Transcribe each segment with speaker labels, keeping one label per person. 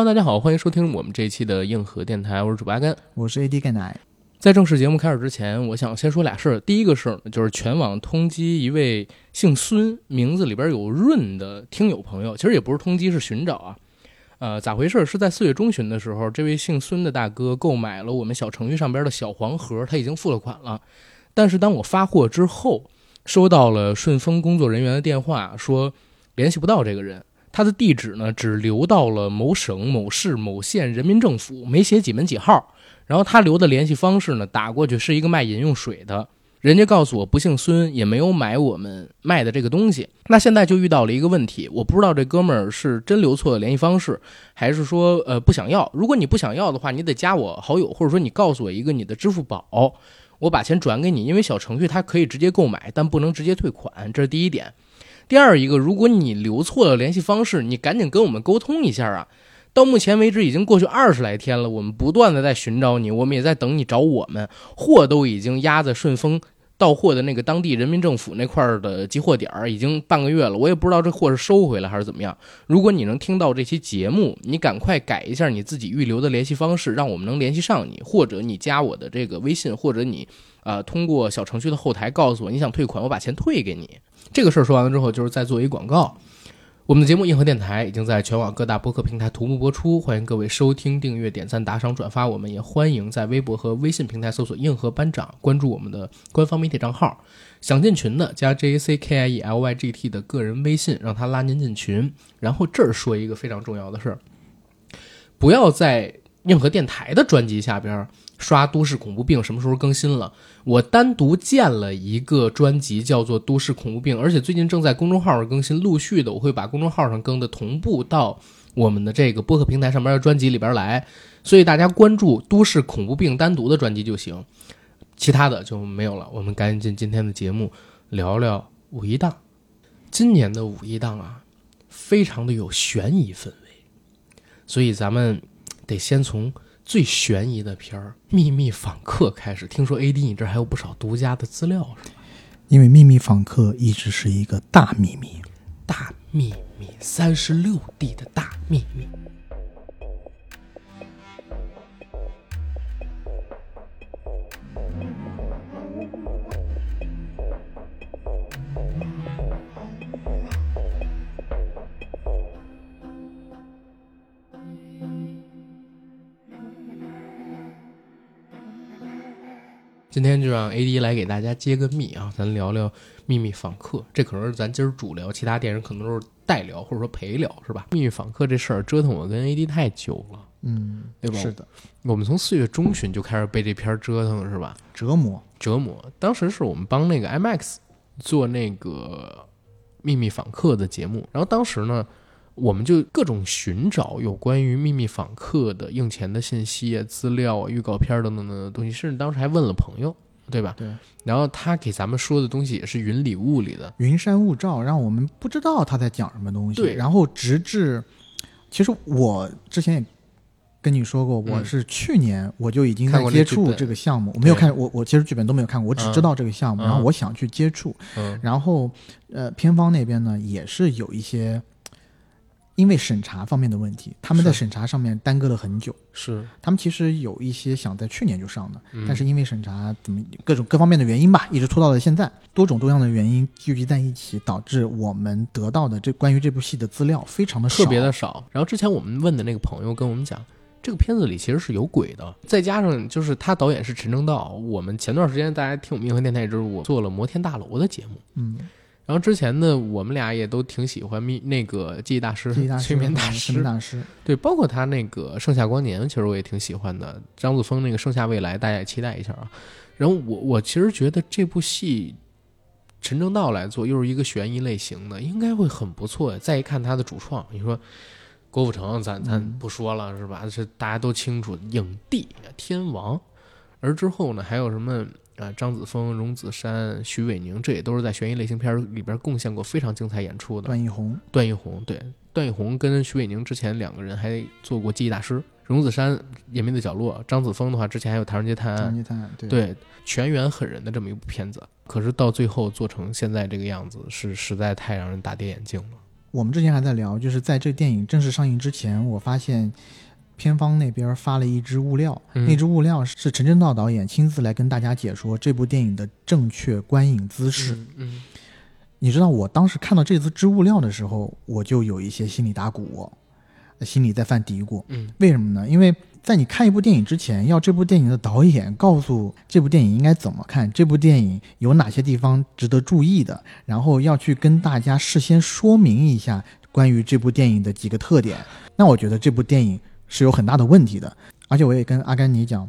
Speaker 1: Hello，大家好，欢迎收听我们这一期的硬核电台，我是主播阿甘，
Speaker 2: 我是 AD 盖奶。
Speaker 1: 在正式节目开始之前，我想先说俩事儿。第一个事儿，就是全网通缉一位姓孙、名字里边有“润”的听友朋友，其实也不是通缉，是寻找啊。呃，咋回事？是在四月中旬的时候，这位姓孙的大哥购买了我们小程序上边的小黄盒，他已经付了款了。但是当我发货之后，收到了顺丰工作人员的电话，说联系不到这个人。他的地址呢，只留到了某省、某市、某县人民政府，没写几门几号。然后他留的联系方式呢，打过去是一个卖饮用水的，人家告诉我不姓孙，也没有买我们卖的这个东西。那现在就遇到了一个问题，我不知道这哥们儿是真留错了联系方式，还是说呃不想要。如果你不想要的话，你得加我好友，或者说你告诉我一个你的支付宝，我把钱转给你。因为小程序它可以直接购买，但不能直接退款，这是第一点。第二一个，如果你留错了联系方式，你赶紧跟我们沟通一下啊。到目前为止，已经过去二十来天了，我们不断的在寻找你，我们也在等你找我们。货都已经压在顺丰到货的那个当地人民政府那块的集货点儿，已经半个月了，我也不知道这货是收回来还是怎么样。如果你能听到这期节目，你赶快改一下你自己预留的联系方式，让我们能联系上你，或者你加我的这个微信，或者你呃通过小程序的后台告诉我你想退款，我把钱退给你。这个事儿说完了之后，就是再做一广告。我们的节目《硬核电台》已经在全网各大播客平台同步播出，欢迎各位收听、订阅、点赞、打赏、转发。我们也欢迎在微博和微信平台搜索“硬核班长”，关注我们的官方媒体账号。想进群的，加 J A C K I E L Y G T 的个人微信，让他拉您进群。然后这儿说一个非常重要的事儿，不要在硬核电台的专辑下边刷《都市恐怖病》什么时候更新了。我单独建了一个专辑，叫做《都市恐怖病》，而且最近正在公众号上更新，陆续的我会把公众号上更的同步到我们的这个播客平台上面的专辑里边来，所以大家关注《都市恐怖病》单独的专辑就行，其他的就没有了。我们赶紧进今天的节目，聊聊五一档。今年的五一档啊，非常的有悬疑氛围，所以咱们得先从。最悬疑的片儿《秘密访客》开始，听说 A D 你这还有不少独家的资料是吧？
Speaker 2: 因为《秘密访客》一直是一个大秘密，
Speaker 1: 大秘密，三十六 D 的大秘密。今天就让 A D 来给大家揭个秘啊，咱聊聊《秘密访客》，这可能是咱今儿主聊，其他电影可能都是代聊或者说陪聊，是吧？《秘密访客》这事儿折腾我跟 A D 太久了，
Speaker 2: 嗯，
Speaker 1: 对吧？
Speaker 2: 是的，
Speaker 1: 我们从四月中旬就开始被这片折腾，是吧？
Speaker 2: 折磨，
Speaker 1: 折磨。当时是我们帮那个 IMAX 做那个《秘密访客》的节目，然后当时呢。我们就各种寻找有关于秘密访客的应钱的信息啊、资料啊、预告片等等的东西，甚至当时还问了朋友，对吧？
Speaker 2: 对。
Speaker 1: 然后他给咱们说的东西也是云里雾里的，
Speaker 2: 云山雾罩，让我们不知道他在讲什么东西。
Speaker 1: 对。
Speaker 2: 然后直至，其实我之前也跟你说过，我是去年我就已经在接触这个项目，我没有看，我我其实剧本都没有看过，我只知道这个项目，然后我想去接触。
Speaker 1: 嗯。
Speaker 2: 然后，呃，片方那边呢也是有一些。因为审查方面的问题，他们在审查上面耽搁了很久。
Speaker 1: 是，
Speaker 2: 他们其实有一些想在去年就上的，但是因为审查怎么各种各方面的原因吧，一直拖到了现在。多种多样的原因聚集在一起，导致我们得到的这关于这部戏的资料非常的
Speaker 1: 特别的少。然后之前我们问的那个朋友跟我们讲，这个片子里其实是有鬼的，再加上就是他导演是陈正道。我们前段时间大家听我们硬核电台就是，我做了摩天大楼的节目，
Speaker 2: 嗯。
Speaker 1: 然后之前呢，我们俩也都挺喜欢密那个记忆大师、催眠大师、
Speaker 2: 大师，
Speaker 1: 对，包括他那个《盛夏光年》，其实我也挺喜欢的。张子枫那个《盛夏未来》，大家也期待一下啊。然后我我其实觉得这部戏陈正道来做，又是一个悬疑类型的，应该会很不错。再一看他的主创，你说郭富城，咱咱不说了是吧？这大家都清楚，影帝天王。而之后呢，还有什么？啊，张子枫、荣梓杉、徐伟宁，这也都是在悬疑类型片里边贡献过非常精彩演出的。
Speaker 2: 段奕宏，
Speaker 1: 段奕宏，对，段奕宏跟徐伟宁之前两个人还做过《记忆大师》，荣梓杉《隐秘的角落》，张子枫的话之前还有《唐人街探案》，
Speaker 2: 唐人街探案，
Speaker 1: 对，全员狠人的这么一部片子，可是到最后做成现在这个样子，是实在太让人大跌眼镜了。
Speaker 2: 我们之前还在聊，就是在这电影正式上映之前，我发现片方那边发了一支物料，
Speaker 1: 嗯
Speaker 2: 那支物料是陈正道导演亲自来跟大家解说这部电影的正确观影姿势。
Speaker 1: 嗯嗯
Speaker 2: 你知道，我当时看到这支支物料的时候，我就有一些心里打鼓，心里在犯嘀咕。
Speaker 1: 嗯
Speaker 2: 为什么呢？因为在你看一部电影之前，要这部电影的导演告诉这部电影应该怎么看，这部电影有哪些地方值得注意的，然后要去跟大家事先说明一下关于这部电影的几个特点。那我觉得这部电影是有很大的问题的。而且我也跟阿甘尼讲，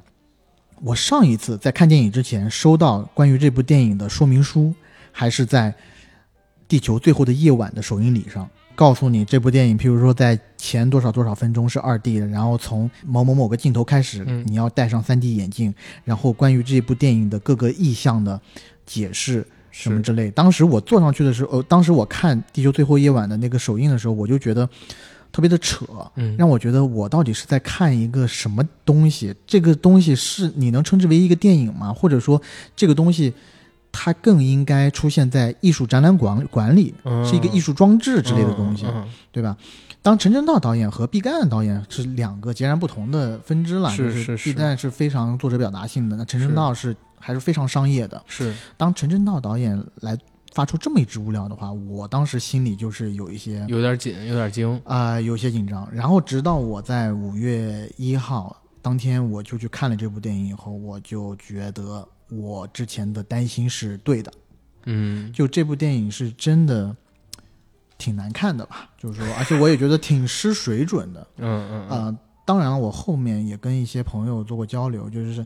Speaker 2: 我上一次在看电影之前收到关于这部电影的说明书，还是在《地球最后的夜晚》的首映礼上。告诉你这部电影，譬如说在前多少多少分钟是二 D 的，然后从某某某个镜头开始，
Speaker 1: 嗯
Speaker 2: 你要戴上三 D 眼镜，然后关于这部电影的各个意象的解释什么之类。当时我坐上去的时候，呃，当时我看《地球最后夜晚》的那个首映的时候，我就觉得特别的扯，
Speaker 1: 嗯
Speaker 2: 让我觉得我到底是在看一个什么东西？这个东西是你能称之为一个电影吗？或者说这个东西？它更应该出现在艺术展览馆馆里，
Speaker 1: 嗯
Speaker 2: 是一个艺术装置之类的东西。
Speaker 1: 嗯
Speaker 2: 对吧？当陈正道导演和毕赣导演是两个截然不同的分支了，
Speaker 1: 是
Speaker 2: 是
Speaker 1: 是
Speaker 2: 毕赣是非常作者表达性的，那陈正道是还是非常商业的。
Speaker 1: 是
Speaker 2: 当陈正道导演来发出这么一支物料的话，我当时心里就是有一些
Speaker 1: 有点紧，有点惊。
Speaker 2: 啊、有些紧张。然后直到我在五月一号当天我就去看了这部电影以后，我就觉得我之前的担心是对的。
Speaker 1: 嗯
Speaker 2: 就这部电影是真的挺难看的吧？就是说，而且我也觉得挺失水准的。
Speaker 1: 嗯嗯嗯
Speaker 2: 呃，当然了，我后面也跟一些朋友做过交流，就是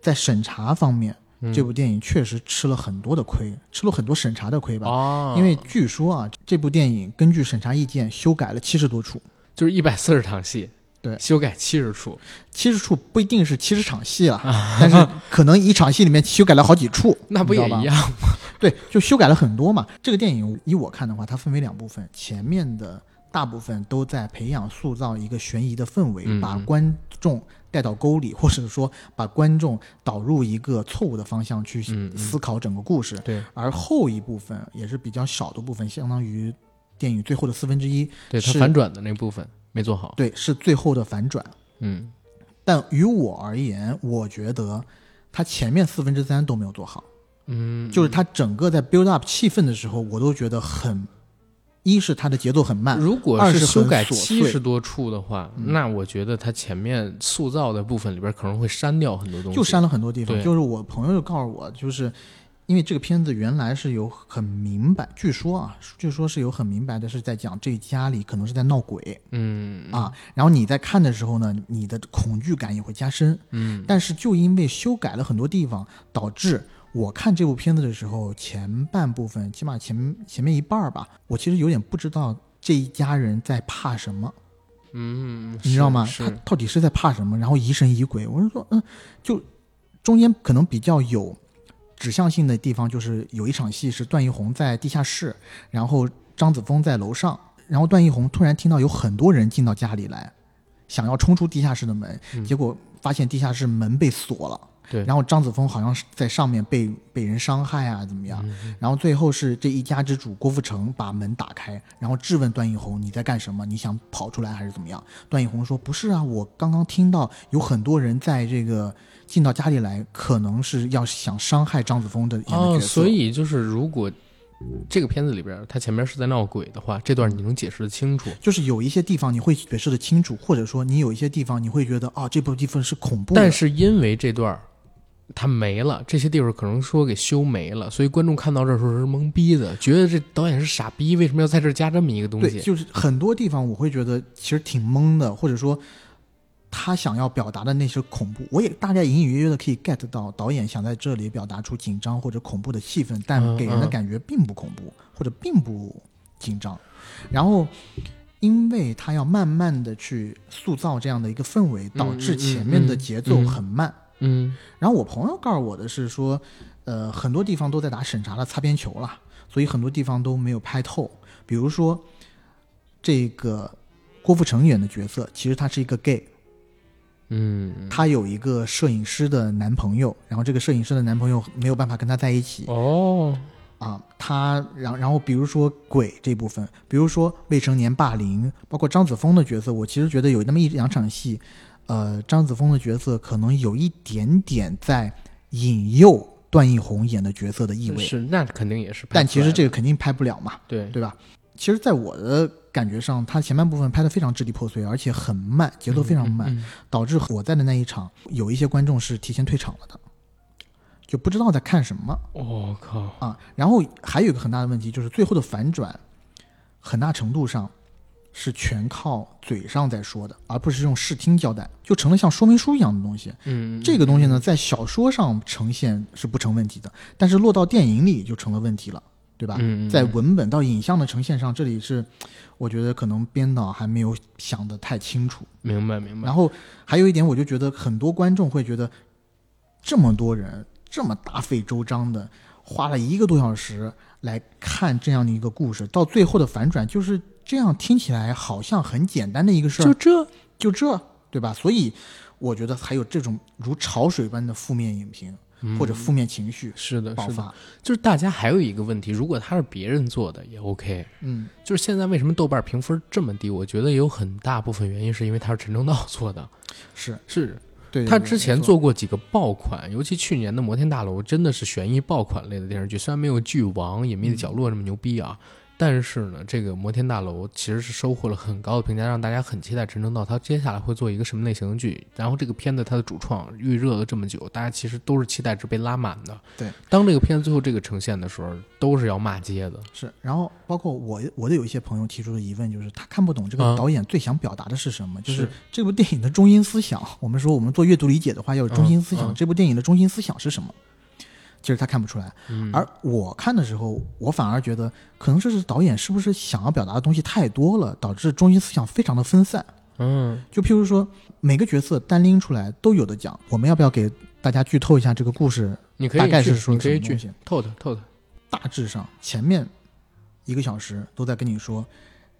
Speaker 2: 在审查方面，
Speaker 1: 嗯，
Speaker 2: 这部电影确实吃了很多的亏，吃了很多审查的亏吧。
Speaker 1: 哦，
Speaker 2: 因为据说啊，这部电影根据审查意见修改了七十多处，
Speaker 1: 就是一百四十场戏，
Speaker 2: 对
Speaker 1: 修改七十处，
Speaker 2: 七十处不一定是七十场戏了，但是可能一场戏里面修改了好几处，
Speaker 1: 那不也一样吗？
Speaker 2: 对，就修改了很多嘛。这个电影以我看的话，它分为两部分，前面的大部分都在培养塑造一个悬疑的氛围，
Speaker 1: 嗯
Speaker 2: 把观众带到沟里，或者说把观众导入一个错误的方向去思考整个故事。
Speaker 1: 对
Speaker 2: 而后一部分也是比较少的部分，相当于电影最后的四分之一，
Speaker 1: 对，他
Speaker 2: 是
Speaker 1: 反转的那部分没做好。
Speaker 2: 对，是最后的反转。
Speaker 1: 嗯
Speaker 2: 但于我而言，我觉得它前面四分之三都没有做好。
Speaker 1: 嗯，
Speaker 2: 就是它整个在 build up 气氛的时候，我都觉得很，一是它的节奏很慢，
Speaker 1: 如果
Speaker 2: 二是
Speaker 1: 是修改七十多处的话，
Speaker 2: 嗯
Speaker 1: 那我觉得它前面塑造的部分里边可能会删掉很多东西。
Speaker 2: 就删了很多地方。就是我朋友就告诉我，就是因为这个片子原来是有很明白，据说啊，据说是有很明白的是在讲这家里可能是在闹鬼
Speaker 1: 嗯
Speaker 2: 啊，然后你在看的时候呢，你的恐惧感也会加深。
Speaker 1: 嗯
Speaker 2: 但是就因为修改了很多地方，导致我看这部片子的时候，前半部分起码前前面一半儿吧，我其实有点不知道这一家人在怕什么，
Speaker 1: 嗯，
Speaker 2: 你知道吗？他到底是在怕什么？然后疑神疑鬼。我是说，嗯，就中间可能比较有指向性的地方，就是有一场戏是段奕宏在地下室，然后张子枫在楼上，然后段奕宏突然听到有很多人进到家里来，想要冲出地下室的门，
Speaker 1: 嗯
Speaker 2: 结果发现地下室门被锁了。
Speaker 1: 对
Speaker 2: 然后张子枫好像是在上面被被人伤害啊，怎么样？
Speaker 1: 嗯
Speaker 2: 然后最后是这一家之主郭富城把门打开，然后质问段奕宏：“你在干什么？你想跑出来还是怎么样？”段奕宏说：“不是啊，我刚刚听到有很多人在这个进到家里来，可能是要想伤害张子枫的演的
Speaker 1: 哦，
Speaker 2: 角色。
Speaker 1: 所以就是如果这个片子里边他前面是在闹鬼的话，这段你能解释的清楚。
Speaker 2: 就是有一些地方你会解释的清楚，或者说你有一些地方你会觉得啊，这部地方是恐怖的。
Speaker 1: 但是因为这段儿它没了，这些地方可能说给修没了，所以观众看到这时候是懵逼的，觉得这导演是傻逼，为什么要在这加这么一个东
Speaker 2: 对，
Speaker 1: 西？
Speaker 2: 就是很多地方我会觉得其实挺懵的，或者说他想要表达的那些恐怖，我也大概隐隐约约的可以 get 到导演想在这里表达出紧张或者恐怖的气氛，但
Speaker 1: 嗯
Speaker 2: 给人的
Speaker 1: 嗯
Speaker 2: 感觉并不恐怖或者并不紧张。然后，因为他要慢慢的去塑造这样的一个氛围，导致前面的
Speaker 1: 嗯
Speaker 2: 节奏
Speaker 1: 嗯
Speaker 2: 很慢。
Speaker 1: 嗯
Speaker 2: 然后我朋友告诉我的是说，呃，很多地方都在打审查的擦边球了，所以很多地方都没有拍透。比如说，这个郭富城演的角色，其实他是一个 gay，
Speaker 1: 嗯，
Speaker 2: 他有一个摄影师的男朋友，然后这个摄影师的男朋友没有办法跟他在一起，
Speaker 1: 哦，
Speaker 2: 啊，他然然后比如说鬼这部分，比如说未成年霸凌，包括张子枫的角色，我其实觉得有那么一两场戏，呃，张子枫的角色可能有一点点在引诱段奕宏演的角色的意味，
Speaker 1: 是那肯定也是
Speaker 2: 但其实这个肯定拍不了嘛，
Speaker 1: 对
Speaker 2: 对吧？其实，在我的感觉上，他前半部分拍的非常支离破碎，而且很慢，节奏非常慢，
Speaker 1: 嗯嗯
Speaker 2: 导致我在的那一场有一些观众是提前退场了的，就不知道在看什么。
Speaker 1: 我、靠，
Speaker 2: 啊，然后还有一个很大的问题就是最后的反转，很大程度上是全靠嘴上在说的，而不是用视听交代，就成了像说明书一样的东西。
Speaker 1: 嗯，
Speaker 2: 这个东西呢，在小说上呈现是不成问题的，但是落到电影里就成了问题了，对吧？
Speaker 1: 嗯，嗯
Speaker 2: 在文本到影像的呈现上，这里是我觉得可能编导还没有想得太清楚。
Speaker 1: 明白明白，
Speaker 2: 然后还有一点，我就觉得很多观众会觉得，这么多人这么大费周章的花了一个多小时来看这样的一个故事，到最后的反转就是这样，听起来好像很简单的一个事儿，
Speaker 1: 就这，
Speaker 2: 就这，对吧？所以我觉得还有这种如潮水般的负面影评、或者负面情绪
Speaker 1: 是的，是的，
Speaker 2: 爆发。
Speaker 1: 就是大家还有一个问题，如果他是别人做的也 OK，
Speaker 2: 嗯，
Speaker 1: 就是现在为什么豆瓣评分这么低？我觉得有很大部分原因是因为他是陈正道做的，
Speaker 2: 是。
Speaker 1: 是。
Speaker 2: 对
Speaker 1: 他之前做过几个爆款，尤其去年的《摩天大楼》真的是悬疑爆款类的电视剧，虽然没有《剧王》《隐秘的角落》这么牛逼啊，但是呢，这个《摩天大楼》其实是收获了很高的评价，让大家很期待陈正道他接下来会做一个什么类型的剧。然后这个片子它的主创预热了这么久，大家其实都是期待值被拉满的。
Speaker 2: 对，
Speaker 1: 当这个片子最后这个呈现的时候，都是要骂街的。
Speaker 2: 是，然后包括我我的有一些朋友提出的疑问，就是他看不懂这个
Speaker 1: 啊
Speaker 2: 导演最想表达的是什么，就是
Speaker 1: 是
Speaker 2: 这部电影的中心思想。我们说我们做阅读理解的话，要有中心思想，
Speaker 1: 嗯嗯
Speaker 2: 这部电影的中心思想是什么？其实他看不出来，
Speaker 1: 嗯，
Speaker 2: 而我看的时候，我反而觉得可能这是导演是不是想要表达的东西太多了，导致中心思想非常的分散。
Speaker 1: 嗯，
Speaker 2: 就譬如说，每个角色单拎出来都有的讲，我们要不要给大家剧透一下这个故事
Speaker 1: 你可以
Speaker 2: 大概是说
Speaker 1: 你可以剧
Speaker 2: 什么东西？
Speaker 1: 透透透的。
Speaker 2: 大致上前面一个小时都在跟你说，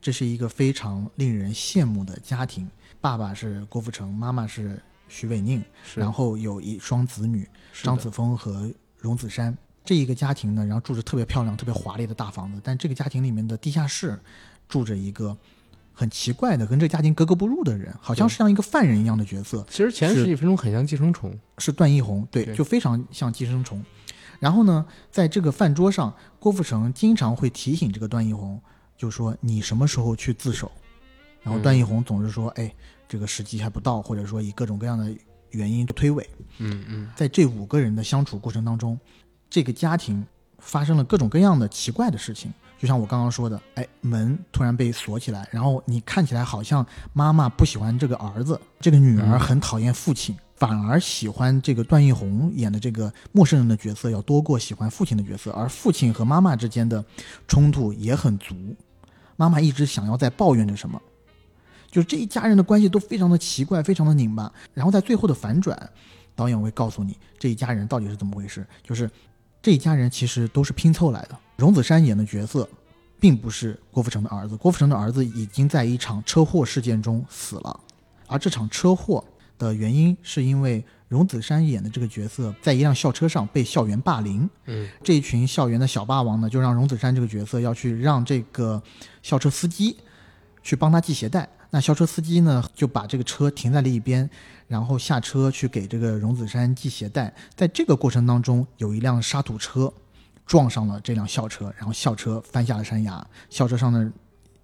Speaker 2: 这是一个非常令人羡慕的家庭，爸爸是郭富城，妈妈是徐伟宁，然后有一双子女张子枫和荣子山。这一个家庭呢，然后住着特别漂亮、特别华丽的大房子，但这个家庭里面的地下室住着一个很奇怪的、跟这个家庭格格不入的人，好像是像一个犯人一样的角色。
Speaker 1: 其实前十几分钟很像寄生虫。
Speaker 2: 是段奕宏，对，
Speaker 1: 对
Speaker 2: 就非常像寄生虫。然后呢，在这个饭桌上，郭富城经常会提醒这个段奕宏，就说你什么时候去自首。然后段奕宏总是说，哎，这个时机还不到，或者说以各种各样的原因推诿。
Speaker 1: 嗯嗯，
Speaker 2: 在这五个人的相处过程当中，这个家庭发生了各种各样的奇怪的事情。就像我刚刚说的，哎，门突然被锁起来，然后你看起来好像妈妈不喜欢这个儿子，这个女儿
Speaker 1: 嗯
Speaker 2: 很讨厌父亲，反而喜欢这个段奕宏演的这个陌生人的角色要多过喜欢父亲的角色，而父亲和妈妈之间的冲突也很足，妈妈一直想要在抱怨着什么。就是这一家人的关系都非常的奇怪，非常的拧巴。然后在最后的反转，导演会告诉你这一家人到底是怎么回事。就是这一家人其实都是拼凑来的。荣子珊演的角色，并不是郭富城的儿子，郭富城的儿子已经在一场车祸事件中死了，而这场车祸的原因是因为荣子珊演的这个角色在一辆校车上被校园霸凌。
Speaker 1: 嗯，
Speaker 2: 这一群校园的小霸王呢，就让荣子珊这个角色要去让这个校车司机去帮他系鞋带。那校车司机呢，就把这个车停在了一边，然后下车去给这个荣子山系鞋带。在这个过程当中，有一辆沙土车撞上了这辆校车，然后校车翻下了山崖，校车上的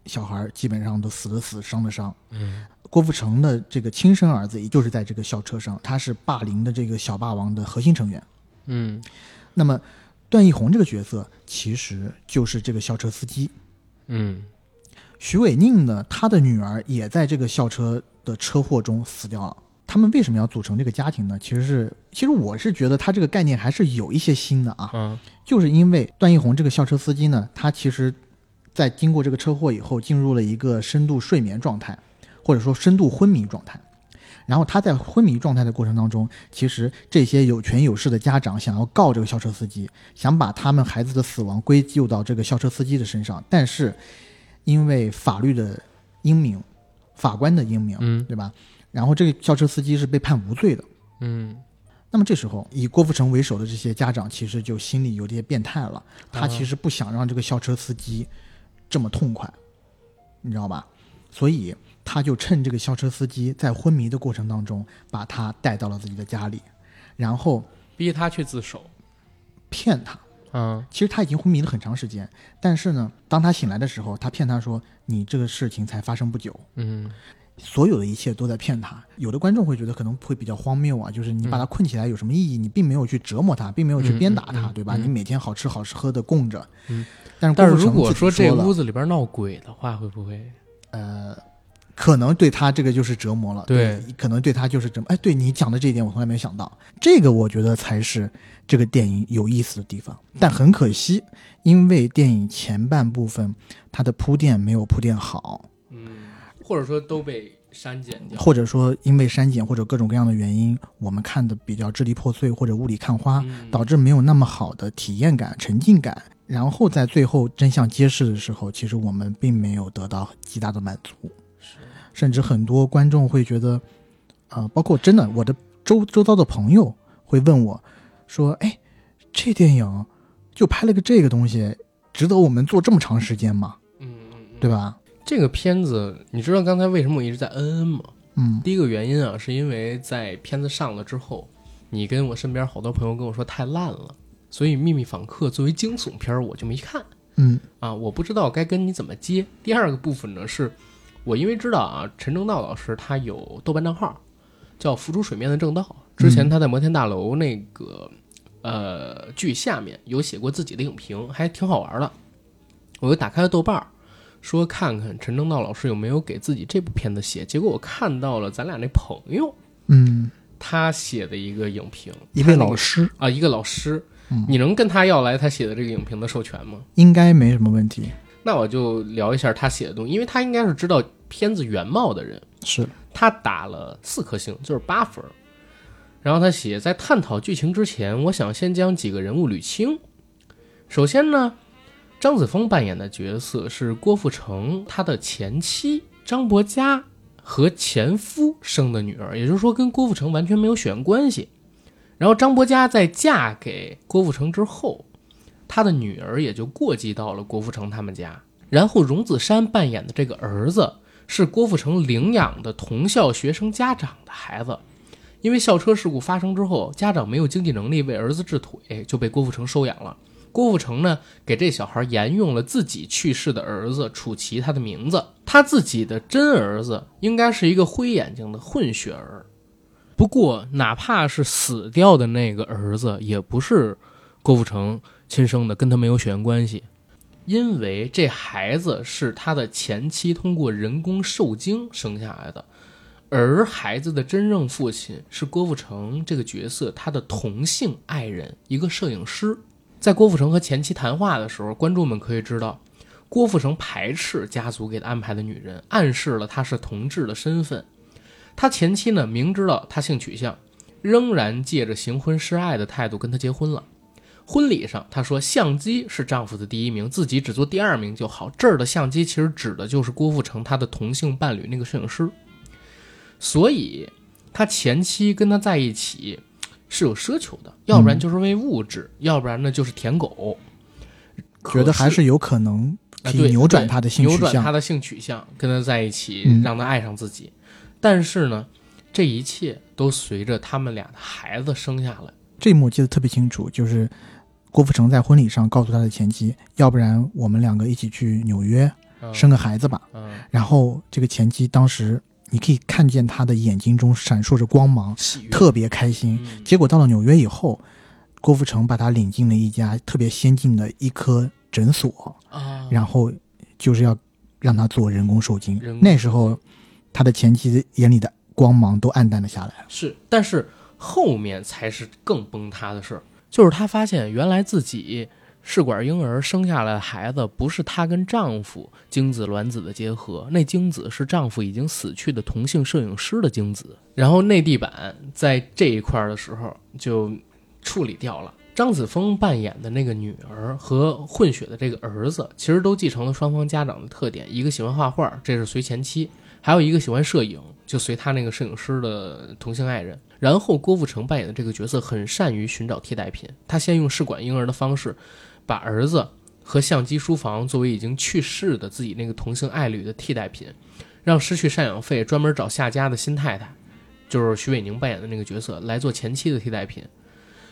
Speaker 2: 小孩基本上都死的死，伤的伤。
Speaker 1: 嗯，
Speaker 2: 郭富城的这个亲生儿子，也就是在这个校车上，他是霸凌的这个小霸王的核心成员。
Speaker 1: 嗯，
Speaker 2: 那么，段奕宏这个角色其实就是这个校车司机。
Speaker 1: 嗯，
Speaker 2: 徐伟宁呢，他的女儿也在这个校车的车祸中死掉了。他们为什么要组成这个家庭呢？其实是，其实我是觉得他这个概念还是有一些新的啊，
Speaker 1: 啊，
Speaker 2: 就是因为段奕宏这个校车司机呢，他其实，在经过这个车祸以后，进入了一个深度睡眠状态，或者说深度昏迷状态。然后他在昏迷状态的过程当中，其实这些有权有势的家长想要告这个校车司机，想把他们孩子的死亡归咎到这个校车司机的身上，但是因为法律的英明，法官的英明，
Speaker 1: 嗯
Speaker 2: 对吧？然后这个校车司机是被判无罪的。
Speaker 1: 嗯，
Speaker 2: 那么这时候，以郭富城为首的这些家长其实就心里有点变态了，他其实不想让这个校车司机这么痛快，你知道吧？所以他就趁这个校车司机在昏迷的过程当中，把他带到了自己的家里，然后
Speaker 1: 逼他去自首。
Speaker 2: 骗他。
Speaker 1: 嗯
Speaker 2: 其实他已经昏迷了很长时间，但是呢，当他醒来的时候，他骗他说：“你这个事情才发生不久。”
Speaker 1: 嗯
Speaker 2: 所有的一切都在骗他。有的观众会觉得可能会比较荒谬啊，就是你把他困起来有什么意义？你并没有去折磨他，并没有去鞭打他，对吧？
Speaker 1: 嗯
Speaker 2: 你每天好吃好喝的供着。
Speaker 1: 嗯。
Speaker 2: 但是
Speaker 1: 但是如果说这
Speaker 2: 了
Speaker 1: 屋子里边闹鬼的话，会不会？
Speaker 2: 呃，可能对他这个就是折磨了。
Speaker 1: 对
Speaker 2: 可能对他就是折磨。哎，对你讲的这一点，我从来没有想到。这个我觉得才是这个电影有意思的地方。但很可惜，因为电影前半部分它的铺垫没有铺垫好，
Speaker 1: 嗯，或者说都被删减掉。
Speaker 2: 或者说因为删减或者各种各样的原因，我们看的比较支离破碎或者雾里看花，
Speaker 1: 嗯
Speaker 2: 导致没有那么好的体验感、沉浸感。然后在最后真相揭示的时候，其实我们并没有得到极大的满足，甚至很多观众会觉得，呃，包括真的我的周周遭的朋友会问我，说：“哎，这电影就拍了个这个东西，值得我们做这么长时间吗？
Speaker 1: 嗯嗯，
Speaker 2: 对吧
Speaker 1: 这个片子，你知道刚才为什么我一直在嗯嗯吗？？”
Speaker 2: 嗯
Speaker 1: 第一个原因啊，是因为在片子上了之后，你跟我身边好多朋友跟我说太烂了，所以《秘密访客》作为惊悚片儿我就没看
Speaker 2: 嗯
Speaker 1: 啊，我不知道该跟你怎么接。第二个部分呢，是我因为知道啊，陈正道老师他有豆瓣账号，叫浮出水面的正道，之前他在摩天大楼那个呃剧下面有写过自己的影评，还挺好玩的。我又打开了豆瓣儿，说看看陈正道老师有没有给自己这部片子写。结果我看到了咱俩那朋友
Speaker 2: 嗯，
Speaker 1: 他写的一个影评，
Speaker 2: 一位
Speaker 1: 他那个
Speaker 2: 老师
Speaker 1: 啊，一个老师，
Speaker 2: 嗯
Speaker 1: 你能跟他要来他写的这个影评的授权吗？
Speaker 2: 应该没什么问题。
Speaker 1: 那我就聊一下他写的东西，因为他应该是知道片子原貌的人。
Speaker 2: 是，
Speaker 1: 他打了四颗星，就是八分儿。然后他写，在探讨剧情之前，我想先将几个人物捋清。首先呢，张子枫扮演的角色是郭富城他的前妻张柏佳和前夫生的女儿，也就是说跟郭富城完全没有血缘关系。然后张柏佳在嫁给郭富城之后，他的女儿也就过继到了郭富城他们家。然后荣梓杉扮演的这个儿子是郭富城领养的同校学生家长的孩子，因为校车事故发生之后，家长没有经济能力为儿子治腿，就被郭富城收养了。郭富城呢，给这小孩沿用了自己去世的儿子楚奇他的名字，他自己的真儿子应该是一个灰眼睛的混血儿。不过，哪怕是死掉的那个儿子，也不是郭富城亲生的，跟他没有血缘关系。因为这孩子是他的前妻通过人工受精生下来的，而孩子的真正父亲是郭富城这个角色他的同性爱人，一个摄影师。在郭富城和前妻谈话的时候，观众们可以知道，郭富城排斥家族给他安排的女人，暗示了他是同志的身份。他前妻呢，明知道他性取向，仍然借着行婚示爱的态度跟他结婚了。婚礼上，她说相机是丈夫的第一名，自己只做第二名就好。这儿的相机其实指的就是郭富城他的同性伴侣那个摄影师。所以，他前妻跟他在一起是有奢求的，要不然就是为物质，要不然呢就是舔狗。
Speaker 2: 觉得还
Speaker 1: 是
Speaker 2: 是有可能
Speaker 1: 啊对
Speaker 2: 可以扭转他的性取向。
Speaker 1: 扭转他的性取向，跟他在一起，
Speaker 2: 嗯
Speaker 1: 让他爱上自己。但是呢，这一切都随着他们俩的孩子生下来。
Speaker 2: 这一幕我记得特别清楚，就是郭富城在婚礼上告诉他的前妻，要不然我们两个一起去纽约
Speaker 1: 嗯
Speaker 2: 生个孩子吧。
Speaker 1: 嗯，
Speaker 2: 然后这个前妻当时你可以看见他的眼睛中闪烁着光芒，特别开心。
Speaker 1: 嗯。
Speaker 2: 结果到了纽约以后，郭富城把他领进了一家特别先进的一科诊所，
Speaker 1: 啊，
Speaker 2: 然后就是要让他做人工受精。那时候，他的前妻眼里的光芒都暗淡了下来。
Speaker 1: 是，但是后面才是更崩塌的事儿，就是他发现原来自己试管婴儿生下来的孩子不是她跟丈夫精子卵子的结合，那精子是丈夫已经死去的同性摄影师的精子。然后内地版在这一块儿的时候就处理掉了。张子枫扮演的那个女儿和混血的这个儿子，其实都继承了双方家长的特点，一个喜欢画画，这是随前妻；还有一个喜欢摄影，就随他那个摄影师的同性爱人。然后郭富城扮演的这个角色很善于寻找替代品，他先用试管婴儿的方式，把儿子和相机书房作为已经去世的自己那个同性爱侣的替代品，让失去赡养费专门找下家的新太太，就是徐伟宁扮演的那个角色来做前妻的替代品，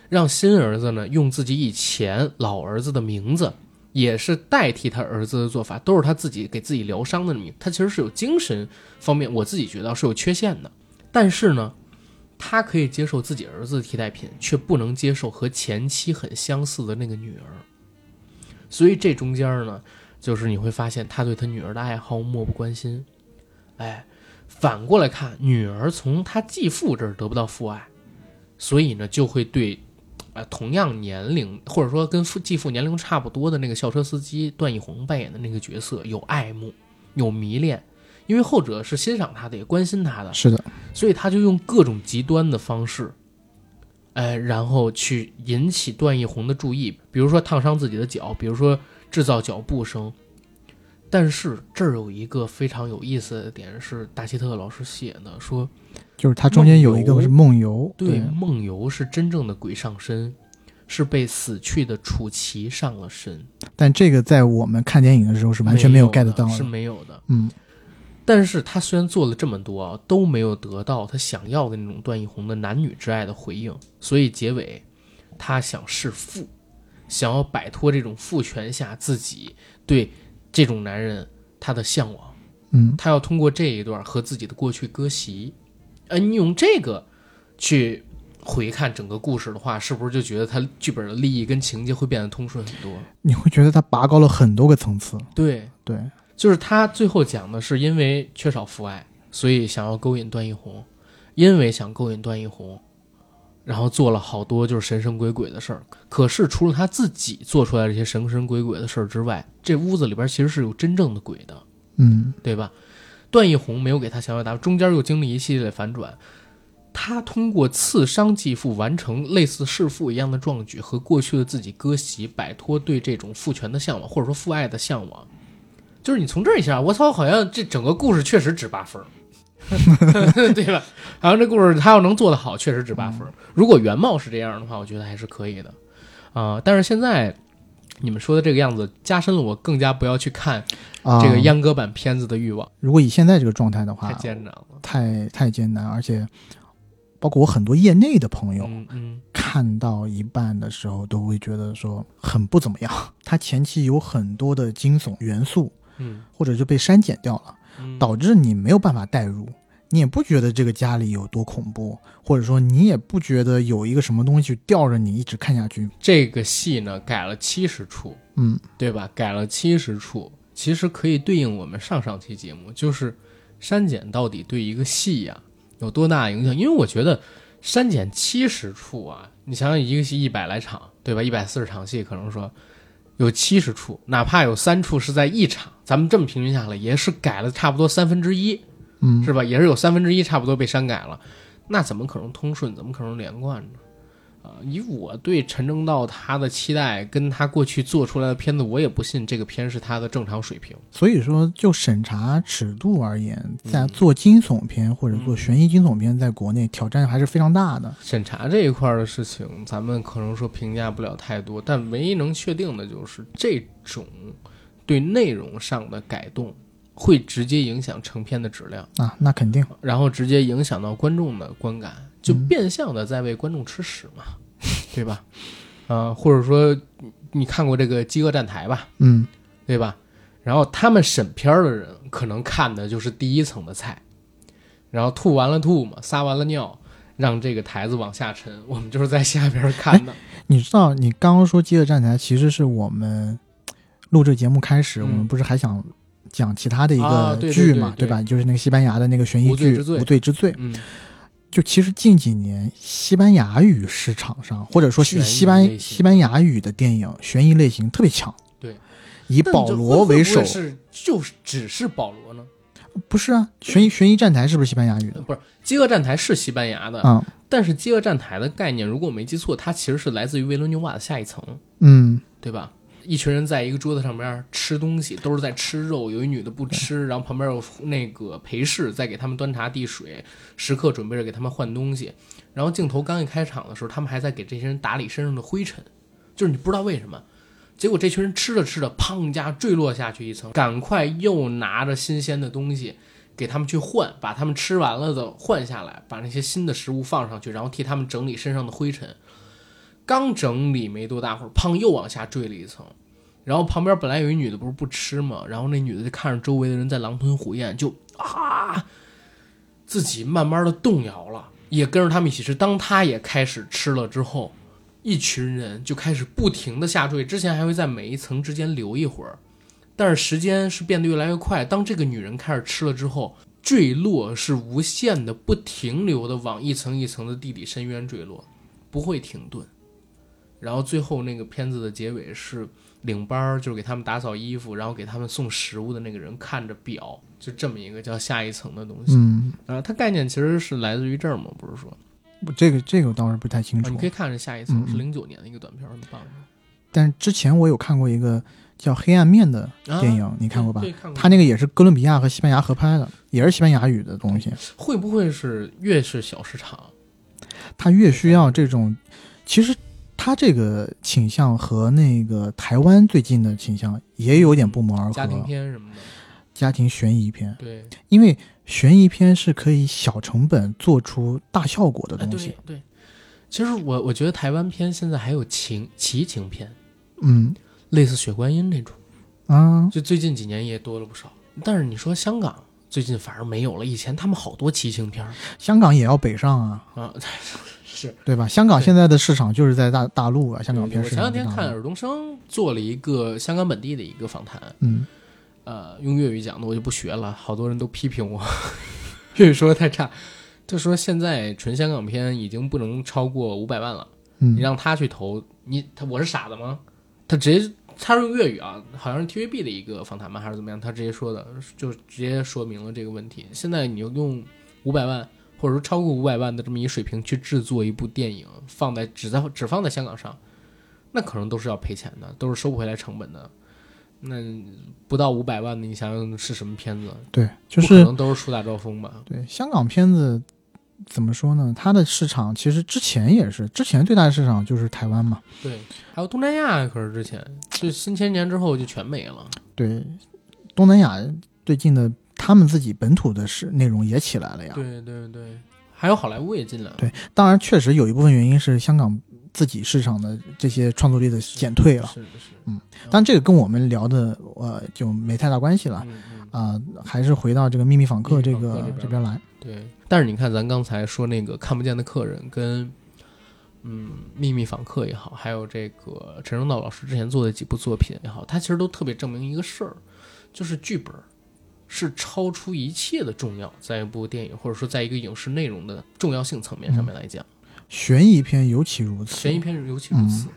Speaker 1: 让新儿子呢用自己以前老儿子的名字。也是代替他儿子的做法，都是他自己给自己疗伤的名。他其实是有精神方面，我自己觉得是有缺陷的。但是呢，他可以接受自己儿子的替代品，却不能接受和前妻很相似的那个女儿。所以这中间呢，就是你会发现他对他女儿的爱好漠不关心。哎，反过来看，女儿从他继父这儿得不到父爱，所以呢，就会对。呃，同样年龄或者说跟父继父年龄差不多的那个校车司机段奕宏扮演的那个角色有爱慕，有迷恋，因为后者是欣赏他的，也关心他的，
Speaker 2: 是的，
Speaker 1: 所以他就用各种极端的方式，哎，然后去引起段奕宏的注意，比如说烫伤自己的脚，比如说制造脚步声。但是这儿有一个非常有意思的点是，大希特老师写的说。
Speaker 2: 就是他中间有一个是梦游，对，
Speaker 1: 梦游是真正的鬼上身，是被死去的楚奇上了身。
Speaker 2: 但这个在我们看电影的时候是完全没有 get 到的，
Speaker 1: 是没有的。
Speaker 2: 嗯，
Speaker 1: 但是他虽然做了这么多啊，都没有得到他想要的那种段奕宏的男女之爱的回应，所以结尾他想弑父，想要摆脱这种父权下自己对这种男人他的向往。
Speaker 2: 嗯，
Speaker 1: 他要通过这一段和自己的过去割席。呃，你用这个去回看整个故事的话，是不是就觉得他剧本的利益跟情节会变得通顺很多？
Speaker 2: 你会觉得他拔高了很多个层次。
Speaker 1: 对
Speaker 2: 对，
Speaker 1: 就是他最后讲的是因为缺少父爱，所以想要勾引段奕宏，因为想勾引段奕宏，然后做了好多就是神神鬼鬼的事儿。可是除了他自己做出来这些神神鬼鬼的事儿之外，这屋子里边其实是有真正的鬼的，
Speaker 2: 嗯，
Speaker 1: 对吧？段奕宏没有给他想要答案，中间又经历一系列反转。他通过刺伤继父，完成类似弑父一样的壮举，和过去的自己割席，摆脱对这种父权的向往，或者说父爱的向往。就是你从这一下，我操，好像这整个故事确实值八分，对吧？好像这故事他要能做得好，确实值八分。如果原貌是这样的话，我觉得还是可以的啊。但是现在。你们说的这个样子，加深了我更加不要去看这个阉割版片子的欲望。
Speaker 2: 如果以现在这个状态的话，
Speaker 1: 太艰难了，
Speaker 2: 太太艰难，而且包括我很多业内的朋友，
Speaker 1: 嗯，
Speaker 2: 看到一半的时候都会觉得说很不怎么样。它前期有很多的惊悚元素，
Speaker 1: 嗯，
Speaker 2: 或者就被删减掉了，导致你没有办法代入。你也不觉得这个家里有多恐怖，或者说你也不觉得有一个什么东西吊着你一直看下去。
Speaker 1: 这个戏呢改了七十处，
Speaker 2: 嗯，
Speaker 1: 对吧？改了七十处，其实可以对应我们上上期节目，就是删减到底对一个戏呀有多大影响？因为我觉得删减七十处啊，你想想一个戏一百来场，对吧？一百四十场戏，可能说有七十处，哪怕有三处是在一场，咱们这么平均下来，也是改了差不多三分之一。
Speaker 2: 嗯，
Speaker 1: 是吧？也是有三分之一差不多被删改了，那怎么可能通顺？怎么可能连贯呢？啊，以我对陈正道他的期待，跟他过去做出来的片子，我也不信这个片是他的正常水平。
Speaker 2: 所以说，就审查尺度而言，在做惊悚片或者做悬疑惊悚片，在国内挑战还是非常大的。
Speaker 1: 审查这一块的事情，咱们可能说评价不了太多，但唯一能确定的就是这种对内容上的改动。会直接影响成片的质量
Speaker 2: 啊，那肯定，
Speaker 1: 然后直接影响到观众的观感，就变相的在为观众吃屎嘛，对吧？啊，或者说你看过这个《饥饿站台》吧？
Speaker 2: 嗯，
Speaker 1: 对吧？然后他们审片的人可能看的就是第一层的菜，然后吐完了吐嘛，撒完了尿，让这个台子往下沉，我们就是在下边看的。
Speaker 2: 你知道，你刚刚说《饥饿站台》，其实是我们录这节目开始，我们不是还想。讲其他的一个剧嘛，
Speaker 1: 对
Speaker 2: 吧？就是那个西班牙的那个悬疑剧《无罪之罪》。
Speaker 1: 嗯，
Speaker 2: 就其实近几年西班牙语市场上，或者说是西班西班牙语的电影悬疑类型特别强。
Speaker 1: 对，
Speaker 2: 以保罗为首，
Speaker 1: 是就是只是保罗呢？
Speaker 2: 不是啊，悬疑悬疑站台是不是西班牙语的？
Speaker 1: 不是，饥饿站台是西班牙的
Speaker 2: 啊。
Speaker 1: 但是饥饿站台的概念，如果我没记错，它其实是来自于维伦纽瓦的下一层。
Speaker 2: 嗯，
Speaker 1: 对吧？一群人在一个桌子上面吃东西，都是在吃肉，有一女的不吃，然后旁边有那个陪侍在给他们端茶递水，时刻准备着给他们换东西。然后镜头刚一开场的时候，他们还在给这些人打理身上的灰尘，就是你不知道为什么。结果这群人吃着吃着，砰一下坠落下去一层，赶快又拿着新鲜的东西给他们去换，把他们吃完了的换下来，把那些新的食物放上去，然后替他们整理身上的灰尘。刚整理没多大会儿，砰又往下坠了一层。然后旁边本来有一女的不是不吃吗？然后那女的就看着周围的人在狼吞虎咽，就啊，自己慢慢的动摇了，也跟着他们一起吃。当她也开始吃了之后。一群人就开始不停的下坠，之前还会在每一层之间留一会儿，但是时间是变得越来越快。当这个女人开始吃了之后，坠落是无限的、不停留的往一层一层的地底深渊坠落，不会停顿。然后最后那个片子的结尾是领班儿，就是给他们打扫衣服，然后给他们送食物的那个人看着表，就这么一个叫下一层的东西。
Speaker 2: 嗯，
Speaker 1: 啊，它概念其实是来自于这儿嘛，不是说。
Speaker 2: 这个这个我倒是不太清楚。
Speaker 1: 你可以看着下一层是零九年的一个短片，很棒。
Speaker 2: 但之前我有看过一个叫《黑暗面》的电影，你看过吧？他那个也是哥伦比亚和西班牙合拍的，也是西班牙语的东西。
Speaker 1: 会不会是越是小市场，
Speaker 2: 他越需要这种？其实他这个倾向和那个台湾最近的倾向也有点不谋而合。
Speaker 1: 家庭片什么的，
Speaker 2: 家庭悬疑片。
Speaker 1: 对，
Speaker 2: 因为。悬疑片是可以小成本做出大效果的东
Speaker 1: 西。对，其实我我觉得台湾片现在还有情奇情片，
Speaker 2: 嗯，
Speaker 1: 类似《血观音》那种，
Speaker 2: 啊，
Speaker 1: 就最近几年也多了不少。但是你说香港最近反而没有了，以前他们好多奇情片。
Speaker 2: 香港也要北上啊，
Speaker 1: 啊，是
Speaker 2: 对吧？香港现在的市场就是在大大陆啊，香港片。
Speaker 1: 我前两天看尔冬升做了一个香港本地的一个访谈，
Speaker 2: 嗯。
Speaker 1: 呃，用粤语讲的我就不学了，好多人都批评我 粤语说的太差。他说现在纯香港片已经不能超过五百万了，你让他去投，你他我是傻子吗？他直接他用粤语啊，好像是 TVB 的一个访谈吧，还是怎么样？他直接说的，就直接说明了这个问题。现在你用五百万或者说超过五百万的这么一水平去制作一部电影，放在只在只放在香港上，那可能都是要赔钱的，都是收不回来成本的。那不到五百万的，你想想是什么片子？
Speaker 2: 对，就是
Speaker 1: 可能都是树大招风吧。
Speaker 2: 对，香港片子怎么说呢？它的市场其实之前也是，之前最大的市场就是台湾嘛。
Speaker 1: 对，还有东南亚，可是之前就新千年之后就全没了。
Speaker 2: 对，东南亚最近的他们自己本土的是内容也起来了呀。
Speaker 1: 对对对，还有好莱坞也进来了。
Speaker 2: 对，当然确实有一部分原因是香港。自己市场的这些创作力的减退了，
Speaker 1: 是的是，
Speaker 2: 嗯，但这个跟我们聊的呃就没太大关系了，啊，还是回到这个秘密访客这个这边来。
Speaker 1: 对，但是你看咱刚才说那个看不见的客人跟嗯秘密访客也好，还有这个陈正道老师之前做的几部作品也好，他其实都特别证明一个事儿，就是剧本是超出一切的重要，在一部电影或者说在一个影视内容的重要性层面上面来讲。
Speaker 2: 悬疑片尤其如此，
Speaker 1: 悬疑片尤其如此，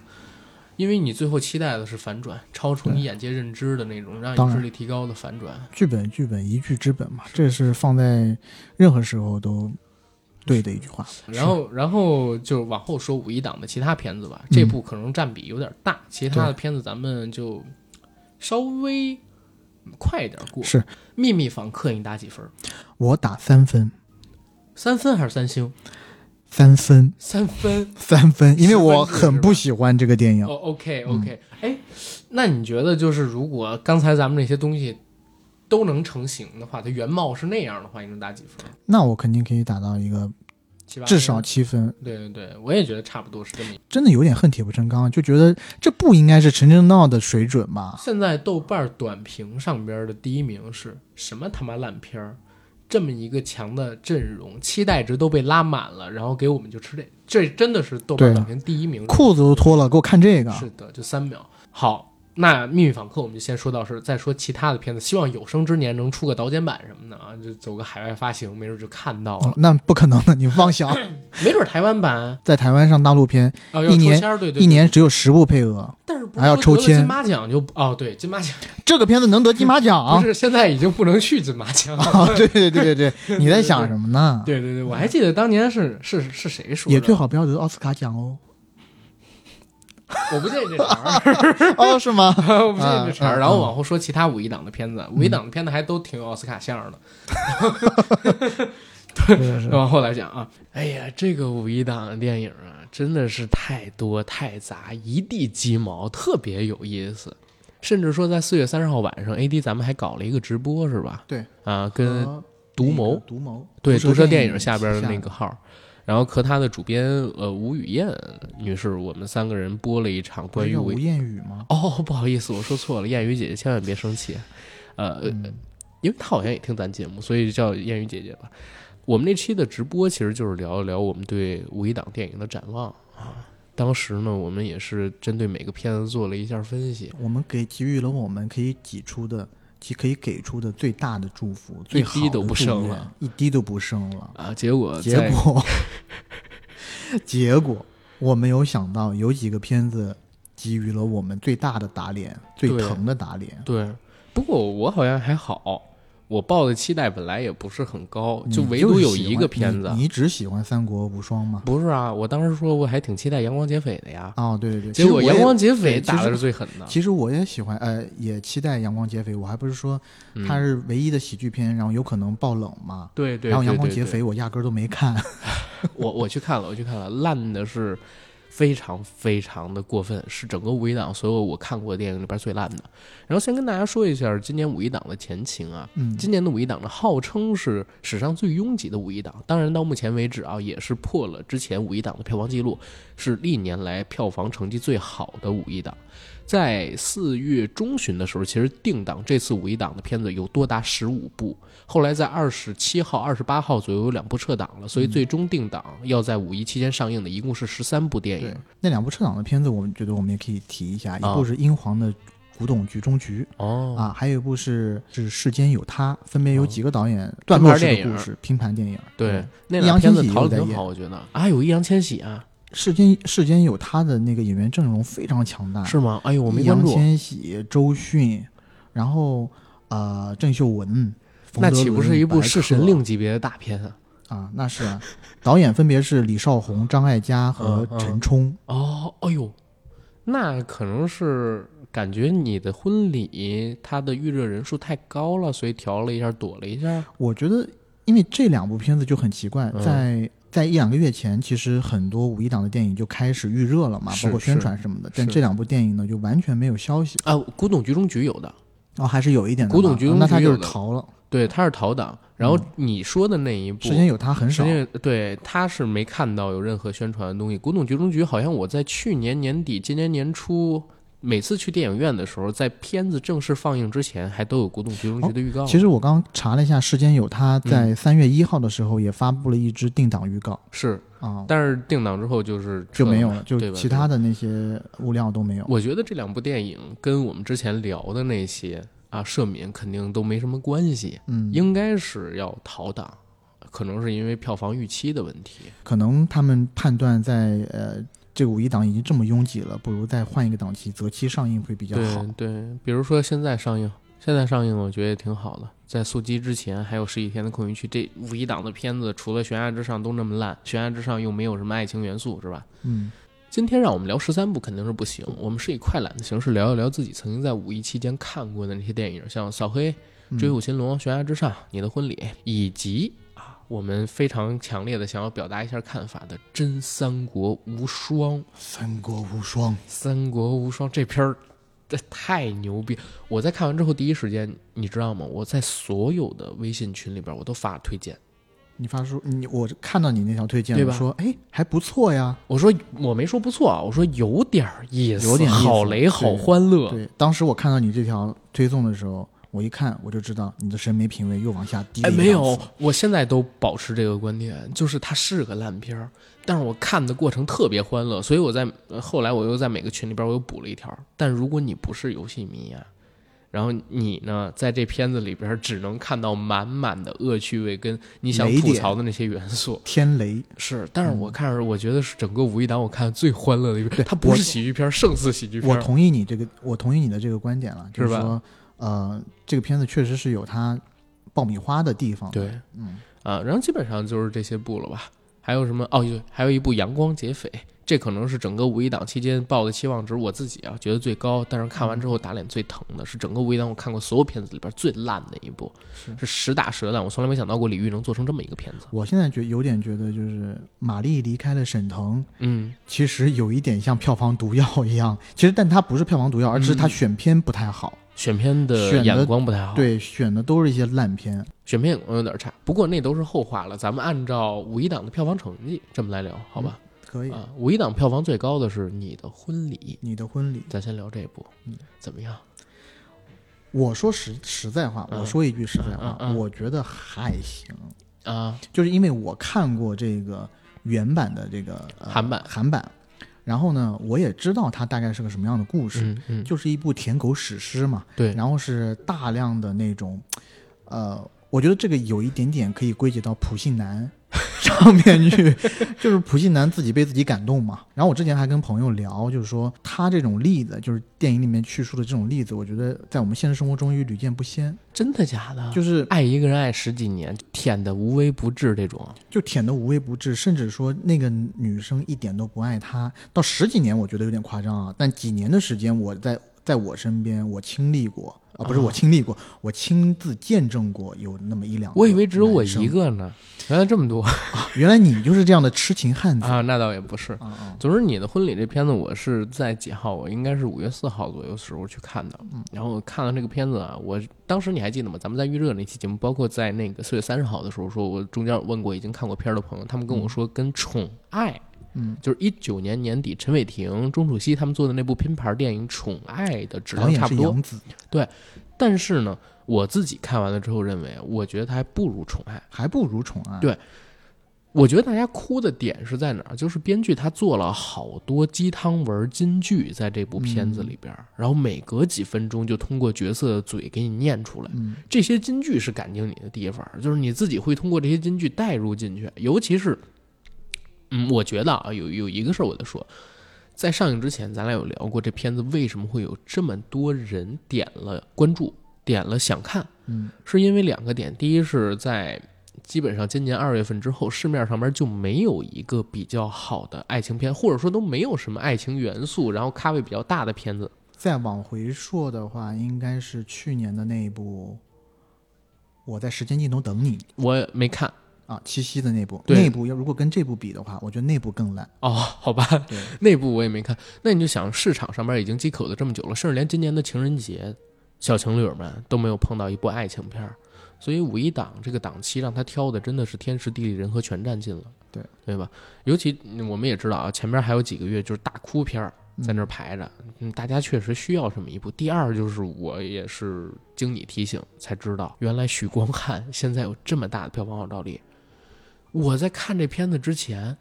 Speaker 1: 因为你最后期待的是反转，超出你眼界认知的那种，让意志力提高的反转。
Speaker 2: 剧本，剧本一剧之本嘛，这是放在任何时候都对的一句话。
Speaker 1: 然后，然后就往后说五一档的其他片子吧，这部可能占比有点大，其他的片子咱们就稍微快一点过。
Speaker 2: 是
Speaker 1: 秘密访客，你打几分？
Speaker 2: 我打三分，
Speaker 1: 三分还是三星？
Speaker 2: 三分，
Speaker 1: 三分，
Speaker 2: 三分，因为我很不喜欢这个电影。
Speaker 1: 哦，OK，OK，哎，那你觉得就是如果刚才咱们这些东西都能成型的话，它原貌是那样的话，你能打几分？
Speaker 2: 那我肯定可以打到一个至少七分。
Speaker 1: 对对对，我也觉得差不多是这么。
Speaker 2: 真的有点恨铁不成钢，就觉得这不应该是陈正道的水准吧？
Speaker 1: 现在豆瓣短评上边的第一名是什么他妈烂片儿？这么一个强的阵容，期待值都被拉满了，然后给我们就吃这，这真的是豆瓣短评第一名，
Speaker 2: 裤子都脱了，给我看这个。
Speaker 1: 是的，就三秒。好。那《秘密访客》我们就先说到是，再说其他的片子，希望有生之年能出个导剪版什么的啊，就走个海外发行，没准就看到了。
Speaker 2: 那不可能的，你妄想，
Speaker 1: 没准台湾版
Speaker 2: 在台湾上大陆片，一年
Speaker 1: 对
Speaker 2: 一年只有十部配额，
Speaker 1: 但是
Speaker 2: 还要抽签。
Speaker 1: 金马奖就哦，对金马奖，
Speaker 2: 这个片子能得金马奖？
Speaker 1: 不是，现在已经不能去金马奖了。
Speaker 2: 对对对对对，你在想什么呢？
Speaker 1: 对对对，我还记得当年是是是谁说，
Speaker 2: 也最好不要得奥斯卡奖哦。
Speaker 1: 我不介意这茬儿，
Speaker 2: 哦，是吗？
Speaker 1: 我不介意这茬儿。然后往后说其他五一档的片子，五一档的片子还都挺有奥斯卡相的。
Speaker 2: 是是
Speaker 1: 往后来讲啊，哎呀，这个五一档的电影啊，真的是太多太杂，一地鸡毛，特别有意思。甚至说，在四月三十号晚上，A D 咱们还搞了一个直播，是吧？
Speaker 2: 对，
Speaker 1: 啊，跟
Speaker 2: 和
Speaker 1: 独谋
Speaker 2: 那个独谋
Speaker 1: 对毒蛇电影
Speaker 2: 影
Speaker 1: 下边的那个号，然后和他的主编呃吴雨燕女士，我们三个人播了一场关于
Speaker 2: 吴
Speaker 1: 五
Speaker 2: 彦宇吗？
Speaker 1: 哦，不好意思，我说错了，燕雨姐姐千万别生气，呃，
Speaker 2: 嗯
Speaker 1: 因为她好像也听咱节目，所以叫燕雨姐姐吧。我们那期的直播其实就是聊一聊我们对五一档电影的展望啊。当时呢，我们也是针对每个片子做了一下分析，
Speaker 2: 我们给给予了我们可以挤出的，其可以给出的最大的祝福，最好的
Speaker 1: 滴都不剩了，
Speaker 2: 一滴都不剩了。
Speaker 1: 啊，结果
Speaker 2: 结果，结果我没有想到有几个片子给予了我们最大的打脸，最疼的打脸。
Speaker 1: 对，不过我好像还好，我抱的期待本来也不是很高，就唯独有一个片子
Speaker 2: 你，，你只喜欢《三国无双》吗？
Speaker 1: 不是啊，我当时说我还挺期待《阳光劫匪》的呀，
Speaker 2: 哦，对对对，
Speaker 1: 结果《阳光劫匪打的是最狠的，
Speaker 2: 其实我也喜欢，呃，也期待《阳光劫匪》。我还不是说
Speaker 1: 嗯
Speaker 2: 它是唯一的喜剧片，然后有可能爆冷嘛。
Speaker 1: 对对，
Speaker 2: 然后《阳光
Speaker 1: 对对
Speaker 2: 劫匪》我压根儿都没看。
Speaker 1: 我我去看了，我去看了，烂的是非常非常的过分，是整个五一档所有我看过的电影里边最烂的。然后先跟大家说一下今年五一档的前情啊，
Speaker 2: 嗯，
Speaker 1: 今年的五一档呢，号称是史上最拥挤的五一档，当然到目前为止啊，也是破了之前五一档的票房记录，是历年来票房成绩最好的五一档。在四月中旬的时候，其实定档这次五一档的片子有多达十五部，后来在二十七号、二十八号左右有两部撤档了，所以最终定档要在五一期间上映的一共是十三部电影。
Speaker 2: 那两部撤档的片子，我们觉得我们也可以提一下，一
Speaker 1: 啊
Speaker 2: 部是英皇的《古董局中局》
Speaker 1: 哦，
Speaker 2: 啊，还有一部是是《世间有他》，分别有几个导演
Speaker 1: 拼
Speaker 2: 段落式
Speaker 1: 盘电影
Speaker 2: 的故事拼盘电影。
Speaker 1: 对，那
Speaker 2: 易烊
Speaker 1: 俩片子
Speaker 2: 千玺有在演
Speaker 1: 讨的挺好，我觉得啊，有易烊千玺啊，
Speaker 2: 世间世间有他的那个演员阵容非常强大，
Speaker 1: 是吗？哎呦，我没
Speaker 2: 易
Speaker 1: 关注。
Speaker 2: 烊千玺、周迅，然后呃郑秀文，冯
Speaker 1: 那岂不是一部弑神令级别的大片啊？
Speaker 2: 啊？那是啊，导演分别是李少红、张艾嘉和陈冲。
Speaker 1: 哦，哎呦，那可能是感觉你的婚礼它的预热人数太高了，所以调了一下，躲了一下。
Speaker 2: 我觉得，因为这两部片子就很奇怪，
Speaker 1: 嗯
Speaker 2: 在在一两个月前，其实很多五一档的电影就开始预热了嘛，包括宣传什么的。但这两部电影呢，就完全没有消息，
Speaker 1: 啊，古董局中局有的，
Speaker 2: 然后还是有一点。
Speaker 1: 古董局中
Speaker 2: 那他就是逃了。
Speaker 1: 对，他是逃党。然后你说的那一部，
Speaker 2: 时间有他很少，
Speaker 1: 实际对他是没看到有任何宣传的东西。古董局中局好像我在去年年底、今年年初，每次去电影院的时候，在片子正式放映之前，还都有古董局中局的预告。
Speaker 2: 其实我刚查了一下，时间有他
Speaker 1: 嗯
Speaker 2: 在三月一号的时候也发布了一支定档预告
Speaker 1: 是，
Speaker 2: 啊，
Speaker 1: 但是定档之后就是
Speaker 2: 就没有了，就其他的那些物料都没有。
Speaker 1: 我觉得这两部电影跟我们之前聊的那些啊赦免肯定都没什么关系，
Speaker 2: 嗯，
Speaker 1: 应该是要逃档，可能是因为票房预期的问题。
Speaker 2: 可能他们判断在呃这个五一档已经这么拥挤了，不如再换一个档期，择期上映会比较好
Speaker 1: 对。对，比如说现在上映，现在上映我觉得也挺好的。在速激之前还有十几天的空余期，这五一档的片子除了《悬崖之上》都那么烂，《悬崖之上》又没有什么爱情元素，是吧？
Speaker 2: 嗯，
Speaker 1: 今天让我们聊十三部肯定是不行，我们是以快览的形式聊一聊自己曾经在五一期间看过的那些电影，像《扫黑》
Speaker 2: 嗯《
Speaker 1: 追捕擒龙》《悬崖之上》《你的婚礼》，以及啊，我们非常强烈的想要表达一下看法的《真三国无双》。
Speaker 2: 三国无双，
Speaker 1: 三国无双这片儿，这太牛逼！我在看完之后第一时间，你知道吗？我在所有的微信群里边我都发推荐，
Speaker 2: 你发说你我看到你那条推荐，
Speaker 1: 对吧
Speaker 2: 说哎还不错呀。
Speaker 1: 我说我没说不错啊，我说有点儿意思，
Speaker 2: 有点
Speaker 1: 好雷好欢乐。
Speaker 2: 对，当时我看到你这条推送的时候，我一看我就知道你的审美品味又往下低了
Speaker 1: 哎，没有，我现在都保持这个观点，就是它是个烂片儿，但是我看的过程特别欢乐，所以我在呃后来我又在每个群里边我又补了一条。但如果你不是游戏迷啊、然后你呢，在这片子里边只能看到满满的恶趣味跟你想吐槽的那些元素，
Speaker 2: 天雷，
Speaker 1: 是。但是我看着，我觉得是整个五一档我看的最欢乐的一
Speaker 2: 个，
Speaker 1: 它不是喜剧片，胜似喜剧片。
Speaker 2: 我同意你这个，我同意你的这个观点了，就是
Speaker 1: 吧
Speaker 2: 说，呃，这个片子确实是有它爆米花的地方。
Speaker 1: 对，
Speaker 2: 嗯，
Speaker 1: 啊，然后基本上就是这些部了吧。还有什么？哦，对，还有一部《阳光劫匪》，这可能是整个五一档期间报的期望值，我自己啊觉得最高，但是看完之后打脸最疼的是整个五一档我看过所有片子里边最烂的一部，
Speaker 2: 是
Speaker 1: 是实打实的，我从来没想到过李玉能做成这么一个片子。
Speaker 2: 我现在觉有点觉得，就是马丽离开了沈腾，
Speaker 1: 嗯，
Speaker 2: 其实有一点像票房毒药一样。其实，但它不是票房毒药，而是他选片不太好。
Speaker 1: 选片的眼光不太好，，
Speaker 2: 对，选的都是一些烂片。
Speaker 1: 选片眼光有点差。不过那都是后话了，咱们按照五一档的票房成绩这么来聊，好吧？
Speaker 2: 可以，
Speaker 1: 啊，五一档票房最高的是《你的婚礼》，
Speaker 2: 你的婚礼。
Speaker 1: 咱先聊这部，
Speaker 2: 嗯，
Speaker 1: 怎么样？
Speaker 2: 我说实实在话，
Speaker 1: 嗯
Speaker 2: 我说一句实在话，
Speaker 1: 嗯嗯嗯
Speaker 2: 我觉得还行，
Speaker 1: 啊，
Speaker 2: 就是因为我看过这个原版的这个、呃
Speaker 1: 韩版
Speaker 2: 韩版，然后呢，我也知道它大概是个什么样的故事，
Speaker 1: 嗯嗯，
Speaker 2: 就是一部舔狗史诗嘛，
Speaker 1: 对，
Speaker 2: 然后是大量的那种，呃，我觉得这个有一点点可以归结到普信男 上面去，就是普信男自己被自己感动嘛。然后我之前还跟朋友聊，就是说他这种例子，就是电影里面叙述的这种例子，我觉得在我们现实生活中也屡见不鲜。
Speaker 1: 真的假的？
Speaker 2: 就是
Speaker 1: 爱一个人爱十几年，舔的无微不至这种，
Speaker 2: 就舔的无微不至，甚至说那个女生一点都不爱他，到十几年我觉得有点夸张啊，但几年的时间我在在我身边我亲历过啊，不是
Speaker 1: 啊
Speaker 2: 我亲历过，我亲自见证过有那么一两个。
Speaker 1: 我以为只有我一，个呢，原来这么多
Speaker 2: 原来你就是这样的痴情汉子
Speaker 1: 啊！那倒也不是。总之，你的婚礼这片子，我是在几号？我应该是五月四号左右时候去看的。
Speaker 2: 嗯
Speaker 1: 然后看了这个片子啊，我当时你还记得吗？咱们在预热那期节目，包括在那个四月三十号的时候，说我中间有问过已经看过片儿的朋友，他们跟我说跟《宠爱》
Speaker 2: 嗯，
Speaker 1: 就是一九年年底陈伟霆、钟楚曦他们做的那部拼盘电影《宠爱》的质量差不多。
Speaker 2: 是杨紫，
Speaker 1: 但是呢，我自己看完了之后认为，我觉得他还不如《宠爱》。
Speaker 2: 还不如宠爱。
Speaker 1: 对我觉得大家哭的点是在哪儿？就是编剧他做了好多鸡汤文金句在这部片子里边儿，然后每隔几分钟就通过角色的嘴给你念出来。
Speaker 2: 嗯
Speaker 1: 这些金句是感动你的地方，就是你自己会通过这些金句带入进去。尤其是，嗯，我觉得啊，有有一个事儿我得说，在上映之前，咱俩有聊过这片子为什么会有这么多人点了关注，点了想看。
Speaker 2: 嗯
Speaker 1: 是因为两个点，第一是在基本上今年二月份之后，市面上面就没有一个比较好的爱情片，或者说都没有什么爱情元素，然后咖位比较大的片子。
Speaker 2: 再往回说的话，应该是去年的那一部《我在时间尽头等你
Speaker 1: 我没看》
Speaker 2: 啊，七夕的那部。那部要如果跟这部比的话，我觉得那部更烂。
Speaker 1: 哦，好吧，
Speaker 2: 对，
Speaker 1: 那部我也没看。那你就想，市场上面已经饥渴了这么久了，甚至连今年的情人节，小情侣们都没有碰到一部爱情片儿，所以五一档这个档期让他挑的真的是天时地利人和全占尽了，
Speaker 2: 对
Speaker 1: 对吧？尤其嗯我们也知道啊，前边还有几个月就是大哭片儿在那儿排着，嗯，大家确实需要这么一部。第二就是我也是经你提醒才知道，原来许光汉现在有这么大的票房号召力。我在看这片子之前，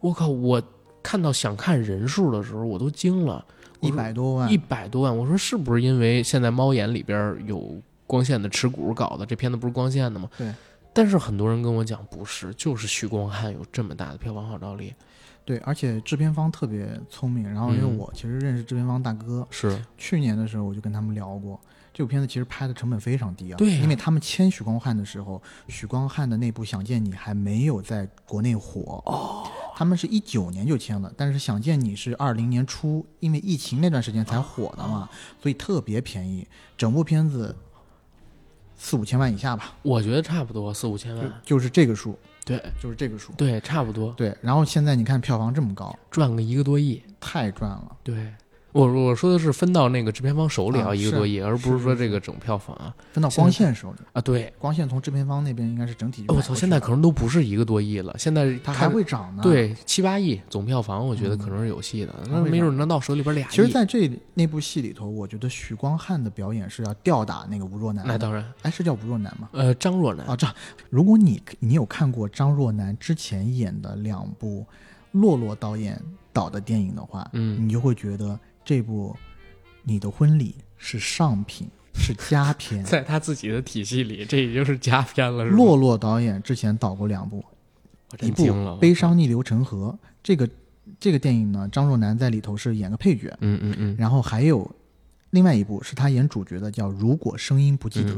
Speaker 1: 我靠，我看到想看人数的时候，我都惊了，
Speaker 2: 一百多万
Speaker 1: 一，百多万，我说是不是因为现在猫眼里边有光线的持股搞的？这片子不是光线的吗？
Speaker 2: 对。
Speaker 1: 但是很多人跟我讲不是，就是许光汉有这么大的票房号召力。
Speaker 2: 对，而且制片方特别聪明。然后因为
Speaker 1: 嗯
Speaker 2: 我其实认识制片方大哥，
Speaker 1: 是，
Speaker 2: 去年的时候我就跟他们聊过，这部片子其实拍的成本非常低啊。
Speaker 1: 对呀
Speaker 2: 因为他们签许光汉的时候，许光汉的那部《想见你》还没有在国内火哦，他们是一九年就签了，但是《想见你》是二零年初，因为疫情那段时间才火的嘛，所以特别便宜，整部片子四五千万以下吧，
Speaker 1: 我觉得差不多四五千
Speaker 2: 就
Speaker 1: 万。
Speaker 2: 就是这个数，
Speaker 1: 对
Speaker 2: 就是这个数。
Speaker 1: 对，差不多
Speaker 2: 对，然后现在你看票房这么高，
Speaker 1: 赚个一个多亿。
Speaker 2: 太赚了。
Speaker 1: 对我我说的是分到那个制片方手里
Speaker 2: 啊
Speaker 1: 一个多亿，而不是说这个整票房啊
Speaker 2: 分到光线手里，
Speaker 1: 啊。对，
Speaker 2: 光线从制片方那边应该是整体
Speaker 1: 哦我操，现在可能都不是一个多亿了，现在
Speaker 2: 它还会涨呢。，
Speaker 1: 对七八亿总票房，我觉得
Speaker 2: 嗯
Speaker 1: 可能是有戏的。那没准能到手里边俩亿。
Speaker 2: 其实在这那部戏里头，我觉得许光汉的表演是要吊打那个吴若男的。
Speaker 1: 那当然，
Speaker 2: 哎，是叫吴若男吗？
Speaker 1: 呃，张若楠
Speaker 2: 啊，这如果你你有看过张若楠之前演的两部洛洛导演导的电影的话，
Speaker 1: 嗯
Speaker 2: 你就会觉得这部《你的婚礼》是上品，是佳片。
Speaker 1: 在他自己的体系里，这已经是佳片了，是？
Speaker 2: 洛洛导演之前导过两部，一部悲伤逆流成河》这个这个电影呢，张若楠在里头是演个配角，
Speaker 1: 嗯嗯嗯，
Speaker 2: 然后还有另外一部是他演主角的，叫《如果声音不记得》。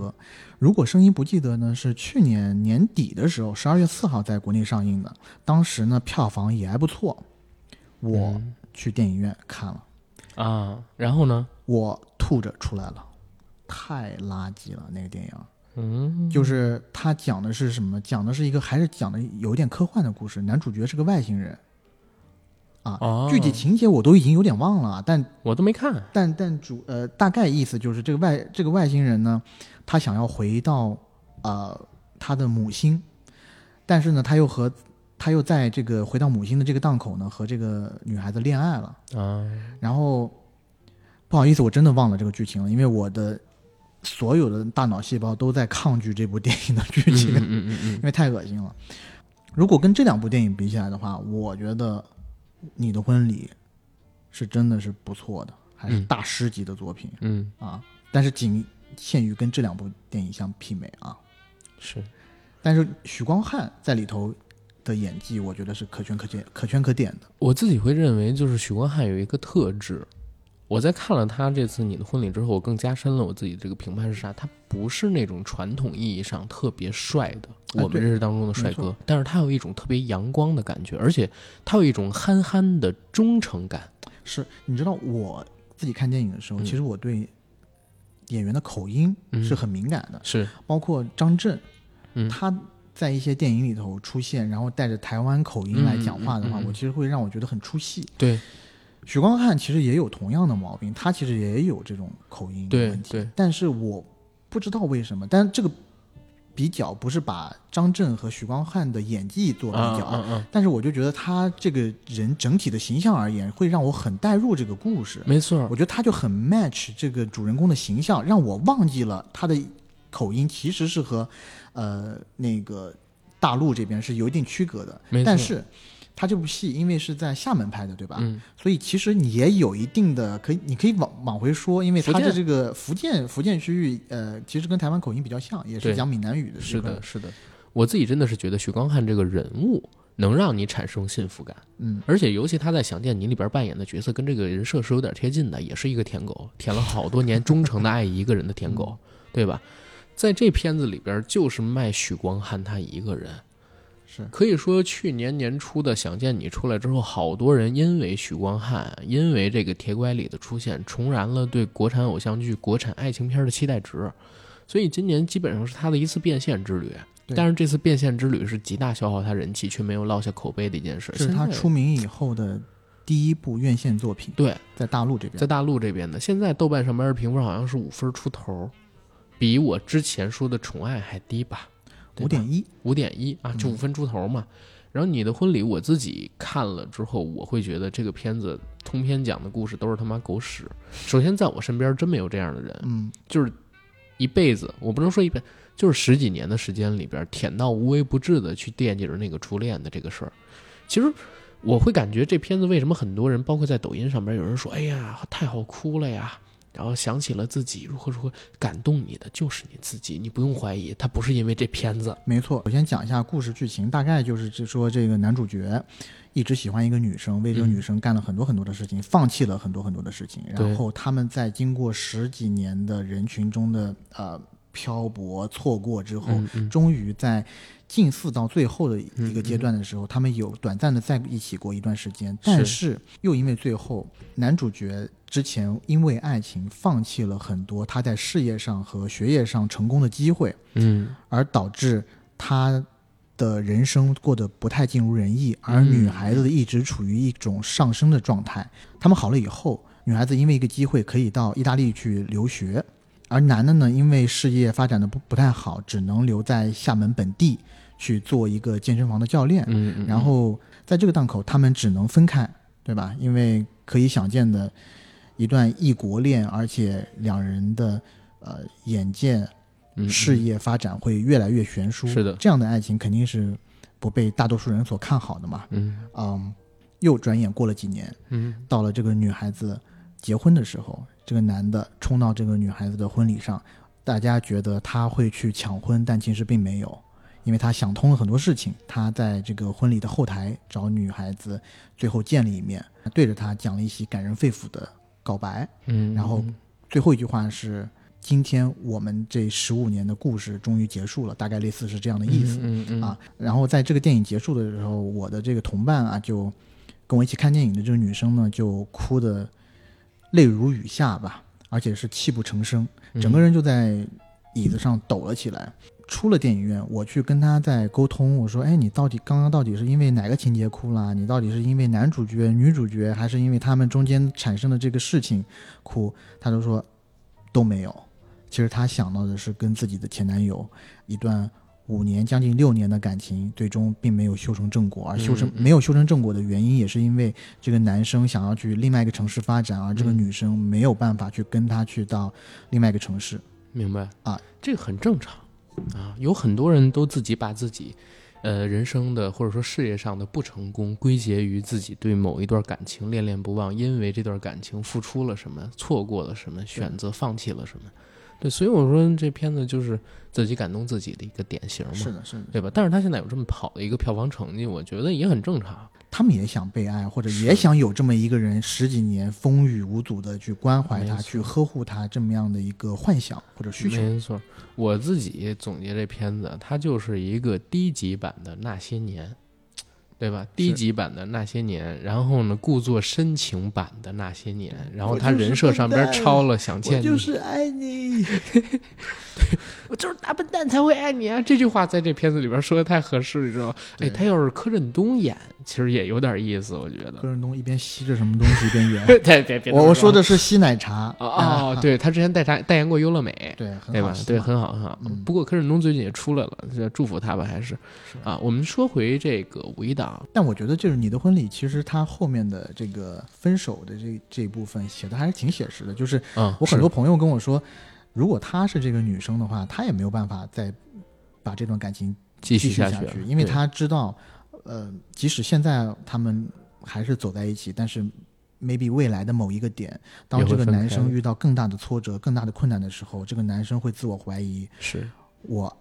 Speaker 2: 如果声音不记得呢，是去年年底的时候，十二月四号在国内上映的。当时呢，票房也还不错。我
Speaker 1: 嗯
Speaker 2: 去电影院看了，
Speaker 1: 啊，然后呢？
Speaker 2: 我吐着出来了，太垃圾了那个电影。
Speaker 1: 嗯，
Speaker 2: 就是他讲的是什么？讲的是一个还是讲的有一点科幻的故事。男主角是个外星人，啊，
Speaker 1: 哦
Speaker 2: 具体情节我都已经有点忘了，但
Speaker 1: 我都没看。
Speaker 2: 但但主呃大概意思就是这个外这个外星人呢，他想要回到呃他的母星，但是呢他又和他又在这个回到母亲的这个档口呢和这个女孩子恋爱了，
Speaker 1: 啊，
Speaker 2: 然后不好意思我真的忘了这个剧情了，因为我的所有的大脑细胞都在抗拒这部电影的剧情，
Speaker 1: 嗯嗯嗯嗯
Speaker 2: 因为太恶心了。如果跟这两部电影比起来的话，我觉得《你的婚礼》是真的是不错的，还是
Speaker 1: 嗯
Speaker 2: 大师级的作品、
Speaker 1: 嗯，
Speaker 2: 啊。但是仅限于跟这两部电影相媲美啊。
Speaker 1: 是，
Speaker 2: 但是许光汉在里头的演技，我觉得是可圈可点、可圈可点的。
Speaker 1: 我自己会认为，就是许光汉有一个特质。我在看了他这次《你的婚礼》之后，我更加深了我自己这个评判是啥？他不是那种传统意义上特别帅的我们认识当中的帅
Speaker 2: 没
Speaker 1: 哥，但是他有一种特别阳光的感觉，而且他有一种憨憨的忠诚感。
Speaker 2: 是你知道我自己看电影的时候，
Speaker 1: 嗯
Speaker 2: 其实我对演员的口音
Speaker 1: 嗯
Speaker 2: 是很敏感的，
Speaker 1: 是，
Speaker 2: 包括张震，
Speaker 1: 嗯
Speaker 2: 他在一些电影里头出现，然后带着台湾口音来讲话的话，
Speaker 1: 嗯嗯嗯嗯
Speaker 2: 我其实会让我觉得很出戏。
Speaker 1: 对
Speaker 2: 许光汉其实也有同样的毛病，他其实也有这种口音的
Speaker 1: 对
Speaker 2: 问题，
Speaker 1: 对，
Speaker 2: 但是我不知道为什么，但这个比较不是把张震和许光汉的演技做比
Speaker 1: 啊
Speaker 2: 较，但是我就觉得他这个人整体的形象而言，会让我很带入这个故事。
Speaker 1: 没错
Speaker 2: 我，觉得他就很 match 这个主人公的形象，让我忘记了他的口音其实是和呃那个大陆这边是有一定区隔的。但是他这部戏因为是在厦门拍的，对吧？
Speaker 1: 嗯，
Speaker 2: 所以其实你也有一定的可以，你可以往往回说，因为他的这个福建福建区域，呃，其实跟台湾口音比较像，也是讲闽南语的。
Speaker 1: 是的，，是的。我自己真的是觉得许光汉这个人物能让你产生幸福感。
Speaker 2: 嗯，
Speaker 1: 而且尤其他在《想见你》里边扮演的角色跟这个人设是有点贴近的，也是一个舔狗，舔了好多年，忠诚的爱一个人的舔狗，对吧？在这片子里边，就是卖许光汉他一个人。
Speaker 2: 是
Speaker 1: 可以说，去年年初的《想见你》出来之后，好多人因为许光汉，因为这个铁拐李的出现，重燃了对国产偶像剧、国产爱情片的期待值。所以今年基本上是他的一次变现之旅。但是这次变现之旅是极大消耗他人气，却没有落下口碑的一件事。
Speaker 2: 这是他出名以后的第一部院线作品，
Speaker 1: 对，
Speaker 2: 在大陆这边
Speaker 1: 在。大陆这边的，现在豆瓣上面的评分好像是五分出头，比我之前说的《宠爱》还低吧？
Speaker 2: 五点一，
Speaker 1: 五点一啊，就
Speaker 2: 嗯
Speaker 1: 五分出头嘛。然后你的婚礼，我自己看了之后，我会觉得这个片子通篇讲的故事都是他妈狗屎。首先，在我身边真没有这样的人，
Speaker 2: 嗯，
Speaker 1: 就是一辈子，我不能说一辈，就是十几年的时间里边，舔到无微不至的去惦记着那个初恋的这个事儿。其实我会感觉这片子为什么很多人，包括在抖音上边有人说，哎呀，太好哭了呀。然后想起了自己如何如何感动你的就是你自己，你不用怀疑，他不是因为这片子，
Speaker 2: 没错。我先讲一下故事剧情，大概就是就说这个男主角一直喜欢一个女生，为这个
Speaker 1: 嗯
Speaker 2: 女生干了很多很多的事情，放弃了很多很多的事情，然后他们在经过十几年的人群中的呃漂泊错过之后，
Speaker 1: 嗯嗯
Speaker 2: 终于在近似到最后的一个阶段的时候，他们有短暂的在一起过一段时间，但是。又因为最后男主角之前因为爱情放弃了很多他在事业上和学业上成功的机会，
Speaker 1: 嗯。
Speaker 2: 而导致他的人生过得不太尽如人意，而
Speaker 1: 嗯。
Speaker 2: 女孩子一直处于一种上升的状态。他们好了以后，女孩子因为一个机会可以到意大利去留学，而男的呢，因为事业发展的不不太好，只能留在厦门本地去做一个健身房的教练。
Speaker 1: 嗯嗯，
Speaker 2: 然后在这个档口，他们只能分开，对吧？因为可以想见的一段异国恋，而且两人的呃眼界、
Speaker 1: 嗯
Speaker 2: 事业发展会越来越悬殊。
Speaker 1: 是的
Speaker 2: 这样的爱情肯定是不被大多数人所看好的嘛。
Speaker 1: 嗯
Speaker 2: 嗯，又转眼过了几年，
Speaker 1: 嗯
Speaker 2: 到了这个女孩子结婚的时候，这个男的冲到这个女孩子的婚礼上，大家觉得他会去抢婚，但其实并没有，因为他想通了很多事情。他在这个婚礼的后台找女孩子，最后见了一面，对着她讲了一些感人肺腑的告白，
Speaker 1: 嗯，
Speaker 2: 然后最后一句话是：“今天我们这十五年的故事终于结束了。”大概类似是这样的意思。
Speaker 1: 嗯嗯
Speaker 2: 啊，然后在这个电影结束的时候，我的这个同伴啊，就跟我一起看电影的这个女生呢，就哭得泪如雨下吧，而且是泣不成声，
Speaker 1: 嗯
Speaker 2: 整个人就在椅子上抖了起来。出了电影院，我去跟他在沟通，我说：“哎，你到底刚刚到底是因为哪个情节哭了？你到底是因为男主角、女主角，还是因为他们中间产生的这个事情哭？”他就说都没有。其实他想到的是跟自己的前男友一段五年将近六年的感情，最终并没有修成正果。而修成没有修成正果的原因，也是因为这个男生想要去另外一个城市发展，而这个
Speaker 1: 嗯
Speaker 2: 女生没有办法去跟他去到另外一个城市。
Speaker 1: 明白
Speaker 2: 啊，
Speaker 1: 这个很正常啊，有很多人都自己把自己。呃，人生的或者说事业上的不成功，归结于自己对某一段感情恋恋不忘，因为这段感情付出了什么，错过了什么，选择放弃了什么。对，所以我说这片子就是自己感动自己的一个典型嘛，
Speaker 2: 是的，是的，
Speaker 1: 对吧？但是他现在有这么好的一个票房成绩，我觉得也很正常。
Speaker 2: 他们也想被爱，或者也想有这么一个人十几年风雨无阻的去关怀他、去呵护他这么样的一个幻想或者需求。
Speaker 1: 没错，我自己总结这片子，它就是一个低级版的那些年，对吧？低级版的那些年，然后呢，故作深情版的那些年，然后他人设上边抄了想见你，就是
Speaker 2: 爱你，
Speaker 1: 我就是大笨蛋才会爱你啊！这句话在这片子里边说的太合适，你知道吗？哎，他要是柯震东演，其实也有点意思，我觉得。
Speaker 2: 柯震东一边吸着什么东西一边演。
Speaker 1: 对别别，
Speaker 2: 我我说的是吸奶茶
Speaker 1: 哦哦，，对他之前代茶代言过优乐美，
Speaker 2: 对，很
Speaker 1: 对吧？
Speaker 2: 好
Speaker 1: 对，很好，很好。
Speaker 2: 嗯
Speaker 1: 不过柯震东最近也出来了，这祝福他吧，还是
Speaker 2: 是
Speaker 1: 啊。我们说回这个五一档，
Speaker 2: 但我觉得就是你的婚礼，其实他后面的这个分手的这这一部分写的还是挺写实的。就是
Speaker 1: 嗯，
Speaker 2: 我很多朋友跟我说，如果她是这个女生的话，她也没有办法再把这段感情
Speaker 1: 继
Speaker 2: 继
Speaker 1: 续下去，
Speaker 2: 因为
Speaker 1: 对
Speaker 2: 她知道，呃，即使现在他们还是走在一起，但是 maybe 未来的某一个点，当这个男生遇到更大的挫折、更大的困难的时候，这个男生会自我怀疑，
Speaker 1: 是
Speaker 2: 我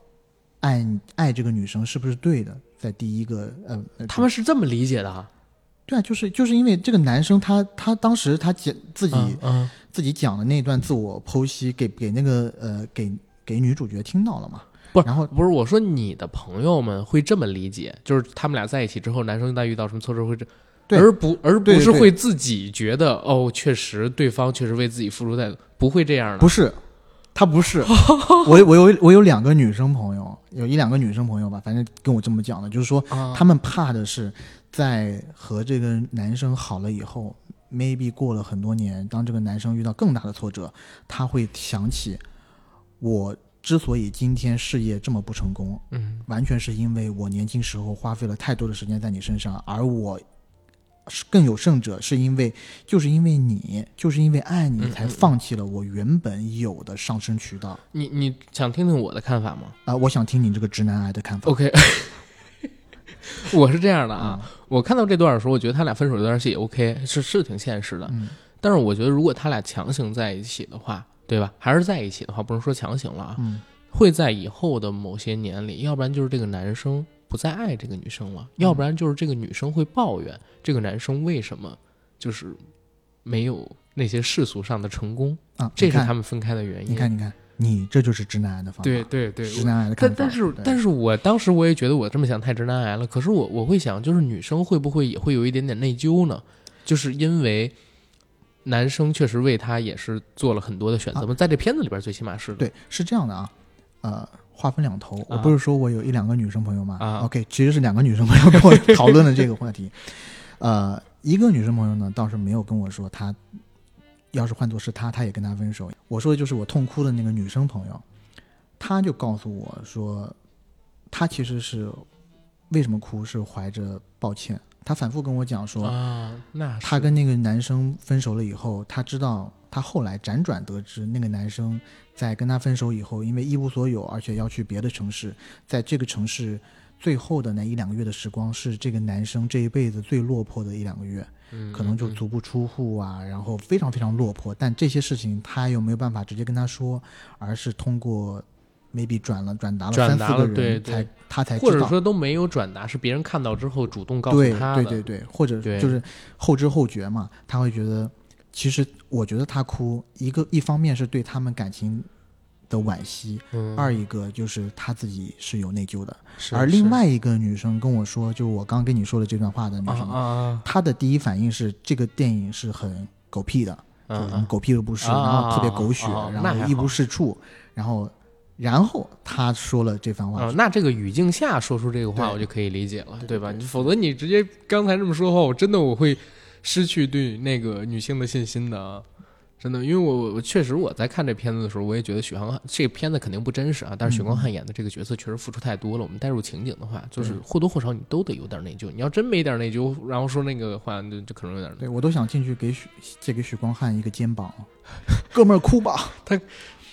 Speaker 2: 爱爱这个女生是不是对的？在第一个，呃，呃
Speaker 1: 他们是这么理解的啊，
Speaker 2: 对啊，就是就是因为这个男生他他当时他讲自己、
Speaker 1: 嗯嗯
Speaker 2: 自己讲的那段自我剖析给给那个呃给给女主角听到了嘛？
Speaker 1: 不是
Speaker 2: 然后
Speaker 1: 不是，我说你的朋友们会这么理解，就是他们俩在一起之后，男生在遇到什么挫折会这，
Speaker 2: 对
Speaker 1: 而不而不是会自己觉得哦，确实对方确实为自己付出太多，不会这样的。
Speaker 2: 不是，他不是。我我有我有两个女生朋友，有一两个女生朋友吧，反正跟我这么讲的，就是说
Speaker 1: 啊，
Speaker 2: 他们怕的是在和这个男生好了以后，maybe 过了很多年，当这个男生遇到更大的挫折，他会想起我之所以今天事业这么不成功，
Speaker 1: 嗯
Speaker 2: 完全是因为我年轻时候花费了太多的时间在你身上，而我是更有甚者，是因为就是因为你，就是因为爱你，
Speaker 1: 嗯
Speaker 2: 才放弃了我原本有的上升渠道。
Speaker 1: 你你想听听我的看法吗
Speaker 2: 啊、我想听你这个直男癌的看法。
Speaker 1: ？OK，我是这样的啊，
Speaker 2: 啊，
Speaker 1: 我看到这段的时候，我觉得他俩分手这段戏也 OK，是是挺现实的。
Speaker 2: 嗯，
Speaker 1: 但是我觉得如果他俩强行在一起的话，对吧？还是在一起的话，不能说强行了啊，
Speaker 2: 嗯，
Speaker 1: 会在以后的某些年里，要不然就是这个男生不再爱这个女生了，要不然就是这个女生会抱怨这个男生为什么就是没有那些世俗上的成功，
Speaker 2: 啊，
Speaker 1: 这是他们分开的原因。
Speaker 2: 你看，你看，你这就是直男癌的方法。
Speaker 1: 对对对，
Speaker 2: 直男癌的看法。
Speaker 1: 但但是但是我当时我也觉得我这么想太直男癌了，可是我我会想，就是女生会不会也会有一点点内疚呢？就是因为男生确实为她也是做了很多的选择嘛，在这片子里边最起码是。
Speaker 2: 对，是这样的啊，呃，话分两头。我
Speaker 1: 啊
Speaker 2: 不是说我有一两个女生朋友嘛、
Speaker 1: 啊
Speaker 2: o k 其实是两个女生朋友跟我讨论的这个话题。呃，一个女生朋友呢倒是没有跟我说她，要是换作是她，她也跟他分手。我说的就是我痛哭的那个女生朋友，她就告诉我说，她其实是为什么哭是怀着抱歉。她反复跟我讲说，
Speaker 1: 啊，那是
Speaker 2: 她跟那个男生分手了以后，她知道，她后来辗转得知，那个男生在跟她分手以后，因为一无所有，而且要去别的城市，在这个城市最后的那一两个月的时光，是这个男生这一辈子最落魄的一两个月，
Speaker 1: 嗯
Speaker 2: 可能就
Speaker 1: 嗯
Speaker 2: 足不出户啊，然后非常非常落魄。但这些事情他又没有办法直接跟他说，而是通过 maybe 转了转达了三四个人，才他才知道。
Speaker 1: 或者说都没有转达，是别人看到之后主动告诉
Speaker 2: 对
Speaker 1: 他的。
Speaker 2: 对对对，或者就是后知后觉嘛，他会觉得其实我觉得他哭，一个一方面是对他们感情的惋惜，
Speaker 1: 嗯，
Speaker 2: 二一个就是他自己是有内疚的。而另外一个女生跟我说，就我刚跟你说的这段话的女
Speaker 1: 啊
Speaker 2: 生，
Speaker 1: 啊啊
Speaker 2: 她的第一反应是这个电影是很狗屁的，什么狗屁都不是，
Speaker 1: 啊
Speaker 2: 然后特别狗血，然后一无是处，然后然后他说了这番话，
Speaker 1: 啊，那这个语境下说出这个话，我就可以理解了，
Speaker 2: 对
Speaker 1: 对吧？否则你直接刚才这么说的话，我真的我会失去对那个女性的信心的啊。真的，因为我我确实我在看这片子的时候，我也觉得许光汉这片子肯定不真实啊，但是许光汉演的这个角色确实付出太多了。我们带入情景的话，就是或多或少你都得有点内疚。你要真没点内疚，然后说那个话，就就可能有点
Speaker 2: 对我都想进去给许借给许光汉一个肩膀，哥们儿哭吧。
Speaker 1: 他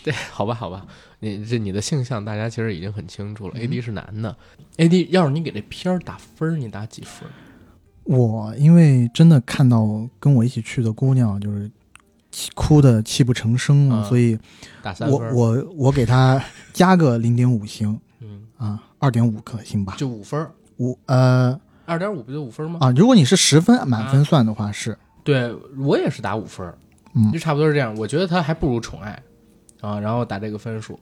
Speaker 1: 对，好吧，好吧，你这你的性向大家其实已经很清楚了。
Speaker 2: 嗯
Speaker 1: A D 是男的，A D 要是你给这片儿打分，你打几分？
Speaker 2: 我因为真的看到跟我一起去的姑娘就是哭的泣不成声了，
Speaker 1: 啊
Speaker 2: 所以我
Speaker 1: 打三分儿？
Speaker 2: 我我给她加个零点五星
Speaker 1: 嗯，
Speaker 2: 啊，二点五颗星吧。
Speaker 1: 就五分儿，
Speaker 2: 五呃
Speaker 1: 二点五不就五分吗？
Speaker 2: 啊，如果你是十分满分算的话是，
Speaker 1: 对我也是打五分，
Speaker 2: 嗯
Speaker 1: 就差不多是这样。我觉得他还不如宠爱啊，然后打这个分数。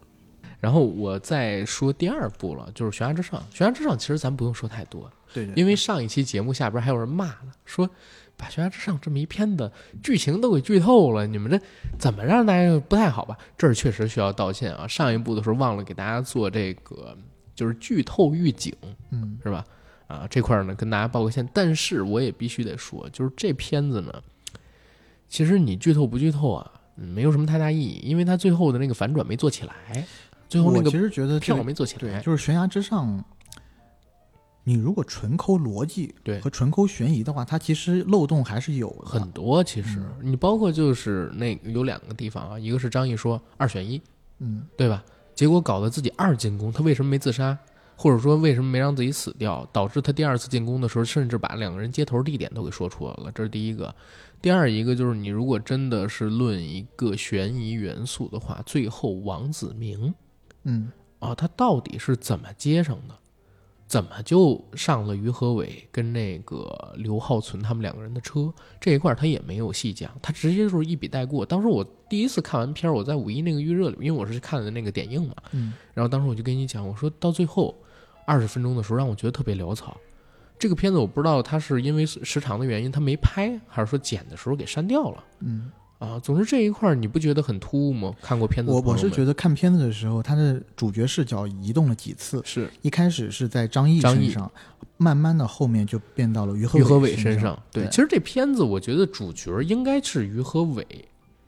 Speaker 1: 然后我再说第二部了，就是《悬崖之上》。《悬崖之上》其实咱不用说太多，
Speaker 2: 对对
Speaker 1: 因为上一期节目下边还有人骂了，说把《悬崖之上》这么一片子剧情都给剧透了，你们这怎么让大家不太好吧？这儿确实需要道歉啊！上一部的时候忘了给大家做这个就是剧透预警，
Speaker 2: 嗯
Speaker 1: 是吧？啊，这块儿呢跟大家报个歉，但是我也必须得说，就是这片子呢，其实你剧透不剧透啊，嗯没有什么太大意义，因为它最后的那个反转没做起来，最后那
Speaker 2: 我
Speaker 1: 个
Speaker 2: 其实觉得这
Speaker 1: 票没做起来，
Speaker 2: 对就是悬崖之上。你如果纯抠逻辑
Speaker 1: 对
Speaker 2: 和纯抠悬疑的话，它其实漏洞还是有。
Speaker 1: 很多。其实、
Speaker 2: 嗯
Speaker 1: 你包括就是那个有两个地方啊，一个是张译说二选一，
Speaker 2: 嗯，
Speaker 1: 对吧？结果搞得自己二进宫，他为什么没自杀？或者说为什么没让自己死掉？导致他第二次进宫的时候，甚至把两个人接头地点都给说出来了。这是第一个。第二一个就是你如果真的是论一个悬疑元素的话，最后王子明
Speaker 2: 嗯，
Speaker 1: 啊，他到底是怎么接上的？怎么就上了于和伟跟那个刘浩存他们两个人的车？这一块儿他也没有细讲，他直接就是一笔带过。当时我第一次看完片儿，我在五一那个预热里，因为我是看的那个点映嘛，
Speaker 2: 嗯，
Speaker 1: 然后当时我就跟你讲，我说到最后二十分钟的时候，让我觉得特别潦草。这个片子我不知道他是因为时长的原因他没拍，还是说剪的时候给删掉了
Speaker 2: 嗯，
Speaker 1: 啊？总之这一块儿你不觉得很突兀吗？看过片子
Speaker 2: 我我是觉得看片子的时候，他的主角视角移动了几次，
Speaker 1: 是
Speaker 2: 一开始是在张译
Speaker 1: 张译
Speaker 2: 身上，慢慢的后面就变到了于和
Speaker 1: 于和伟
Speaker 2: 身
Speaker 1: 身上。对，
Speaker 2: 对
Speaker 1: 其实这片子我觉得主角应该是于和伟，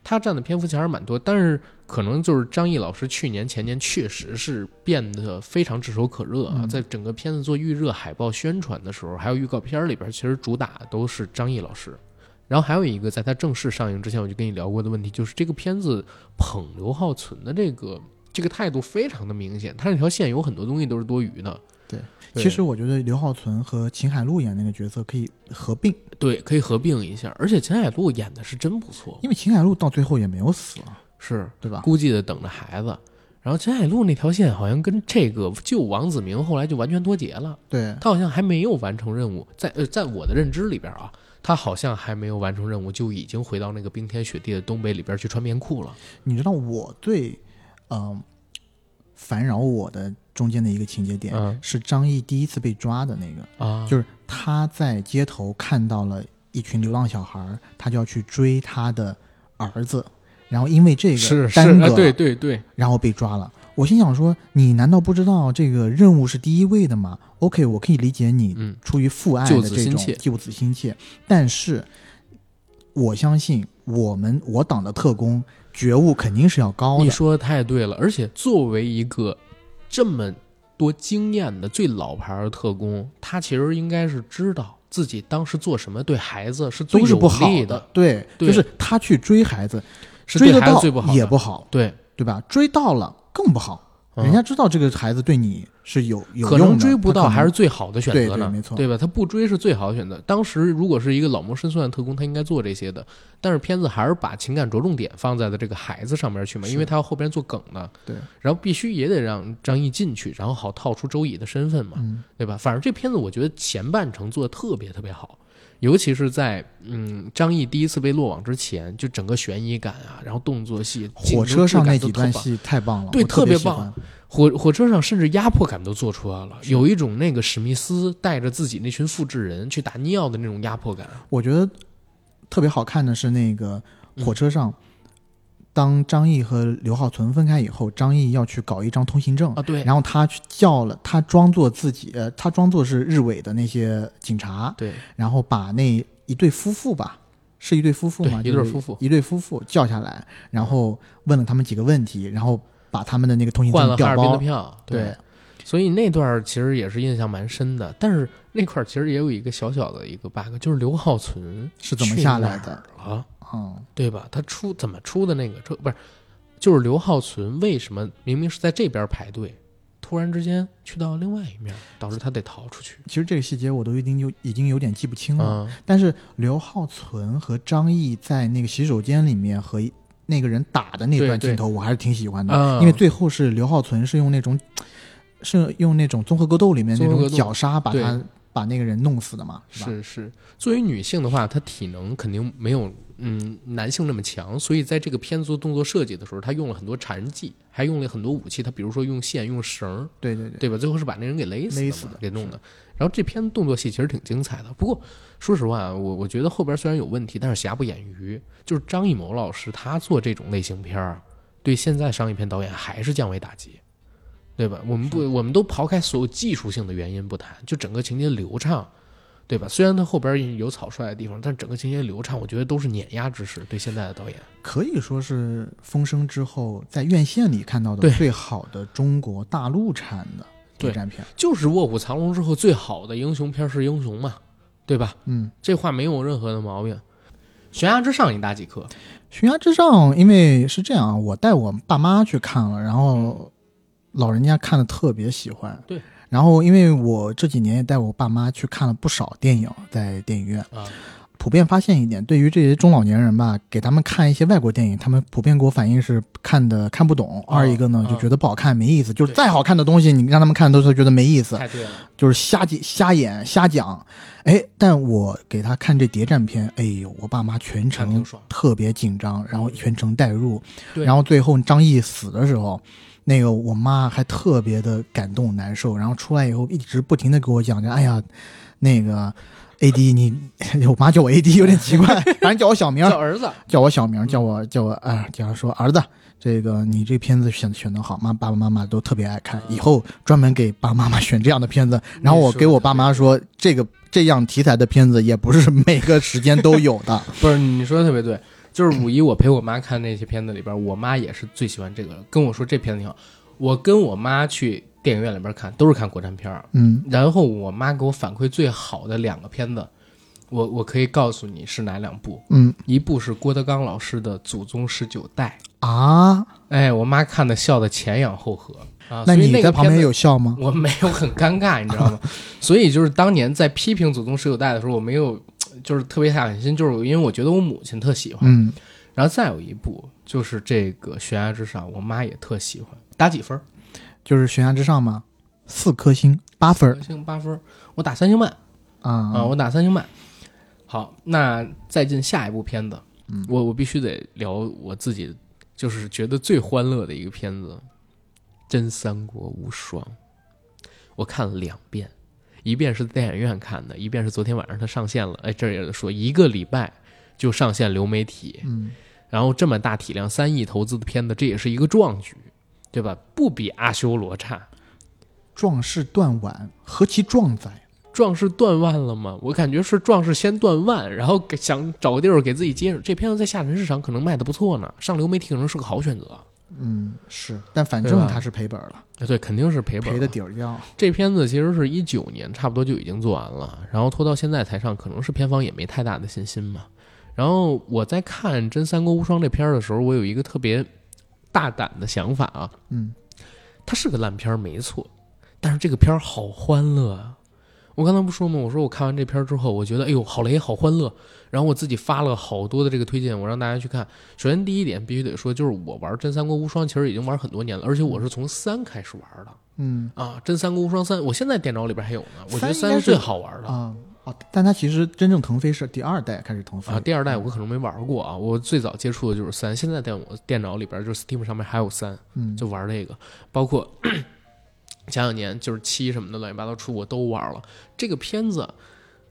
Speaker 1: 他占的篇幅其实还是蛮多，但是可能就是张译老师去年前年确实是变得非常炙手可热啊，
Speaker 2: 嗯
Speaker 1: 在整个片子做预热、海报宣传的时候，还有预告片里边，其实主打都是张译老师。然后还有一个，在它正式上映之前，我就跟你聊过的问题，就是这个片子捧刘浩存的这个这个态度非常的明显，他那条线有很多东西都是多余的。
Speaker 2: 对
Speaker 1: 对，
Speaker 2: 其实我觉得刘浩存和秦海璐演那个角色可以合并，
Speaker 1: 对可以合并一下，而且秦海璐演的是真不错，
Speaker 2: 因为秦海璐到最后也没有死啊，
Speaker 1: 是
Speaker 2: 对吧？
Speaker 1: 估计的等着孩子。然后秦海璐那条线好像跟这个救王子明后来就完全脱节了，
Speaker 2: 对，
Speaker 1: 他好像还没有完成任务，在呃，在我的认知里边啊，他好像还没有完成任务，就已经回到那个冰天雪地的东北里边去穿棉裤了。
Speaker 2: 你知道我最嗯、烦扰我的中间的一个情节点、
Speaker 1: 嗯。
Speaker 2: 是张译第一次被抓的那个，
Speaker 1: 啊，
Speaker 2: 就是他在街头看到了一群流浪小孩，他就要去追他的儿子，然后因为这
Speaker 1: 是是
Speaker 2: 个耽搁了，
Speaker 1: 啊，对对对，
Speaker 2: 然后被抓了。我心想说，你难道不知道这个任务是第一位的吗？OK，我可以理解你
Speaker 1: 嗯，
Speaker 2: 出于父爱
Speaker 1: 救
Speaker 2: 的这种
Speaker 1: 子心切
Speaker 2: 救子心切，但是我相信我们我党的特工觉悟肯定是要高的。
Speaker 1: 你说的太对了，而且作为一个这么多经验的最老牌的特工，他其实应该是知道自己当时做什么对孩子是最有
Speaker 2: 都是不好
Speaker 1: 利
Speaker 2: 的，对，
Speaker 1: 对
Speaker 2: 就是他去追孩子，
Speaker 1: 是对孩子
Speaker 2: 追得到
Speaker 1: 最不好，
Speaker 2: 也不好，
Speaker 1: 对，
Speaker 2: 对吧？追到了更不好，
Speaker 1: 嗯
Speaker 2: 人家知道这个孩子对你是有有
Speaker 1: 可能追不到还是最好的选择呢，
Speaker 2: 对对没错对
Speaker 1: 吧？他不追是最好的选择。当时如果是一个老谋深算的特工，他应该做这些的，但是片子还是把情感着重点放在了这个孩子上面去嘛，因为他要后边做梗呢。
Speaker 2: 对，
Speaker 1: 然后必须也得让张译进去，然后好套出周乙的身份嘛，
Speaker 2: 嗯
Speaker 1: 对吧？反正这片子我觉得前半程做的特别特别好。尤其是在嗯张译第一次被落网之前，就整个悬疑感啊，然后动作戏、
Speaker 2: 火车上那几段戏太棒了，
Speaker 1: 对
Speaker 2: 特
Speaker 1: 特别棒。火火车上甚至压迫感都做出来了，有一种那个史密斯带着自己那群复制人去打尼奥的那种压迫感。
Speaker 2: 我觉得特别好看的是那个
Speaker 1: 嗯
Speaker 2: 火车上，当张译和刘浩存分开以后，张译要去搞一张通行证，
Speaker 1: 啊，对
Speaker 2: 然后他去叫了，他装作自己，呃，他装作是日伪的那些警察，
Speaker 1: 对，
Speaker 2: 然后把那一对夫妇吧，是一对夫妇吗？
Speaker 1: 对一对夫妇
Speaker 2: 一对夫妇叫下来，然后问了他们几个问题，然后把他们的那个通行
Speaker 1: 换了哈
Speaker 2: 证调包。
Speaker 1: 尔滨的票，
Speaker 2: 对，
Speaker 1: 所以那段其实也是印象蛮深的。但是那块其实也有一个小小的一个 bug，就是刘浩存
Speaker 2: 是怎么下来的
Speaker 1: 啊？
Speaker 2: 嗯，
Speaker 1: 对吧？他出怎么出的那个车不是，就是刘浩存为什么明明是在这边排队，突然之间去到另外一面，导致他得逃出去？
Speaker 2: 其实这个细节我都已经有已经有点记不清了。
Speaker 1: 嗯，
Speaker 2: 但是刘浩存和张译在那个洗手间里面和那个人打的那段镜头，我还是挺喜欢的，
Speaker 1: 嗯
Speaker 2: 因为最后是刘浩存是用那种是用那种综合格斗里面那种绞杀把他把那个人弄死的嘛，吧？
Speaker 1: 是是，作为女性的话，她体能肯定没有嗯男性那么强，所以在这个片子做动作设计的时候，他用了很多缠技，还用了很多武器。他比如说用线、用绳儿，
Speaker 2: 对对对，
Speaker 1: 对吧？最后是把那人给勒死的
Speaker 2: 勒死的
Speaker 1: 给弄的。然后这片动作戏其实挺精彩的，不过说实话啊，我我觉得后边虽然有问题，但是瑕不掩瑜。就是张艺谋老师他做这种类型片儿，对现在商业片导演还是降维打击，对吧？我们不，我们都刨开所有技术性的原因不谈，就整个情节流畅，对吧？虽然他后边有草率的地方，但整个情节流畅，我觉得都是碾压之势。对现在的导演，
Speaker 2: 可以说是风声之后在院线里看到的最好的中国大陆产的谍战片。
Speaker 1: 就是《卧虎藏龙》之后最好的英雄片是英雄嘛，对吧？
Speaker 2: 嗯，
Speaker 1: 这话没有任何的毛病。悬崖之上，你打几颗？
Speaker 2: 悬崖之上，因为是这样啊，我带我爸妈去看了，然后老人家看的特别喜欢。
Speaker 1: 对。
Speaker 2: 然后，因为我这几年也带我爸妈去看了不少电影，在电影院，
Speaker 1: 啊，
Speaker 2: 普遍发现一点，对于这些中老年人吧，给他们看一些外国电影，他们普遍给我反映是看的看不懂。二一个呢，
Speaker 1: 哦
Speaker 2: 就觉得不好看，没意思。就是再好看的东西，你让他们看都是觉得没意思。
Speaker 1: 太对了。
Speaker 2: 就是瞎解瞎演瞎讲，哎，但我给他看这谍战片，哎呦，我爸妈全程特别紧张，然后全程带入，然后最后张译死的时候，那个我妈还特别的感动难受，然后出来以后一直不停的给我讲着，哎呀，那个 A D 你，我妈叫我 A D 有点奇怪，反正叫我小名儿，
Speaker 1: 叫儿子，
Speaker 2: 叫我小名，叫我叫我哎，叫我说儿子，这个你这片子选选的好，妈爸爸妈妈都特别爱看，以后专门给爸爸妈妈选这样的片子。然后我给我爸妈说，这个这样题材的片子也不是每个时间都有的。
Speaker 1: 不是你说的特别对，就是五一我陪我妈看那些片子里边，我妈也是最喜欢这个，跟我说这片子挺好。我跟我妈去电影院里边看，都是看国产片儿，
Speaker 2: 嗯，
Speaker 1: 然后我妈给我反馈最好的两个片子，我我可以告诉你是哪两部，
Speaker 2: 嗯。
Speaker 1: 一部是郭德纲老师的《祖宗十九代》，
Speaker 2: 啊，
Speaker 1: 哎，我妈看的笑的前仰后合。啊，
Speaker 2: 那你在旁边有笑吗？
Speaker 1: 我没有很尴尬，你知道吗？所以就是当年在批评《祖宗十九代》的时候，我没有就是特别下狠心，就是因为我觉得我母亲特喜欢。
Speaker 2: 嗯，
Speaker 1: 然后再有一部就是这个《悬崖之上》，我妈也特喜欢。打几分？
Speaker 2: 就是悬崖之上嘛，四颗星，八分
Speaker 1: 八分，我打三星半啊，
Speaker 2: 啊。
Speaker 1: 我打三星半。好，那再进下一部片子，
Speaker 2: 嗯
Speaker 1: 我我必须得聊我自己就是觉得最欢乐的一个片子，《真三国无双》，我看了两遍，一遍是在电影院看的，一遍是昨天晚上它上线了。哎，这儿也得说，一个礼拜就上线流媒体，
Speaker 2: 嗯，
Speaker 1: 然后这么大体量三亿投资的片子，这也是一个壮举，对吧？不比阿修罗差。
Speaker 2: 壮士断腕，何其壮哉！
Speaker 1: 壮士断腕了吗？我感觉是壮士先断腕，然后给想找个地儿给自己接上。这片子在下沉市场可能卖的不错呢，上流媒体可能是个好选择。
Speaker 2: 嗯，是，但反正他是赔本了，
Speaker 1: 啊对，肯定是赔本
Speaker 2: 赔的
Speaker 1: 了
Speaker 2: 底儿掉。
Speaker 1: 这片子其实是一九年差不多就已经做完了，然后拖到现在才上，可能是片方也没太大的信心嘛。然后我在看《真三国无双》这片儿的时候，我有一个特别大胆的想法啊，
Speaker 2: 嗯，
Speaker 1: 它是个烂片儿没错，但是这个片儿好欢乐啊！我刚才不说吗？我说我看完这片儿之后，我觉得哎呦好雷好欢乐。然后我自己发了好多的这个推荐，我让大家去看。首先第一点必须得说，就是我玩《真三国无双》其实已经玩很多年了，而且我是从三开始玩的。
Speaker 2: 嗯
Speaker 1: 啊，《真三国无双三》，我现在电脑里边还有呢。我觉得
Speaker 2: 三是
Speaker 1: 最好玩的
Speaker 2: 啊哦，但它其实真正腾飞是第二代开始腾飞
Speaker 1: 啊。第二代我可能没玩过啊，我最早接触的就是三，现在电我电脑里边就是 Steam 上面还有三，
Speaker 2: 嗯
Speaker 1: 就玩这个，包括前两年就是七什么的乱七八糟出我都玩了。这个片子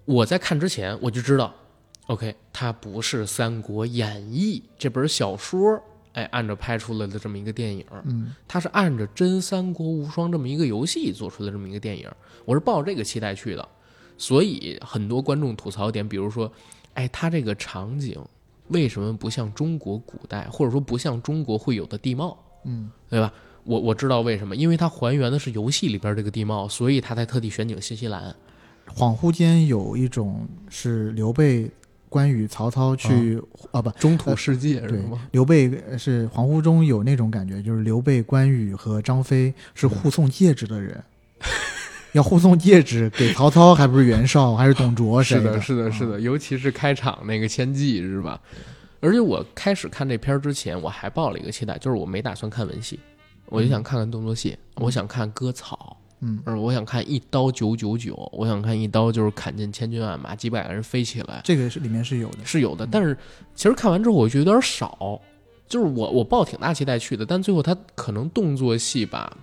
Speaker 1: 我在看之前我就知道，OK，它不是《三国演义》这本小说，哎，按照拍出来的这么一个电影，
Speaker 2: 嗯
Speaker 1: 它是按着《真三国无双》这么一个游戏做出的这么一个电影，我是抱着这个期待去的，所以很多观众吐槽点，比如说，哎，它这个场景为什么不像中国古代，或者说不像中国会有的地貌，
Speaker 2: 嗯
Speaker 1: 对吧？我我知道为什么，因为它还原的是游戏里边这个地貌，所以他才特地选景新西兰。
Speaker 2: 恍惚间有一种是刘备、关羽、曹操去啊不。
Speaker 1: 中土世界
Speaker 2: 对，刘备呃是恍惚中有那种感觉，就是刘备、关羽和张飞是护送戒指的人，要护送戒指给曹操，还不是袁绍，还是董卓谁
Speaker 1: 是的，是的，是的，尤其是开场那个千骑是吧？而且我开始看这片儿之前，我还抱了一个期待，就是我没打算看文戏，我就想看看动作戏，我想看割草，
Speaker 2: 嗯，
Speaker 1: 而我想看一刀九九九，我想看一刀就是砍进千军万马，几百个人飞起来，
Speaker 2: 这个是里面是有的，
Speaker 1: 是有的。但是其实看完之后，我觉得有点少，就是我我抱挺大期待去的，但最后他可能动作戏吧，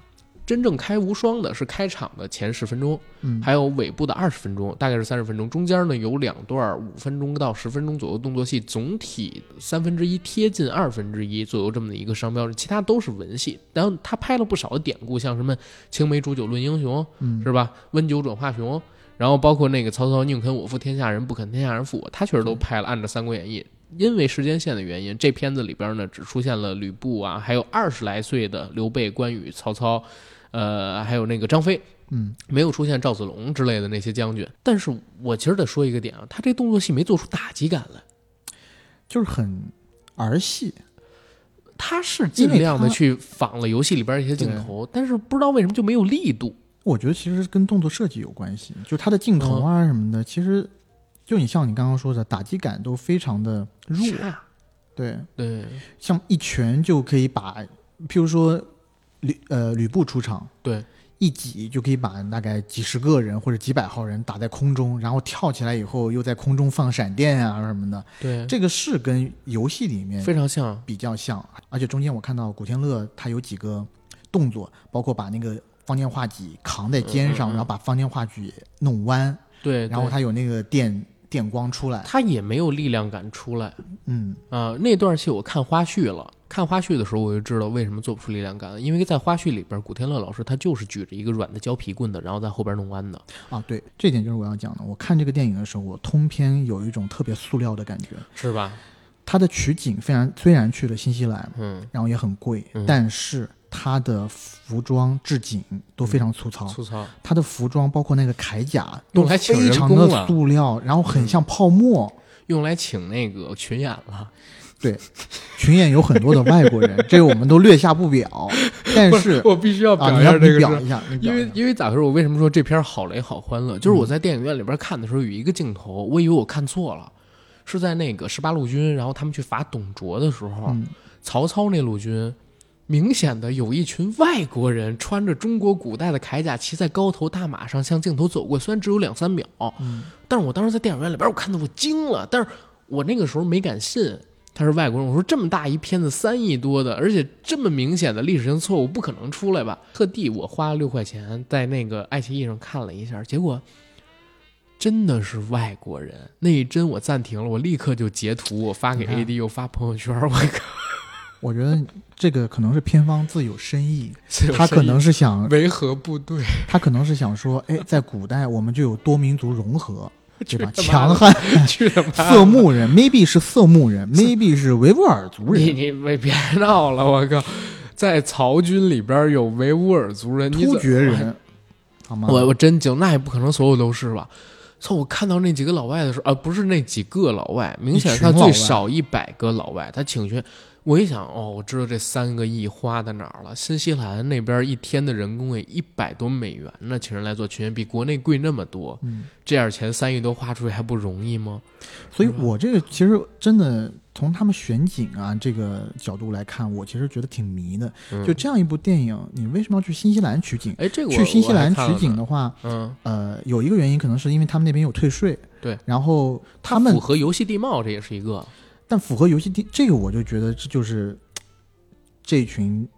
Speaker 1: 真正开无双的是开场的前十分钟，
Speaker 2: 嗯，
Speaker 1: 还有尾部的二十分钟，大概是三十分钟，中间呢有两段五分钟到十分钟左右动作戏，总体三分之一贴近二分之一左右这么的一个商标，其他都是文戏。然后他拍了不少的典故，像什么青梅煮酒论英雄，
Speaker 2: 嗯
Speaker 1: 是吧？温酒转华雄，然后包括那个曹操宁肯我负天下人，不肯天下人负我，他确实都拍了，按照《三国演义》。因为时间线的原因，这片子里边呢只出现了吕布啊，还有二十来岁的刘备、关羽、曹操，呃，还有那个张飞，
Speaker 2: 嗯。
Speaker 1: 没有出现赵子龙之类的那些将军。但是我其实得说一个点啊，他这动作戏没做出打击感来，
Speaker 2: 就是很儿戏，
Speaker 1: 他是尽量的去仿了游戏里边一些镜头，但是不知道为什么就没有力度。
Speaker 2: 我觉得其实跟动作设计有关系，就他的镜头啊什么的，其实就你像你刚刚说的，打击感都非常的弱，对，
Speaker 1: 对。
Speaker 2: 像一拳就可以把，譬如说吕呃吕布出场，
Speaker 1: 对，
Speaker 2: 一挤就可以把大概几十个人或者几百号人打在空中，然后跳起来以后又在空中放闪电啊什么的，
Speaker 1: 对，
Speaker 2: 这个是跟游戏里面
Speaker 1: 非常像。
Speaker 2: 比较像，而且中间我看到古天乐他有几个动作，包括把那个方天画戟扛在肩上，
Speaker 1: 嗯嗯嗯。
Speaker 2: 然后把方天画戟弄弯，
Speaker 1: 对，
Speaker 2: 然后他有那个电电光出来，
Speaker 1: 他也没有力量感出来。
Speaker 2: 嗯。
Speaker 1: 啊、那段戏我看花絮了，看花絮的时候我就知道为什么做不出力量感了，因为在花絮里边，古天乐老师他就是举着一个软的胶皮棍的，然后在后边弄弯的。
Speaker 2: 啊，对，这点就是我要讲的。我看这个电影的时候，我通篇有一种特别塑料的感觉。
Speaker 1: 是吧？
Speaker 2: 它的取景非常虽然去了新西兰，
Speaker 1: 嗯，
Speaker 2: 然后也很贵，
Speaker 1: 嗯
Speaker 2: 但是它的服装置景都非常粗糙。
Speaker 1: 粗糙。
Speaker 2: 它的服装包括那个铠甲都
Speaker 1: 用来请人
Speaker 2: 非常的塑料，然后很像泡沫。
Speaker 1: 用来请那个群演了，
Speaker 2: 群演有很多的外国人，这个我们都略下不表。但是
Speaker 1: 我必须要
Speaker 2: 啊，
Speaker 1: 表一下这个
Speaker 2: 表一下，
Speaker 1: 因为因为咋回事？我为什么说这片儿好雷好欢乐？就是我在电影院里边看的时候，有一个镜头，我以为我看错了，是在那个十八路军，然后他们去伐董卓的时候，
Speaker 2: 嗯
Speaker 1: 曹操那路军。明显的有一群外国人穿着中国古代的铠甲，骑在高头大马上向镜头走过。虽然只有两三秒，
Speaker 2: 嗯
Speaker 1: 但是我当时在电影院里边，我看的我惊了。但是我那个时候没敢信他是外国人。我说这么大一片子，三亿多的，而且这么明显的历史性错误，不可能出来吧？特地我花了六块钱在那个爱奇艺上看了一下，结果真的是外国人。那一帧我暂停了，我立刻就截图，我发给
Speaker 2: 你看
Speaker 1: AD，又发朋友圈。我靠，
Speaker 2: 我觉得这个可能是片方 自有深意，他可能是想，
Speaker 1: 维和部队
Speaker 2: 他可能是想说，哎，在古代我们就有多民族融合，对吧？
Speaker 1: 去他妈
Speaker 2: 强
Speaker 1: 的
Speaker 2: 悍
Speaker 1: 去他妈
Speaker 2: 色目人，maybe 是色目人，maybe 是维吾尔族人，
Speaker 1: 你别别闹了，我靠！在曹军里边有维吾尔族人，
Speaker 2: 突厥人，好吗？
Speaker 1: 我我真惊，那也不可能所有都是吧？从！我看到那几个老外的时候，啊，不是那几个老外，明显他最少一百个老外，他请去。我一想，哦，我知道这三个亿花在哪儿了。新西兰那边一天的人工也一百多美元呢，请人来做群演，比国内贵那么多。
Speaker 2: 嗯，
Speaker 1: 这点钱三亿多花出去还不容易吗？
Speaker 2: 所以我这个其实真的从他们选景啊这个角度来看，我其实觉得挺迷的。
Speaker 1: 嗯
Speaker 2: 就这样一部电影，你为什么要去新西兰取景？
Speaker 1: 哎，这个我
Speaker 2: 去新西兰取景的话，
Speaker 1: 嗯，
Speaker 2: 呃，有一个原因可能是因为他们那边有退税，
Speaker 1: 对，
Speaker 2: 然后他们
Speaker 1: 符合游戏地貌，这也是一个。
Speaker 2: 但符合游戏地这个，我就觉得这就是这群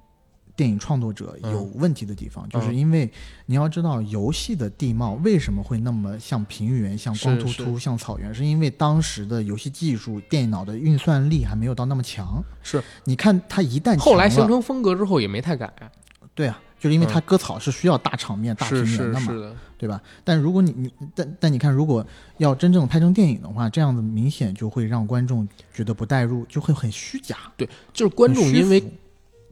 Speaker 2: 电影创作者有问题的地方，就是因为你要知道，游戏的地貌为什么会那么像平原、像光秃秃、像草原，是因为当时的游戏技术、电脑的运算力还没有到那么强。
Speaker 1: 是，
Speaker 2: 你看它一旦
Speaker 1: 后来形成风格之后也没太改，
Speaker 2: 对啊，就是因为它割草是需要大场面、大平
Speaker 1: 是
Speaker 2: 原的嘛，
Speaker 1: 是是的，
Speaker 2: 对吧？但如果你你但但你看，如果要真正拍成电影的话，这样子明显就会让观众觉得不带入，就会很虚假。
Speaker 1: 对就是观众因为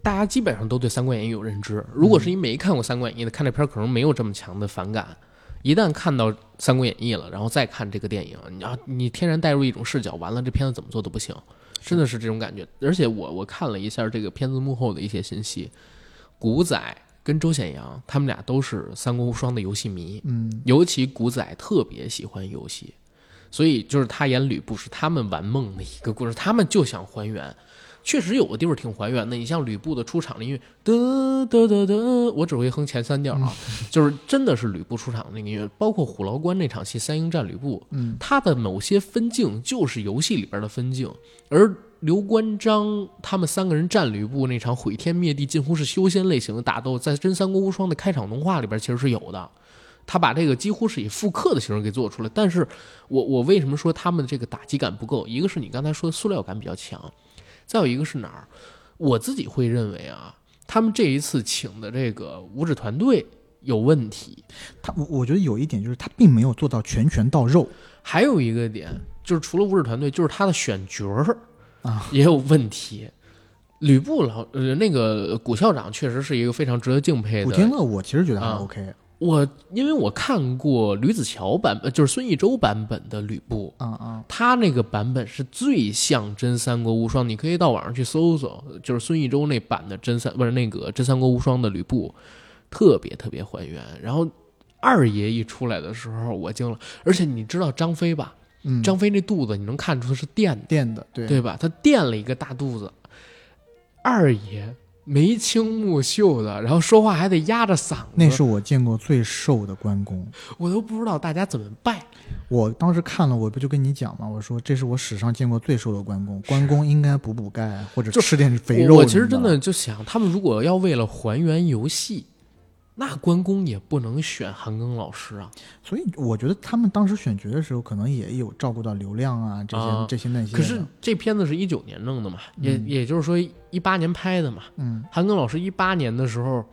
Speaker 1: 大家基本上都对《三国演义》有认知，如果是一没看过《三国演义》的，看这片儿可能没有这么强的反感。一旦看到《三国演义》了，然后再看这个电影，你啊你天然带入一种视角，完了这片子怎么做都不行，真的是这种感觉。而且我我看了一下这个片子幕后的一些信息，古仔跟周显阳他们俩都是《三国无双》的游戏迷，
Speaker 2: 嗯，
Speaker 1: 尤其古仔特别喜欢游戏，所以就是他演吕布是他们玩梦的一个故事，他们就想还原。确实有的地方挺还原的，你像吕布的出场的音乐，嘚嘚嘚嘚，我只会哼前三调啊，就是真的是吕布出场的那个音乐，包括虎牢关那场戏，三英战吕布，
Speaker 2: 嗯，
Speaker 1: 他的某些分镜就是游戏里边的分镜，而刘关张他们三个人战吕布那场毁天灭地、近乎是修仙类型的打斗，在《真三国无双》的开场动画里边其实是有的。他把这个几乎是以复刻的形式给做出来，但是我我为什么说他们的这个打击感不够？一个是你刚才说的塑料感比较强，再有一个是哪儿？我自己会认为啊，他们这一次请的这个五指团队有问题。
Speaker 2: 他我我觉得有一点就是他并没有做到拳拳到肉
Speaker 1: 还有一个点就是，除了五指团队，就是他的选角儿
Speaker 2: 啊
Speaker 1: 也有问题。吕布老呃那个古校长确实是一个非常值得敬佩的
Speaker 2: 古天乐，我其实觉得还
Speaker 1: 啊
Speaker 2: OK
Speaker 1: 我因为我看过吕子乔版本，就是孙艺洲版本的吕布，
Speaker 2: 嗯嗯，
Speaker 1: 他那个版本是最像真三国无双，你可以到网上去搜搜，就是孙艺洲那版的真三不是那个真三国无双的吕布，特别特别还原。然后二爷一出来的时候，我惊了，而且你知道张飞吧？
Speaker 2: 嗯，
Speaker 1: 张飞那肚子你能看出是垫的，
Speaker 2: 垫的对
Speaker 1: 对吧？他垫了一个大肚子。二爷眉清目秀的，然后说话还得压着嗓子，
Speaker 2: 那是我见过最瘦的关公。
Speaker 1: 我都不知道大家怎么拜。
Speaker 2: 我当时看了，我不就跟你讲吗？我说这是我史上见过最瘦的关公，关公应该补补钙或者
Speaker 1: 就
Speaker 2: 吃点肥肉。
Speaker 1: 我我其实真的，就想，他们如果要为了还原游戏，那关公也不能选韩庚老师啊。
Speaker 2: 所以我觉得他们当时选角的时候，可能也有照顾到流量啊这些、
Speaker 1: 啊
Speaker 2: 这些那些。
Speaker 1: 可是这片子是一九年弄的嘛，也
Speaker 2: 嗯
Speaker 1: 也就是说一八年拍的嘛。
Speaker 2: 嗯，
Speaker 1: 韩庚老师一八年的时候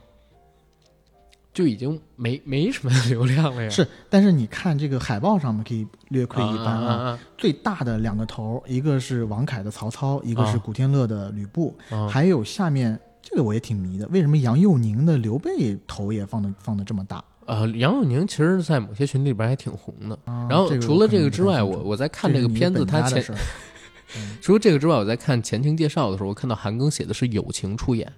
Speaker 1: 就已经没没什么流量了呀。
Speaker 2: 是，但是你看这个海报上面可以略窥一斑
Speaker 1: 啊
Speaker 2: 最大的两个头，一个是王凯的曹操，一个是
Speaker 1: 啊
Speaker 2: 古天乐的吕布，
Speaker 1: 啊！
Speaker 2: 还有下面这个我也挺迷的，为什么杨佑宁的刘备头也放的放的这么大？
Speaker 1: 呃，杨佑宁其实，在某些群里边还挺红的。
Speaker 2: 啊、
Speaker 1: 然后除了这个之外，我我在看这个片子，他前 除了这个之外，我在看前情介绍的时候，我看到韩庚写的是友情出演。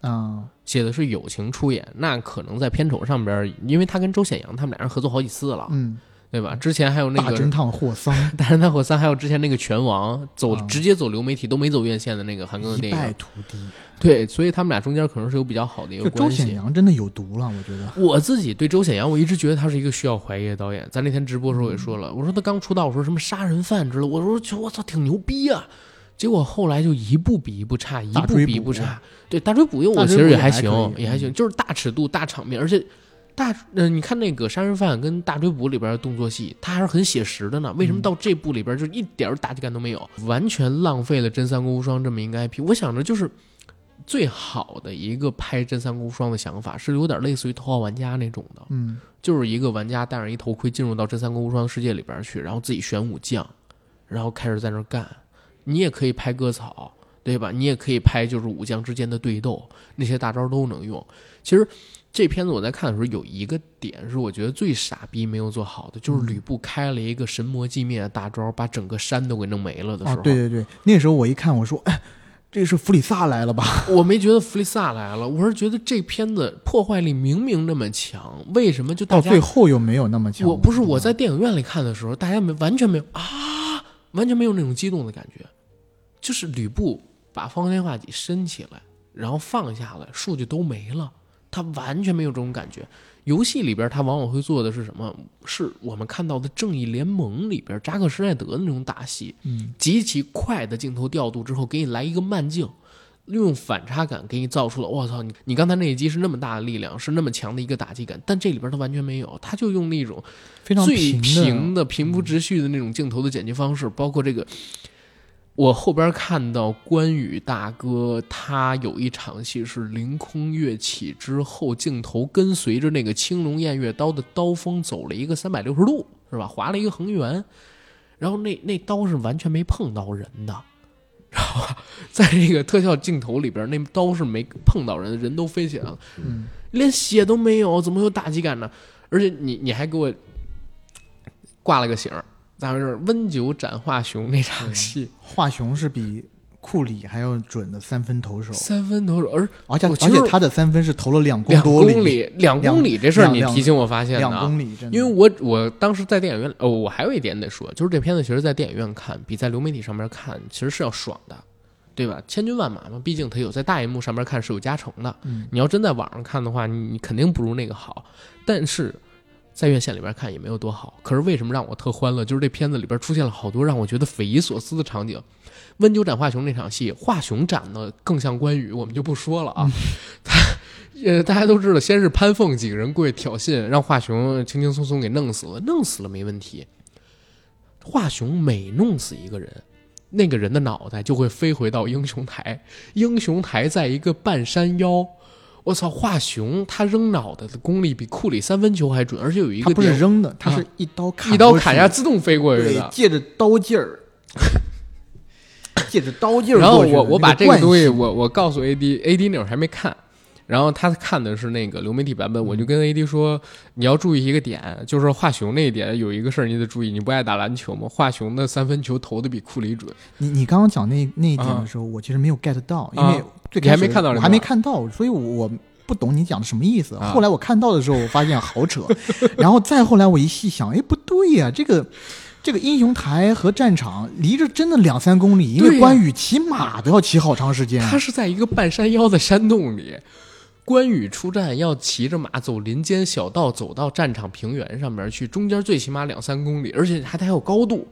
Speaker 2: 啊，
Speaker 1: 写的是友情出演，那可能在片酬上边，因为他跟周显阳他们俩人合作好几次了，
Speaker 2: 嗯，
Speaker 1: 对吧？之前还有那个
Speaker 2: 大侦探霍桑
Speaker 1: 大侦探霍三，还有之前那个拳王走、
Speaker 2: 啊
Speaker 1: 直接走流媒体都没走院线的那个韩庚的
Speaker 2: 一
Speaker 1: 电影，
Speaker 2: 败涂地，
Speaker 1: 对，所以他们俩中间可能是有比较好的一个
Speaker 2: 关系周显。阳真的有毒了，我觉得。
Speaker 1: 我自己对周显阳，我一直觉得他是一个需要怀疑的导演。咱那天直播的时候也说了，我说他刚出道，我说什么杀人犯之类，我说就我操挺牛逼啊。结果后来就一步比一步差，一步
Speaker 2: 大追捕
Speaker 1: 比一步差。对，大追捕又我其实也
Speaker 2: 还
Speaker 1: 行，也还行，就是大尺度、大场面，而且大呃，你看那个杀人犯跟大追捕里边的动作戏，他还是很写实的呢。为什么
Speaker 2: 嗯
Speaker 1: 到这部里边就一点打击感都没有，完全浪费了《真三国无双》这么一个 IP？我想着就是最好的一个拍《真三国无双》的想法，是有点类似于《头号玩家》那种的。
Speaker 2: 嗯，
Speaker 1: 就是一个玩家戴上一头盔进入到真三国无双世界里边去，然后自己选武将，然后开始在那儿干。你也可以拍割草，对吧？你也可以拍就是武将之间的对斗，那些大招都能用。其实这片子我在看的时候有一个点是我觉得最傻逼没有做好的，就是吕布开了一个神魔寂灭的大招，把整个山都给弄没了的时
Speaker 2: 啊
Speaker 1: 候。，
Speaker 2: 对对对，那时候我一看，我说，哎，这是弗里萨来了吧？
Speaker 1: 我没觉得弗里萨来了，我是觉得这片子破坏力明明那么强，为什么就
Speaker 2: 到最后又没有那么强。
Speaker 1: 我不是我在电影院里看的时候，大家没完全没有啊，完全没有那种激动的感觉，就是吕布把方天画戟伸起来，然后放下来，数据都没了，他完全没有这种感觉。游戏里边他往往会做的是什么？是我们看到的《正义联盟》里边扎克施耐德的那种打戏，
Speaker 2: 嗯，
Speaker 1: 极其快的镜头调度之后，给你来一个慢镜，利用反差感给你造出了我操，你你刚才那一击是那么大的力量，是那么强的一个打击感，但这里边他完全没有，他就用那种
Speaker 2: 非常
Speaker 1: 最
Speaker 2: 平的
Speaker 1: 平铺直叙的那种镜头的剪辑方式，包括这个。我后边看到关羽大哥，他有一场戏是凌空跃起之后，镜头跟随着那个青龙偃月刀的刀锋走了一个三百六十度，是吧？划了一个横圆，然后那那刀是完全没碰到人的，知道吧？在这个特效镜头里边，那刀是没碰到人，人都飞起来了，
Speaker 2: 嗯，
Speaker 1: 连血都没有，怎么有打击感呢？而且你你还给我挂了个醒儿，咋回事？温酒斩华雄那场戏，
Speaker 2: 华雄是比库里还要准的三分投手，
Speaker 1: 三分投手，而
Speaker 2: 而且而且他的三分是投了两公
Speaker 1: 两
Speaker 2: 多
Speaker 1: 公里，两公里这事儿你提醒我发现的
Speaker 2: 两
Speaker 1: 啊。
Speaker 2: 公里，真的，
Speaker 1: 因为我我当时在电影院，哦，我还有一点得说，就是这片子其实，在电影院看比在流媒体上面看其实是要爽的，对吧？千军万马嘛，毕竟它有在大荧幕上面看是有加成的。
Speaker 2: 嗯
Speaker 1: 你要真在网上看的话，你你肯定不如那个好。但是在院线里边看也没有多好。可是为什么让我特欢乐？就是这片子里边出现了好多让我觉得匪夷所思的场景。温酒斩华雄那场戏，华雄斩的更像关羽，我们就不说了啊。他呃，大家都知道，先是潘凤几个人过去挑衅，让华雄轻轻松松给弄死了，弄死了没问题。华雄每弄死一个人，那个人的脑袋就会飞回到英雄台，英雄台在一个半山腰。我操，华雄他扔脑袋的功力比库里三分球还准，而且有一
Speaker 2: 他不是扔的，他是一刀砍，
Speaker 1: 一刀砍下，自动飞过去的，。
Speaker 2: 借着刀劲儿，借着刀劲儿
Speaker 1: 然后我我把这个东西我我告诉 AD，AD 那会儿还没看，然后他看的是那个流媒体版本，我就跟 AD 说你要注意一个点，就是华雄那一点有一个事儿你得注意，你不爱打篮球吗？华雄的三分球投的比库里准，
Speaker 2: 你你刚刚讲那那一点
Speaker 1: 啊
Speaker 2: 的时候，我其实没有 get 到，因
Speaker 1: 啊
Speaker 2: 为最
Speaker 1: 你还
Speaker 2: 开始
Speaker 1: 没看到
Speaker 2: 我还没看到，所以我我不懂你讲的什么意思。
Speaker 1: 啊
Speaker 2: 后来我看到的时候，我发现好扯，然后再后来我一细想，哎，不对呀、这个。这个英雄台和战场离着真的两三公里，因为关羽骑马都要骑好长时间。
Speaker 1: 他是在一个半山腰的山洞里。关羽出战要骑着马走林间小道，走到战场平原上面去，中间最起码两三公里，而且还得还有高度，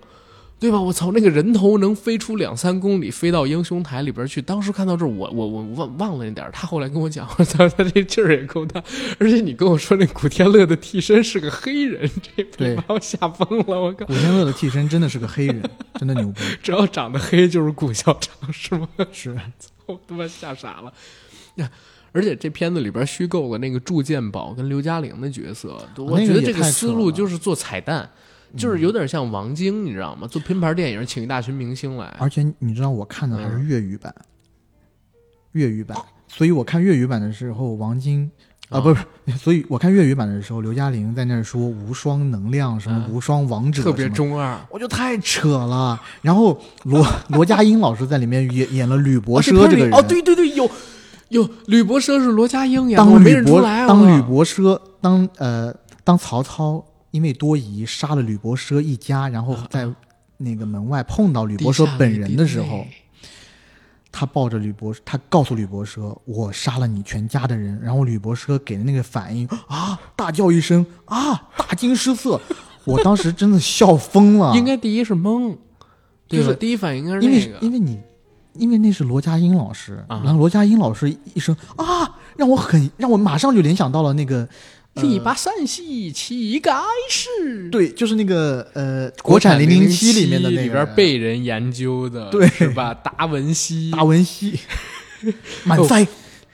Speaker 1: 对吧？我操，那个人头能飞出两三公里，飞到英雄台里边去。当时看到这儿，我我我忘忘了那点儿。他后来跟我讲，我操，他这劲儿也够大。而且你跟我说那古天乐的替身是个黑人，这
Speaker 2: 对
Speaker 1: 把我吓疯了。我靠，
Speaker 2: 古天乐的替身真的是个黑人，真的牛逼。
Speaker 1: 只要长得黑就是古校长，是吗？
Speaker 2: 是，
Speaker 1: 我他妈吓傻了。呀而且这片子里边虚构了那个祝建宝跟刘嘉玲的角色，我觉得这个思路就是做彩蛋，就是有点像王晶，你知道吗？做拼盘电影，请一大群明星来。
Speaker 2: 而且你知道我看的还是
Speaker 1: 嗯
Speaker 2: 粤语版，粤语版，所以我看粤语版的时候，王晶啊、
Speaker 1: 啊
Speaker 2: 不是，所以我看粤语版的时候，刘嘉玲在那儿说无双能量什么
Speaker 1: 嗯
Speaker 2: 无双王者，
Speaker 1: 特别，中二，
Speaker 2: 我就太扯了。然后罗 罗家英老师在里面演演了吕伯
Speaker 1: 哦
Speaker 2: 奢这个人，
Speaker 1: 哦，对对对，有有吕伯奢是罗家英呀，我
Speaker 2: 当
Speaker 1: 没
Speaker 2: 吕伯
Speaker 1: 认出来啊。
Speaker 2: 当吕伯奢当呃当曹操因为多疑杀了吕伯奢一家，然后在那个门外碰到吕伯奢本人的时候，他抱着吕伯，他告诉吕伯奢：“我杀了你全家的人。”然后吕伯奢给的那个反应啊，大叫一声啊，大惊失色。我当时真的笑疯了，
Speaker 1: 应该第一是懵，对吧？
Speaker 2: 就是
Speaker 1: 第一反应应该是
Speaker 2: 因为
Speaker 1: 那个。
Speaker 2: 因为你，因为那是罗家英老师，
Speaker 1: 啊
Speaker 2: 然后罗家英老师一声啊，让我很让我马上就联想到了那个。呃
Speaker 1: 力拔山兮气盖世，
Speaker 2: 对，就是那个呃，国产零零七里面的那
Speaker 1: 里
Speaker 2: 个
Speaker 1: 边被人研究的，
Speaker 2: 对
Speaker 1: 是吧？达文西，
Speaker 2: 达文西，满塞，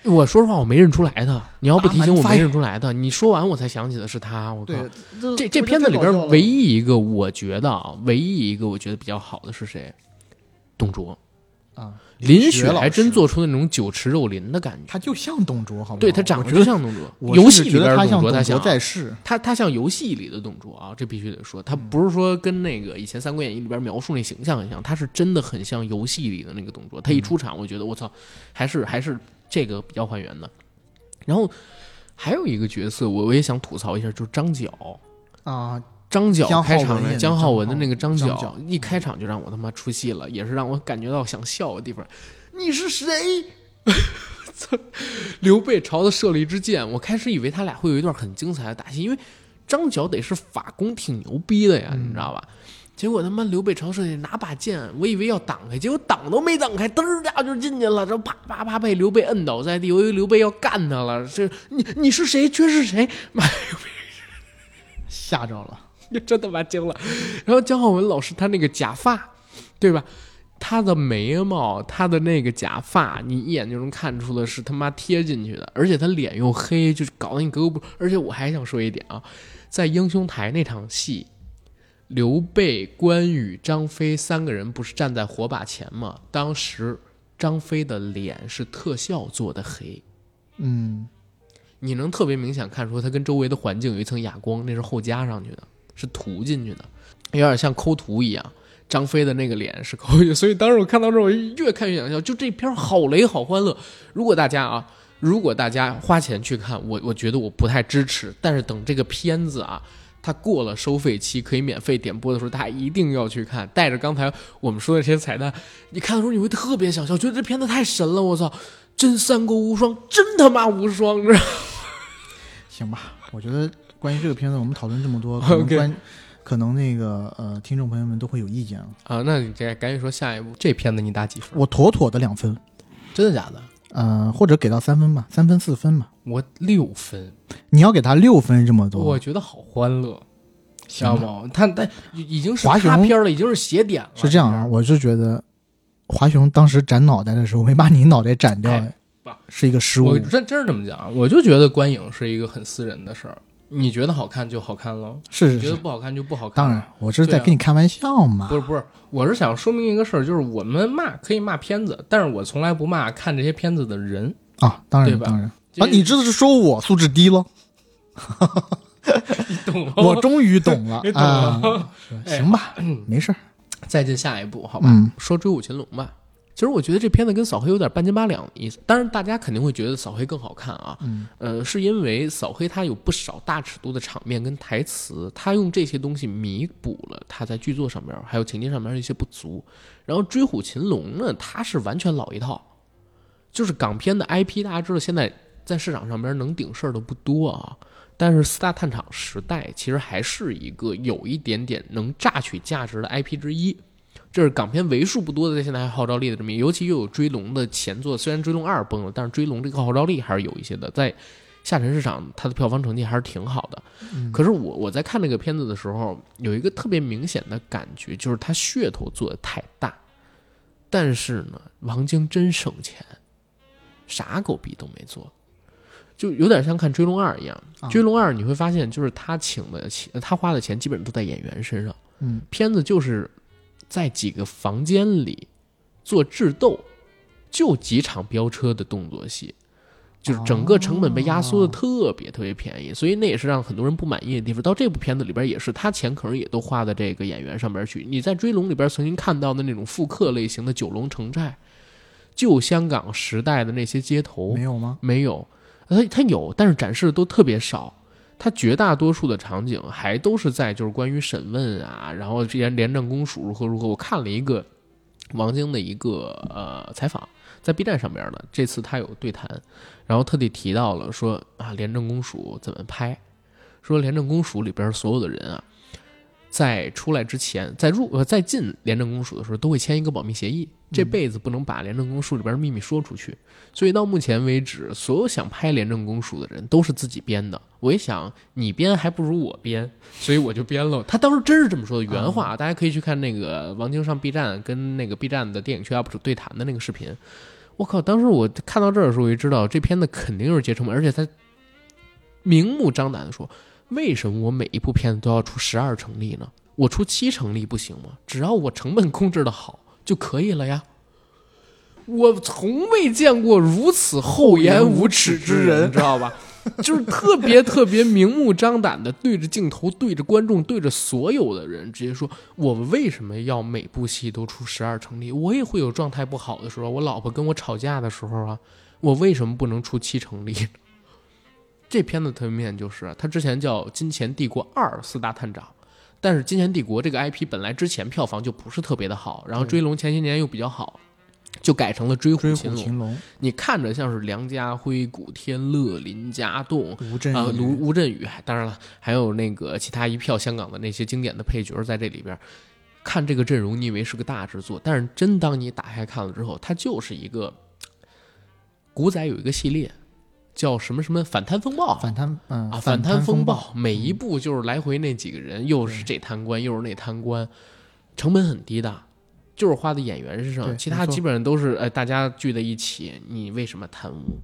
Speaker 1: 我说实话，我没认出来的。你要不提醒我，没认出来的。你说完我才想起的是他。我靠，，这这片子里边唯一一个我觉得啊，唯一一个我觉得比较好的是谁？董卓，
Speaker 2: 啊，
Speaker 1: 林雪还真做出那种酒池肉林的感觉。
Speaker 2: 他就像董卓，好吗？
Speaker 1: 对他长得就像董卓，游戏里边的董卓，他
Speaker 2: 像在世。
Speaker 1: 他他像游戏里的董卓啊，这必须得说，他不是说跟那个以前《三国演义》里边描述那形象很像，他是真的很像游戏里的那个董卓。他一出场，我觉得我操，还是还是这个比较还原的。然后还有一个角色，我我也想吐槽一下，就是张角。
Speaker 2: 啊，
Speaker 1: 张角开场
Speaker 2: 文演的
Speaker 1: 的姜浩文的那个张角一开场就让我他妈出戏了，也是让我感觉到想笑的地方。你是谁？刘备朝他射了一支箭，我开始以为他俩会有一段很精彩的打戏，因为张角得是法功挺牛逼的呀，
Speaker 2: 嗯
Speaker 1: 你知道吧？结果他妈刘备朝射箭，拿把剑，我以为要挡开，结果挡都没挡开，嘚儿家就进去了，然后啪啪啪被刘备摁倒在地，我以为刘备要干他了。这你你是谁？这是谁？妈
Speaker 2: 吓着了。
Speaker 1: 真他妈惊了。然后姜浩文老师他那个假发，对吧？他的眉毛，他的那个假发，你一眼就能看出的是他妈贴进去的，而且他脸又黑，就是搞得你格格不。而且我还想说一点啊，在英雄台那场戏，刘备、关羽、张飞三个人不是站在火把前吗？当时张飞的脸是特效做的黑，
Speaker 2: 嗯，
Speaker 1: 你能特别明显看出他跟周围的环境有一层哑光，那是后加上去的，是涂进去的，有点像抠图一样。张飞的那个脸是抠进去，所以当时我看到这，我越看越想笑。就这片好雷好欢乐。如果大家啊，如果大家花钱去看，我我觉得我不太支持。但是等这个片子啊，它过了收费期可以免费点播的时候，大家一定要去看。带着刚才我们说的这些彩蛋，你看的时候你会特别想笑，觉得这片子太神了。我操，真三国无双，真他妈无双，你知道？
Speaker 2: 行吧。我觉得关于这个片子，我们讨论这么多，可能关可能那个呃，听众朋友们都会有意见了。
Speaker 1: 啊，那你这赶紧说下一步，
Speaker 3: 这片子你打几分？
Speaker 2: 我妥妥的两分，
Speaker 3: 真的假的？
Speaker 2: 呃，或者给到三分吧，三分四分吧。
Speaker 3: 我六分，
Speaker 2: 你要给他六分这么多，
Speaker 3: 我觉得好欢乐，知
Speaker 2: 行
Speaker 3: 吗？他他已经是
Speaker 2: 华雄
Speaker 3: 卡片了，已经是写点了。
Speaker 2: 是这样啊，我是觉得华雄当时斩脑袋的时候没把你脑袋斩掉
Speaker 3: 哎，
Speaker 2: 是一个失误
Speaker 3: 我。真真是这么讲，我就觉得观影是一个很私人的事儿。你觉得好看就好看了，
Speaker 2: 是是是，
Speaker 3: 你觉得不好看就不好看。
Speaker 2: 当然，，我这是在跟你开玩笑嘛
Speaker 3: 不。是不是，我是想说明一个事儿，就是我们骂可以骂片子，但是我从来不骂看这些片子的人。
Speaker 2: 啊，当
Speaker 3: 对吧
Speaker 2: 然当然啊，你这是说我素质低了？
Speaker 3: 你懂吗？
Speaker 2: 我终于懂了
Speaker 3: 懂了
Speaker 2: 啊！
Speaker 3: 哎
Speaker 2: 行吧，没事儿。
Speaker 3: 再进下一步，好吧？
Speaker 2: 嗯
Speaker 1: 说《追虎擒龙》吧。其实我觉得这片子跟扫黑有点半斤八两的意思，当然大家肯定会觉得扫黑更好看啊。
Speaker 2: 嗯，
Speaker 1: 呃，是因为扫黑它有不少大尺度的场面跟台词，它用这些东西弥补了它在剧作上面还有情节上面的一些不足。然后《追虎擒龙》呢，它是完全老一套，就是港片的 IP，大家知道现在在市场上边能顶事儿的不多啊。但是四大探厂时代其实还是一个有一点点能榨取价值的 IP 之一，这是港片为数不多的在现在还号召力的这么一个，尤其又有《追龙》的前作，虽然《追龙二》崩了，但是《追龙》这个号召力还是有一些的，在下沉市场它的票房成绩还是挺好的。可是我我在看这个片子的时候，有一个特别明显的感觉，就是它噱头做的太大，但是呢，王晶真省钱，啥狗逼都没做。就有点像看《追龙二》一样，
Speaker 2: 啊《
Speaker 1: 追龙二》你会发现，就是他请的钱，他花的钱基本都在演员身上。
Speaker 2: 嗯，
Speaker 1: 片子就是在几个房间里做智斗，就几场飙车的动作戏，就是整个成本被压缩的特别特别便宜，所以那也是让很多人不满意的地方。到这部片子里边也是，他钱可能也都花在这个演员上边去。你在《追龙》里边曾经看到的那种复刻类型的九龙城寨，旧香港时代的那些街头，
Speaker 2: 没有吗？
Speaker 1: 没有，他他有，但是展示的都特别少。它绝大多数的场景还都是在就是关于审问啊，然后这些廉政公署如何如何。我看了一个王晶的一个呃采访，在 B 站上边的，这次他有对谈，然后特地提到了说啊廉政公署怎么拍，说廉政公署里边所有的人啊，在出来之前，在入呃在进廉政公署的时候都会签一个保密协议，这辈子不能把廉政公署里边的秘密说出去。所以到目前为止，所有想拍廉政公署的人都是自己编的。我一想，你编还不如我编，所以我就编了。他当时真是这么说的原话，大家可以去看那个王晶上 B 站跟那个 B 站的电影区 UP 主对谈的那个视频。我靠！当时我看到这儿的时候，我就知道这片子肯定是杰成本，而且他明目张胆的说，为什么我每一部片子都要出十二成立呢？我出七成立不行吗？只要我成本控制的好就可以了呀。我从未见过如此厚颜无耻之人，你知道吧？就是特别特别明目张胆的对着镜头、对着观众、对着所有的人，直接说：“我为什么要每部戏都出十二成立？我也会有状态不好的时候，我老婆跟我吵架的时候啊，我为什么不能出七成立？”这片子特别面就是，它之前叫《金钱帝国二：四大探长》，但是《金钱帝国》这个 IP 本来之前票房就不是特别的好，然后《追龙》前些年又比较好，就改成了《追
Speaker 2: 追
Speaker 1: 虎擒龙》。
Speaker 2: 龙，
Speaker 1: 你看着像是梁家辉、古天乐、林家栋啊，
Speaker 2: 吴镇宇
Speaker 1: 卢吴镇宇，当然了，还有那个其他一票香港的那些经典的配角在这里边。看这个阵容，你以为是个大制作，但是真当你打开看了之后，它就是一个古仔有一个系列，叫什么什么反贪风暴
Speaker 2: 反贪嗯
Speaker 1: 啊，
Speaker 2: 反
Speaker 1: 贪
Speaker 2: 风
Speaker 1: 暴，每一步就是来回那几个人，又是这贪官，又是那贪官，成本很低的，就是花在演员身上，其他基本上都是呃大家聚在一起，你为什么贪污？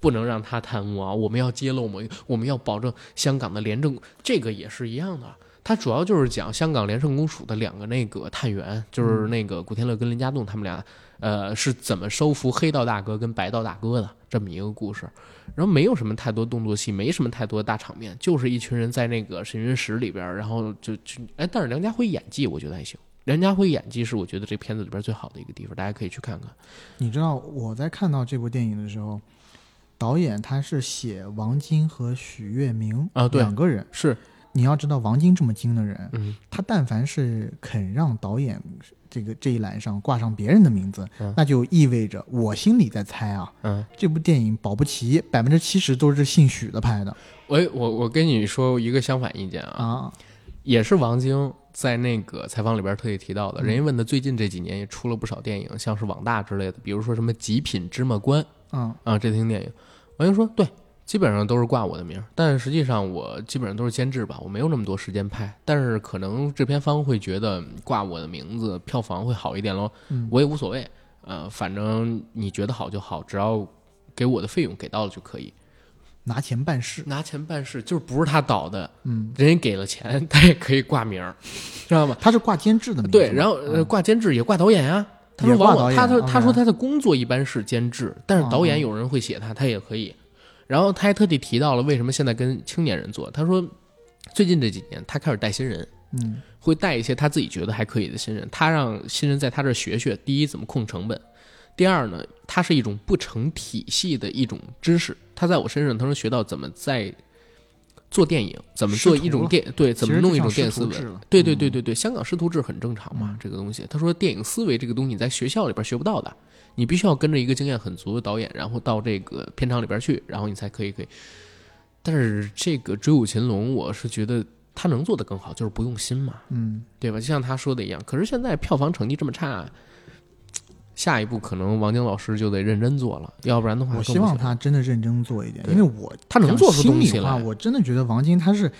Speaker 1: 不能让他贪污啊！我们要揭露我们，我们要保证香港的廉政，这个也是一样的。它主要就是讲香港廉政公署的两个那个探员，就是那个古天乐跟林家栋他们俩，呃，是怎么收服黑道大哥跟白道大哥的这么一个故事。然后没有什么太多动作戏，没什么太多大场面，就是一群人在那个审讯室里边，然后就就哎，但是梁家辉演技我觉得还行，梁家辉演技是我觉得这片子里边最好的一个地方，大家可以去看看。
Speaker 2: 你知道我在看到这部电影的时候，导演他是写王晶和许月明
Speaker 1: 啊对
Speaker 2: 两个人。
Speaker 1: 是，
Speaker 2: 你要知道，王晶这么精的人，
Speaker 1: 嗯，
Speaker 2: 他但凡是肯让导演这个这一栏上挂上别人的名字，
Speaker 1: 嗯。
Speaker 2: 那就意味着我心里在猜啊，
Speaker 1: 嗯，
Speaker 2: 这部电影保不齐百分之七十都是姓许的拍的。
Speaker 1: 我我我跟你说一个相反意见啊，
Speaker 2: 啊。
Speaker 1: 也是王晶在那个采访里边特意提到的，
Speaker 2: 嗯。
Speaker 1: 人家问的最近这几年也出了不少电影，像是网大之类的，比如说什么《极品芝麻官》
Speaker 2: 嗯，
Speaker 1: 啊这听电影，王晶说对，基本上都是挂我的名儿，但实际上我基本上都是监制吧，我没有那么多时间拍，但是可能制片方会觉得挂我的名字票房会好一点喽，
Speaker 2: 嗯
Speaker 1: 我也无所谓，呃，反正你觉得好就好，只要给我的费用给到了就可以，
Speaker 2: 拿钱办事。
Speaker 1: 拿钱办事就是不是他导的，
Speaker 2: 嗯，
Speaker 1: 人家给了钱，他也可以挂名儿，知道吗？
Speaker 2: 他是挂监制的名。
Speaker 1: 对，然后呃
Speaker 2: 嗯
Speaker 1: 挂监制也挂导演啊、他说往往他他他说他的工作一般是监制，但是导演
Speaker 2: 哦
Speaker 1: 有人会写他，他也可以。然后他还特地提到了为什么现在跟青年人做，他说最近这几年他开始带新人，
Speaker 2: 嗯。
Speaker 1: 会带一些他自己觉得还可以的新人，他让新人在他这儿学学，第一怎么控成本，第二呢，它是一种不成体系的一种知识，他在我身上他能学到怎么在做电影，怎么做一种电对，怎么弄一种电影思维。对对对对对，香港师徒制很正常嘛，
Speaker 2: 嗯
Speaker 1: 这个东西。他说电影思维这个东西你在学校里边学不到的，你必须要跟着一个经验很足的导演，然后到这个片场里边去，然后你才可以可以。但是这个《追虎擒龙》，我是觉得他能做得更好，就是不用心嘛，
Speaker 2: 嗯，
Speaker 1: 对吧？就像他说的一样。可是现在票房成绩这么差，下一步可能王晶老师就得认真做了，要不然的话，
Speaker 2: 我希望他真的认真做一点，因为我
Speaker 1: 他能做出东西来。
Speaker 2: 我真的觉得王晶他是，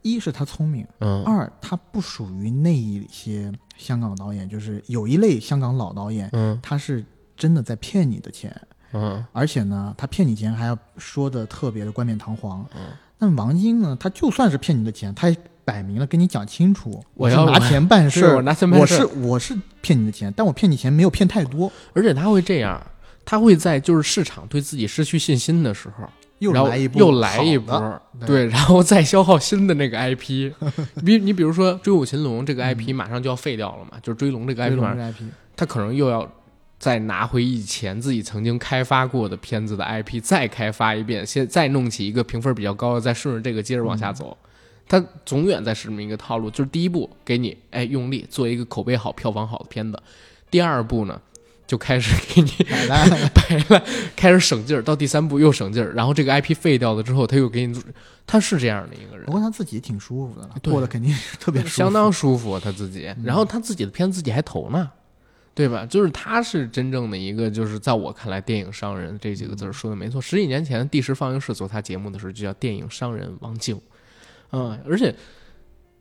Speaker 2: 一是他聪明，
Speaker 1: 嗯
Speaker 2: 二他不属于那一些香港导演，就是有一类香港老导演，
Speaker 1: 嗯
Speaker 2: 他是真的在骗你的钱，
Speaker 1: 嗯。
Speaker 2: 而且呢，他骗你钱还要说的特别的冠冕堂皇。
Speaker 1: 嗯，
Speaker 2: 那王晶呢，他就算是骗你的钱，他也摆明了跟你讲清楚，
Speaker 1: 我要
Speaker 2: 拿钱办事儿，
Speaker 1: 我拿钱办事儿。
Speaker 2: 是我是骗你的钱，但我骗你钱没有骗太多，
Speaker 1: 而且他会这样，他会在就是市场对自己失去信心的时候，
Speaker 2: 又来一波，
Speaker 1: 又来一波，
Speaker 2: 对
Speaker 1: 对，然后再消耗新的那个 IP。比你比如说《追虎擒龙》这个 IP 马上就要废掉了嘛，就是追龙这个 IP，他可能又要再拿回以前自己曾经开发过的片子的 IP，再开发一遍，先再弄起一个评分比较高的，再顺着这个接着往下走。他总远在是这么一个套路，就是第一步给你哎用力做一个口碑好、票房好的片子，第二步呢就开始给你
Speaker 2: 摆烂，
Speaker 1: 摆烂，开始省劲儿，到第三步又省劲儿，然后这个 IP 废掉了之后，他又给你做，他是这样的一个人。
Speaker 2: 不，过他自己挺舒服的了，过得肯定是特别舒服，
Speaker 1: 相当舒服他自己，然后他自己的片子自己还投呢。对吧？就是他是真正的一个，就是在我看来，电影商人这几个字儿说的没错。十几年前，第十放映室做他节目的时候，就叫电影商人王晶，嗯，而且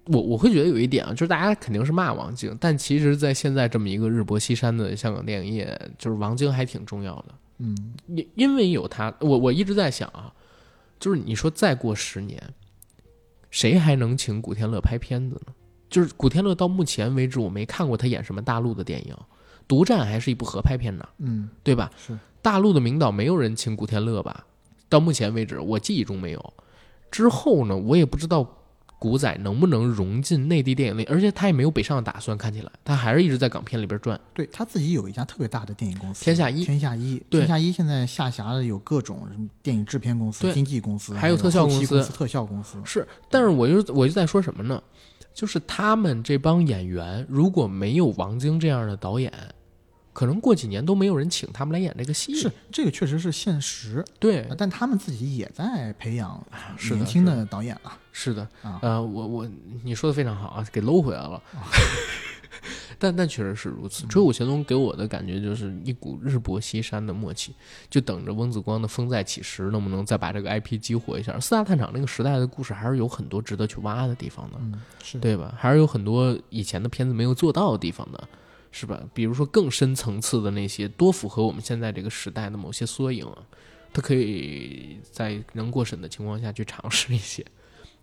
Speaker 1: 我我会觉得有一点啊，就是大家肯定是骂王晶，但其实，在现在这么一个日薄西山的香港电影业，就是王晶还挺重要的。
Speaker 2: 嗯，
Speaker 1: 因因为有他，我我一直在想啊，就是你说再过十年，谁还能请古天乐拍片子呢？就是古天乐到目前为止，我没看过他演什么大陆的电影，独占》还是一部合拍片呢，
Speaker 2: 嗯，
Speaker 1: 对吧？
Speaker 2: 是
Speaker 1: 大陆的名导没有人请古天乐吧？到目前为止，我记忆中没有。之后呢，我也不知道古仔能不能融进内地电影里，而且他也没有北上的打算，看起来他还是一直在港片里边转。
Speaker 2: 对他自己有一家特别大的电影公司，
Speaker 1: 天下一
Speaker 2: 天下一，
Speaker 1: 对
Speaker 2: 天下一现在下辖的有各种什么电影制片公司、经纪公司，
Speaker 1: 还有特效公司
Speaker 2: 特效公司。
Speaker 1: 是，但是我就我就在说什么呢？就是他们这帮演员如果没有王晶这样的导演，可能过几年都没有人请他们来演这个戏。
Speaker 2: 是，这个确实是现实，
Speaker 1: 对，
Speaker 2: 但他们自己也在培养
Speaker 1: 是的
Speaker 2: 年轻的导演了
Speaker 1: 是的，
Speaker 2: 啊。
Speaker 1: 呃，我我你说的非常好啊，给搂回来了。但但确实是如此，《追舞乾隆》给我的感觉就是一股日薄西山的默契，就等着翁子光的《风再起时》能不能再把这个 IP 激活一下。四大探长那个时代的故事还是有很多值得去挖的地方的，
Speaker 2: 嗯，是
Speaker 1: 对吧？还是有很多以前的片子没有做到的地方的，是吧？比如说更深层次的那些，多符合我们现在这个时代的某些缩影啊，它可以在能过审的情况下去尝试一些。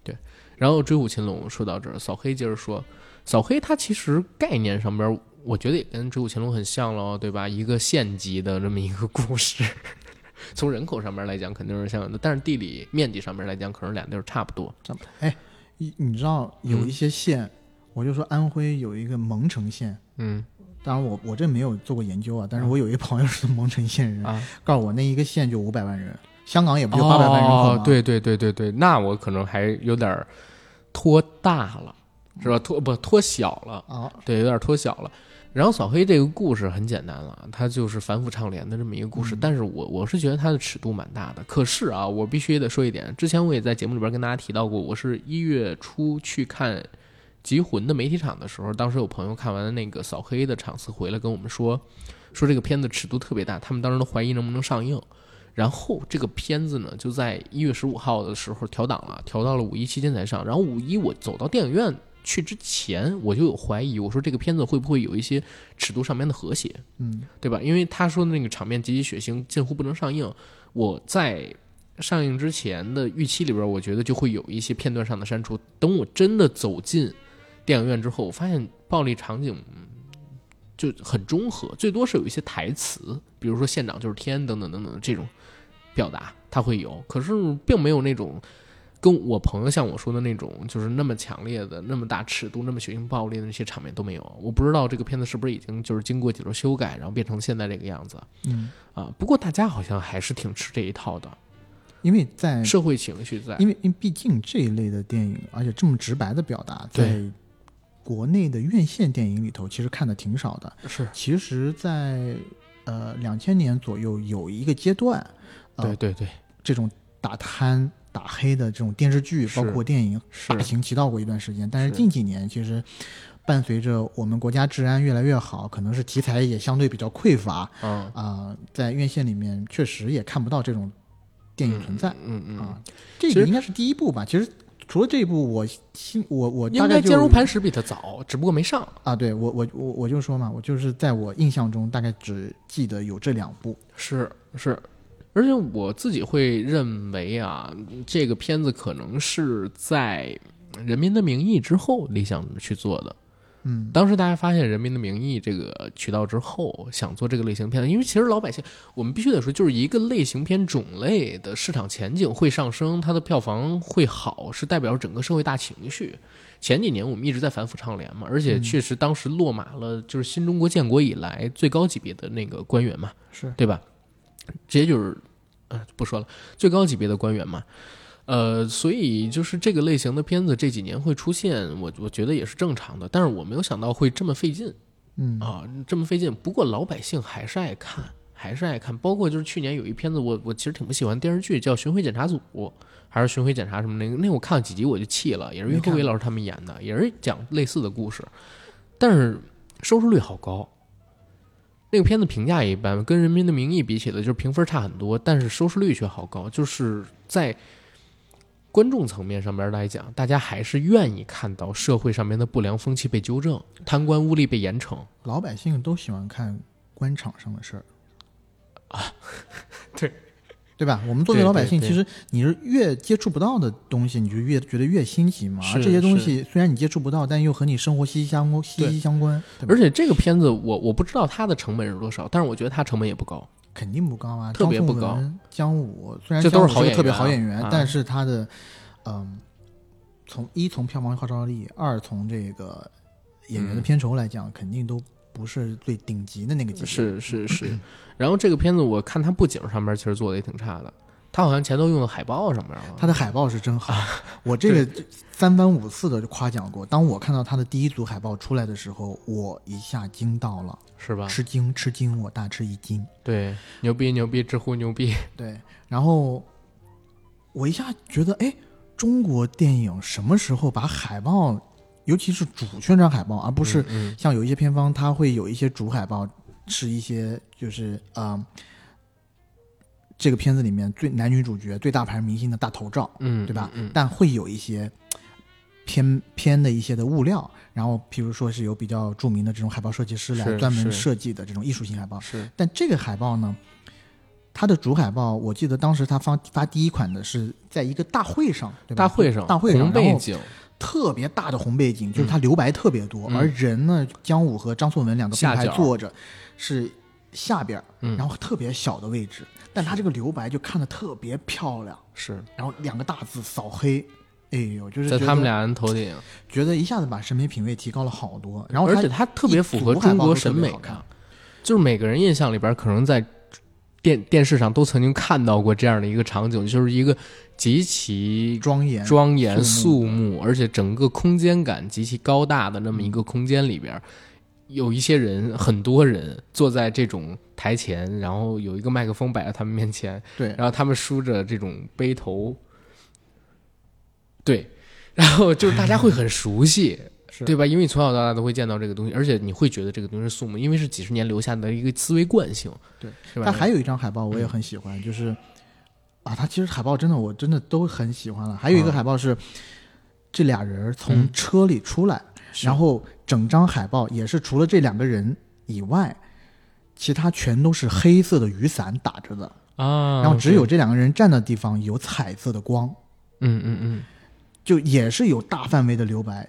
Speaker 1: 对，然后《追虎擒龙》说到这儿，扫黑接着说，扫黑它其实概念上边，我觉得也跟《追捕乾隆》很像喽，对吧？一个县级的这么一个故事。从人口上面来讲肯定是像的，但是地理面积上面来讲，可能两地儿差不多。
Speaker 2: 这么哎，你你知道有一些县，我就说安徽有一个蒙城县，
Speaker 1: 嗯
Speaker 2: 当然我我这没有做过研究啊，但是我有一朋友是蒙城县人，
Speaker 1: 啊，
Speaker 2: 告诉我那一个县就五百万人，香港也不就八百万人口吗？
Speaker 1: 哦，对对对对对，那我可能还有点儿拖大了，是吧？脱不脱小了，
Speaker 2: 啊，
Speaker 1: 对，有点脱小了。然后扫黑这个故事很简单了，它就是反腐倡廉的这么一个故事，
Speaker 2: 嗯
Speaker 1: 但是我我是觉得它的尺度蛮大的。可是啊，我必须也得说一点，之前我也在节目里边跟大家提到过，我是一月初去看《集魂》的媒体场的时候，当时有朋友看完那个扫黑的场次回来跟我们说，说这个片子尺度特别大，他们当时都怀疑能不能上映。然后这个片子呢，就在一月十五号的时候调档了，调到了五一期间才上。然后五一我走到电影院去之前，我就有怀疑，我说这个片子会不会有一些尺度上面的和谐，
Speaker 2: 嗯，
Speaker 1: 对吧？因为他说的那个场面极其血腥，近乎不能上映。我在上映之前的预期里边，我觉得就会有一些片段上的删除。等我真的走进电影院之后，我发现暴力场景嗯就很中和，最多是有一些台词，比如说“县长就是天”等等等等这种表达，它会有，可是并没有那种跟我朋友像我说的那种，就是那么强烈的、那么大尺度、那么血腥暴力的那些场面都没有。我不知道这个片子是不是已经就是经过几轮修改，然后变成现在这个样子
Speaker 2: 嗯，
Speaker 1: 啊？不过大家好像还是挺吃这一套的，
Speaker 2: 因为在
Speaker 1: 社会情绪在。
Speaker 2: 因为因为毕竟这一类的电影，而且这么直白的表达，在国内的院线电影里头，其实看的挺少的。
Speaker 1: 是
Speaker 2: 其实在，呃两千年左右有一个阶段，呃
Speaker 1: 对对对，
Speaker 2: 这种打贪打黑的这种电视剧，包括电影
Speaker 1: 是
Speaker 2: 大行其道过一段时间。但是
Speaker 1: 是
Speaker 2: 近几年，其实伴随着我们国家治安越来越好，可能是题材也相对比较匮乏
Speaker 1: 嗯，
Speaker 2: 啊、在院线里面确实也看不到这种电影存在。
Speaker 1: 嗯嗯，
Speaker 2: 啊，这个应该是第一部吧。其实除了这一部，我心我我大概就
Speaker 1: 应该坚如磐石比它早，只不过没上。
Speaker 2: 啊，对我我我我就说嘛，我就是在我印象中大概只记得有这两部。
Speaker 1: 是是，而且我自己会认为啊，这个片子可能是在《人民的名义》之后理想去做的。
Speaker 2: 嗯，
Speaker 1: 当时大家发现《人民的名义》这个渠道之后，想做这个类型片，因为其实老百姓，我们必须得说，就是一个类型片种类的市场前景会上升，它的票房会好，是代表整个社会大情绪。前几年我们一直在反腐倡廉嘛，而且确实当时落马了，就是新中国建国以来最高级别的那个官员嘛，
Speaker 2: 是
Speaker 1: 对吧？直接就是，呃，不说了，最高级别的官员嘛，呃，所以就是这个类型的片子这几年会出现，我我觉得也是正常的，但是我没有想到会这么费劲
Speaker 2: 嗯
Speaker 1: 啊，这么费劲。不过老百姓还是爱看，还是爱看，包括就是去年有一片子我我其实挺不喜欢电视剧，叫《巡回检查组》。还是巡回检查什么那个，那我看了几集我就气了，也是岳
Speaker 2: 没看
Speaker 1: 鹤伟老师他们演的，也是讲类似的故事，但是收视率好高。那个片子评价也一般，跟《人民的名义》比起来，就是评分差很多，但是收视率却好高。就是在观众层面上面来讲，大家还是愿意看到社会上面的不良风气被纠正，贪官污吏被严惩。
Speaker 2: 老百姓都喜欢看官场上的事儿啊。对吧？我们作为老百姓，其实你是越接触不到的东西，你就越觉得越新奇嘛。而这些东西虽然你接触不到，但又和你生活息息相关，息息相关。
Speaker 1: 而且这个片子我我不知道它的成本是多少，但是我觉得它成本也不高。
Speaker 2: 肯定不高啊，
Speaker 1: 特别不高。
Speaker 2: 姜武虽然
Speaker 1: 这都是
Speaker 2: 特别好演员，
Speaker 1: 啊
Speaker 2: 但是他的嗯，从一从票房号召力，二从这个演员的
Speaker 1: 嗯
Speaker 2: 片酬来讲，肯定都不是最顶级的那个级别。
Speaker 1: 是是是，然后这个片子我看它布景上面其实做的也挺差的，它好像前头用的海报上面了。
Speaker 2: 他的海报是真好，我这个三番五次的夸奖过。当我看到他的第一组海报出来的时候，我一下惊到了，
Speaker 1: 是吧？
Speaker 2: 吃惊吃惊，我大吃一惊。
Speaker 1: 对，牛逼牛逼，知乎牛逼。
Speaker 2: 对，然后我一下觉得，哎，中国电影什么时候把海报，尤其是主宣传海报，而不是
Speaker 1: 嗯
Speaker 2: 像有一些片方，它会有一些主海报是一些就是啊、呃这个片子里面最男女主角、最大牌明星的大头照，
Speaker 1: 嗯，
Speaker 2: 对吧？
Speaker 1: 嗯，
Speaker 2: 但会有一些偏偏的一些的物料，然后譬如说是有比较著名的这种海报设计师来专门设计的这种艺术性海报。
Speaker 1: 是
Speaker 2: 但这个海报呢，它的主海报，我记得当时他发发第一款的是在一个大会上，对吧？
Speaker 1: 大会上
Speaker 2: 大会上然后
Speaker 1: 红背景，
Speaker 2: 特别大的红背景，就是它留白特别多，
Speaker 1: 嗯。
Speaker 2: 而人呢，姜武和张颂文两个并
Speaker 1: 下
Speaker 2: 排坐着，是下边然后特别小的位置，但他这个留白就看得特别漂亮，
Speaker 1: 是。
Speaker 2: 然后两个大字扫黑。哎呦，就是
Speaker 1: 在他们俩人头顶，
Speaker 2: 觉得一下子把审美品味提高了好多，然后
Speaker 1: 而且他特别符合中国审美
Speaker 2: 看，，
Speaker 1: 就是每个人印象里边可能在电电视上都曾经看到过这样的一个场景，就是一个极其
Speaker 2: 庄严
Speaker 1: 庄严
Speaker 2: 肃
Speaker 1: 肃穆，而且整个空间感极其高大的那么一个空间里边，有一些人，很多人坐在这种台前，然后有一个麦克风摆在他们面前，
Speaker 2: 对，
Speaker 1: 然后他们梳着这种背头，对，然后就是大家会很熟悉，
Speaker 2: 是
Speaker 1: 对吧？因为你从小到大都会见到这个东西，而且你会觉得这个东西是肃穆，因为是几十年留下的一个思维惯性，
Speaker 2: 对，
Speaker 1: 是吧？
Speaker 2: 它还有一张海报我也很喜欢，就是啊，它其实海报真的我真的都很喜欢了。还有一个
Speaker 1: 嗯
Speaker 2: 海报是这俩人从
Speaker 1: 嗯
Speaker 2: 车里出来，
Speaker 1: 是
Speaker 2: 然后整张海报也是除了这两个人以外，其他全都是黑色的雨伞打着的，
Speaker 1: 啊，
Speaker 2: 然后只有这两个人站的地方有彩色的光，
Speaker 1: 嗯嗯嗯。
Speaker 2: 就也是有大范围的留白，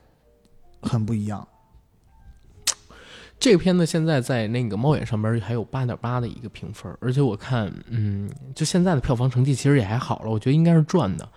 Speaker 2: 很不一样。
Speaker 1: 这个片子现在在那个猫眼上边还有八点八的一个评分，而且我看，嗯，就现在的票房成绩其实也还好了，我觉得应该是赚的。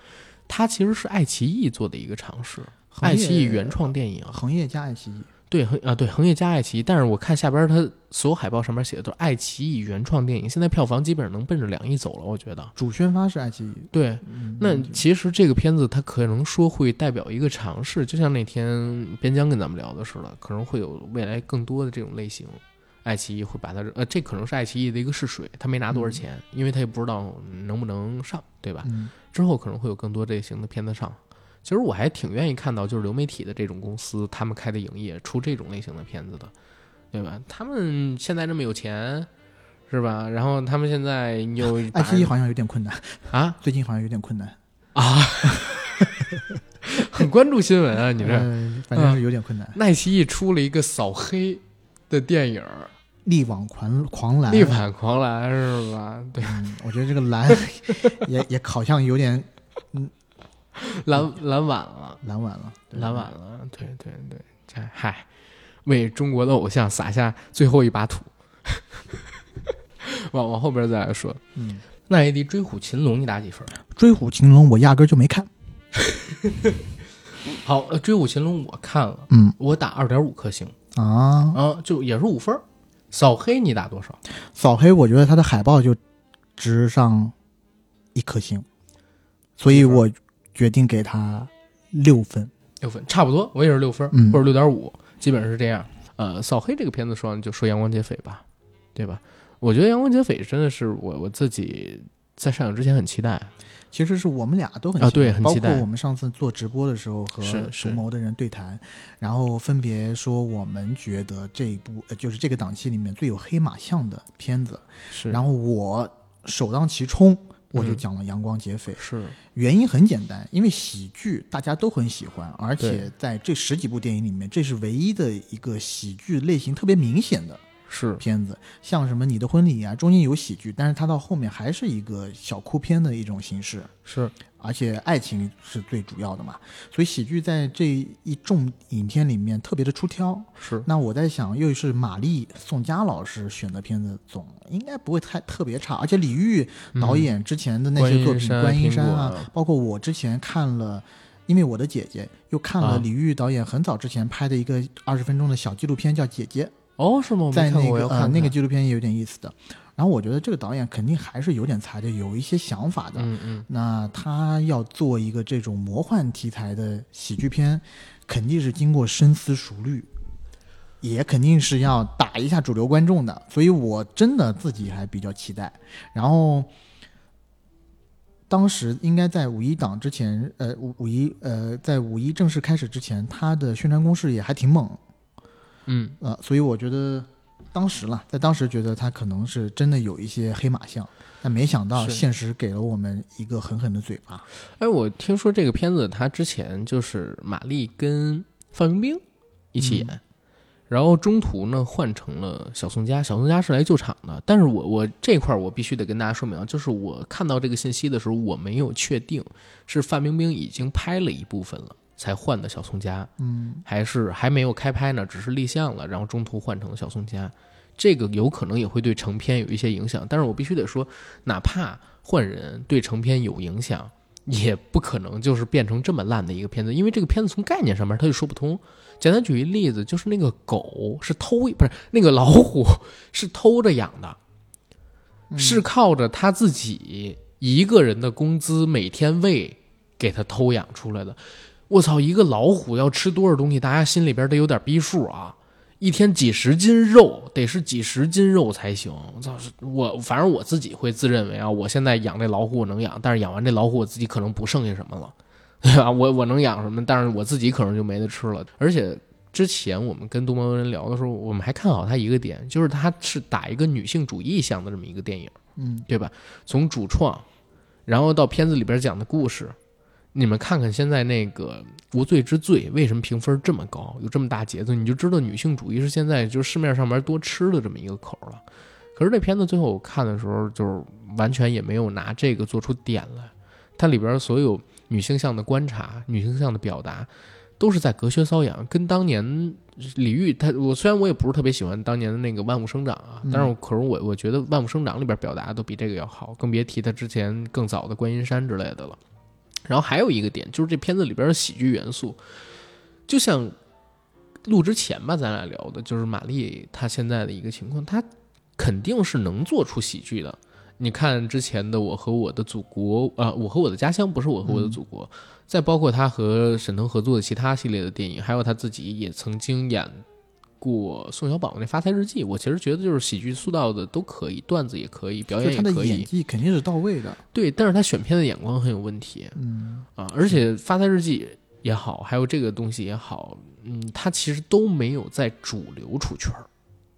Speaker 1: 它其实是爱奇艺做的一个尝试，爱奇艺原创电影，
Speaker 2: 行业加爱奇艺，
Speaker 1: 对恒啊对恒业加爱奇艺，但是我看下边它所有海报上面写的都是爱奇艺原创电影，现在票房基本上能奔着两亿走了，我觉得。
Speaker 2: 主宣发是爱奇艺。
Speaker 1: 对，
Speaker 2: 嗯
Speaker 1: 那其实这个片子它可能说会代表一个尝试，就像那天边疆跟咱们聊的似的，可能会有未来更多的这种类型。爱奇艺会把它呃，这可能是爱奇艺的一个试水，他没拿多少钱，因为他也不知道能不能上，对吧？
Speaker 2: 嗯，
Speaker 1: 之后可能会有更多类型的片子上。其实我还挺愿意看到，就是流媒体的这种公司，他们开的影业出这种类型的片子的，对吧？他们现在这么有钱，是吧？然后他们现在有
Speaker 2: 爱奇艺好像有点困难，
Speaker 1: 啊
Speaker 2: 最近好像有点困难。
Speaker 1: 啊，很关注新闻啊！你这
Speaker 2: 嗯反正是有点困难。
Speaker 1: 爱奇艺出了一个扫黑的电影
Speaker 2: 力挽狂狂澜，《
Speaker 1: 力挽狂澜》，是吧？对，
Speaker 2: 嗯，我觉得这个澜 也也好像有点
Speaker 1: 拦拦晚了，
Speaker 2: 蓝晚了，对
Speaker 1: 拦晚了，对对对，这嗨，为中国的偶像撒下最后一把土。往往后边再来说，
Speaker 2: 嗯，
Speaker 4: 那 AD《追虎擒龙》你打几分？
Speaker 2: 追虎擒龙我压根就没看，
Speaker 4: 好，呃《追虎擒龙》我看了，
Speaker 2: 嗯
Speaker 4: 我打二点五颗星
Speaker 2: 啊，
Speaker 4: 啊，就也是五分。扫黑你打多少？
Speaker 2: 扫黑我觉得它的海报就值上一颗星，所以我决定给他六分。
Speaker 4: 六分，差不多，我也是六分，
Speaker 2: 嗯
Speaker 4: 或者六点五，基本上是这样。呃，扫黑这个片子说完就说阳光劫匪吧，对吧？我觉得阳光劫匪真的是我我自己在上映之前很期待，
Speaker 2: 其实是我们俩都很
Speaker 1: 啊
Speaker 2: 期待包
Speaker 1: 对很期待包
Speaker 2: 括我们上次做直播的时候和
Speaker 1: 是是
Speaker 2: 独谋的人对谈，然后分别说我们觉得这一部呃就是这个档期里面最有黑马相的片子，
Speaker 1: 是，
Speaker 2: 然后我首当其冲，我就
Speaker 1: 嗯。
Speaker 2: 讲了《阳光劫匪》
Speaker 1: 是。
Speaker 2: 原因很简单，因为喜剧大家都很喜欢，而且在这十几部电影里面，这是唯一的一个喜剧类型特别明显的。
Speaker 1: 是。
Speaker 2: 片子，像什么《你的婚礼》啊，中间有喜剧，但是它到后面还是一个小哭片的一种形式，
Speaker 1: 是，
Speaker 2: 而且爱情是最主要的嘛，所以喜剧在这一众影片里面特别的出挑。
Speaker 1: 是，
Speaker 2: 那我在想，又是马丽、宋佳老师选的片子，总应该不会太特别差，而且李玉导演之前的那些作品，《观音山》啊，包括我之前看了。因为我的姐姐又看了李玉导演很早之前拍的一个二十分钟的小纪录片，叫《姐姐》。
Speaker 1: 哦，是吗？
Speaker 2: 在那
Speaker 1: 个呃
Speaker 2: 那个纪录片也有点意思的。然后我觉得这个导演肯定还是有点才的，有一些想法的。
Speaker 1: 嗯嗯。
Speaker 2: 那他要做一个这种魔幻题材的喜剧片，肯定是经过深思熟虑，也肯定是要打一下主流观众的。所以我真的自己还比较期待。然后。当时应该在五一档之前，呃，五五一，呃，在五一正式开始之前，他的宣传攻势也还挺猛，
Speaker 1: 嗯，
Speaker 2: 呃，所以我觉得当时了，在当时觉得他可能是真的有一些黑马相，但没想到现实给了我们一个狠狠的嘴巴。
Speaker 1: 哎，我听说这个片子他之前就是马丽跟范冰冰一起演。然后中途呢，换成了小宋佳。小宋佳是来救场的，但是我我这块我必须得跟大家说明啊，就是我看到这个信息的时候，我没有确定是范冰冰已经拍了一部分了才换的小宋佳，
Speaker 2: 嗯，
Speaker 1: 还是还没有开拍呢，只是立项了，然后中途换成了小宋佳。这个有可能也会对成片有一些影响，但是我必须得说，哪怕换人对成片有影响，也不可能就是变成这么烂的一个片子，因为这个片子从概念上面它就说不通。简单举一例子，就是那个狗是偷，不是那个老虎 是偷着养的，是靠着他自己一个人的工资每天喂给他偷养出来的。我操，一个老虎要吃多少东西，大家心里边得有点逼数啊！一天几十斤肉，得是几十斤肉才行。我操，我反正我自己会自认为啊，我现在养这老虎我能养，但是养完这老虎我自己可能不剩下什么了。对吧？我我能养什么？但是我自己可能就没得吃了。而且之前我们跟东方人聊的时候，我们还看好他一个点，就是他是打一个女性主义向的这么一个电影，
Speaker 2: 嗯，
Speaker 1: 对吧？从主创，然后到片子里边讲的故事，你们看看现在那个《无罪之罪》为什么评分这么高，有这么大节奏，你就知道女性主义是现在就是市面上面多吃的这么一个口了。可是这片子最后我看的时候，就是完全也没有拿这个做出点来，它里边所有。女性向的观察，女性向的表达，都是在隔靴搔痒。跟当年李玉，他我虽然我也不是特别喜欢当年的那个《万物生长》啊，但是我可是我我觉得《万物生长》里边表达都比这个要好，更别提他之前更早的《观音山》之类的了。然后还有一个点，就是这片子里边的喜剧元素，就像录之前吧，咱俩聊的就是玛丽她现在的一个情况，她肯定是能做出喜剧的。你看之前的《我和我的祖国》啊，我和我的家乡不是我和我的祖国，再包括他和沈腾合作的其他系列的电影，还有他自己也曾经演过宋小宝那《发财日记》。我其实觉得就是喜剧塑造的都可以，段子也可以，表演也可以。他
Speaker 2: 的演技肯定是到位的。
Speaker 1: 对，但是他选片的眼光很有问题。
Speaker 2: 嗯
Speaker 1: 啊，而且《发财日记》也好，还有这个东西也好，嗯，他其实都没有在主流出圈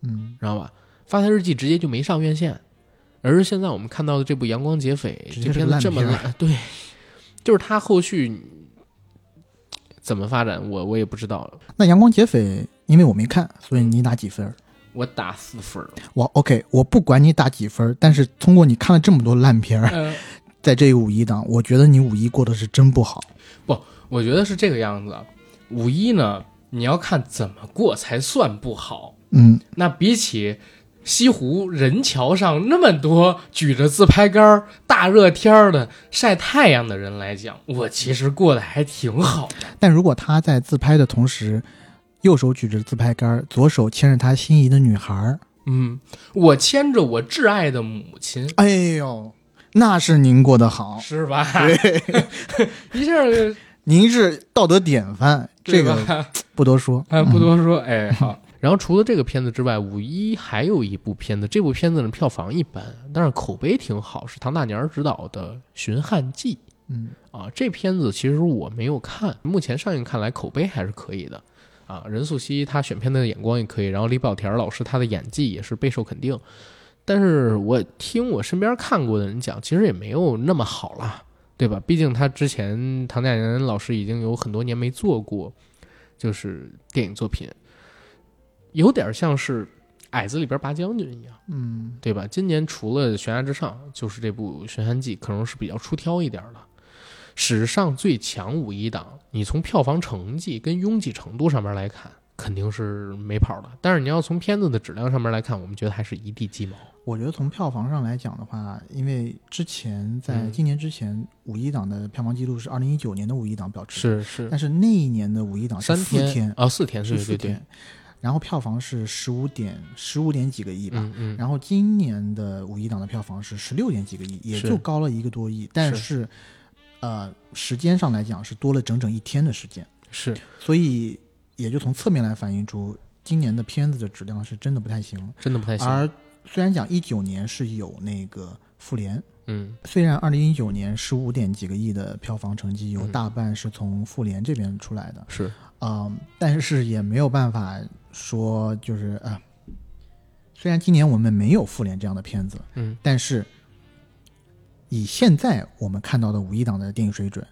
Speaker 2: 嗯，
Speaker 1: 知道吧？《发财日记》直接就没上院线。而现在我们看到的这部《阳光劫匪》这片子这么烂，对，就是他后续怎么发展，我我也不知道。
Speaker 2: 那《阳光劫匪》因为我没看，所以你打几分？
Speaker 1: 我打四分。
Speaker 2: 我 OK，我不管你打几分，但是通过你看了这么多烂片儿，在这个五一档，我觉得你五一过得是真不好。
Speaker 5: 不，我觉得是这个样子。五一呢，你要看怎么过才算不好。
Speaker 2: 嗯，
Speaker 5: 那比起。西湖人桥上那么多举着自拍杆大热天的晒太阳的人来讲，我其实过得还挺好的。
Speaker 2: 但如果他在自拍的同时，右手举着自拍杆左手牵着他心仪的女孩
Speaker 5: 嗯，我牵着我挚爱的母亲，
Speaker 2: 哎呦，那是您过得好，
Speaker 5: 是吧？
Speaker 2: 对，
Speaker 5: 一下
Speaker 2: 您是道德典范，这个不多说，
Speaker 5: 哎，不多说，哎，好。
Speaker 1: 然后除了这个片子之外，五一还有一部片子，这部片子呢票房一般，但是口碑挺好，是唐大年执导的《寻汉记》。
Speaker 2: 嗯
Speaker 1: 啊，这片子其实我没有看，目前上映看来口碑还是可以的。啊，任素汐她选片的眼光也可以，然后李保田老师他的演技也是备受肯定。但是我听我身边看过的人讲，其实也没有那么好了，对吧？毕竟他之前唐大年老师已经有很多年没做过，就是电影作品。有点像是矮子里边拔将军一样，
Speaker 2: 嗯，
Speaker 1: 对吧？今年除了《悬崖之上》，就是这部《悬崖记》，可能是比较出挑一点的。史上最强五一档，你从票房成绩跟拥挤程度上面来看，肯定是没跑的。但是你要从片子的质量上面来看，我们觉得还是一地鸡毛。
Speaker 2: 我觉得从票房上来讲的话，因为之前在
Speaker 1: 嗯。
Speaker 2: 今年之前，五一档的票房记录是二零一九年的五一档保持，
Speaker 1: 是是。
Speaker 2: 但是那一年的五一档是
Speaker 1: 三
Speaker 2: 四天，
Speaker 1: 啊，四天，
Speaker 2: 是四天，然后票房是十五点十五点几个亿吧。
Speaker 1: 嗯嗯，
Speaker 2: 然后今年的五一档的票房是十六点几个亿，也就高了一个多亿，但是，呃，时间上来讲是多了整整一天的时间，
Speaker 1: 是。
Speaker 2: 所以也就从侧面来反映出今年的片子的质量是真的不太行。
Speaker 1: 真的不太行。
Speaker 2: 而虽然讲一九年是有那个复联，
Speaker 1: 嗯。
Speaker 2: 虽然二零一九年十五点几个亿的票房成绩有
Speaker 1: 嗯
Speaker 2: 大半是从复联这边出来的，
Speaker 1: 是。
Speaker 2: 嗯，但是也没有办法说就是啊、虽然今年我们没有复联这样的片子，
Speaker 1: 嗯。
Speaker 2: 但是以现在我们看到的五一档的电影水准，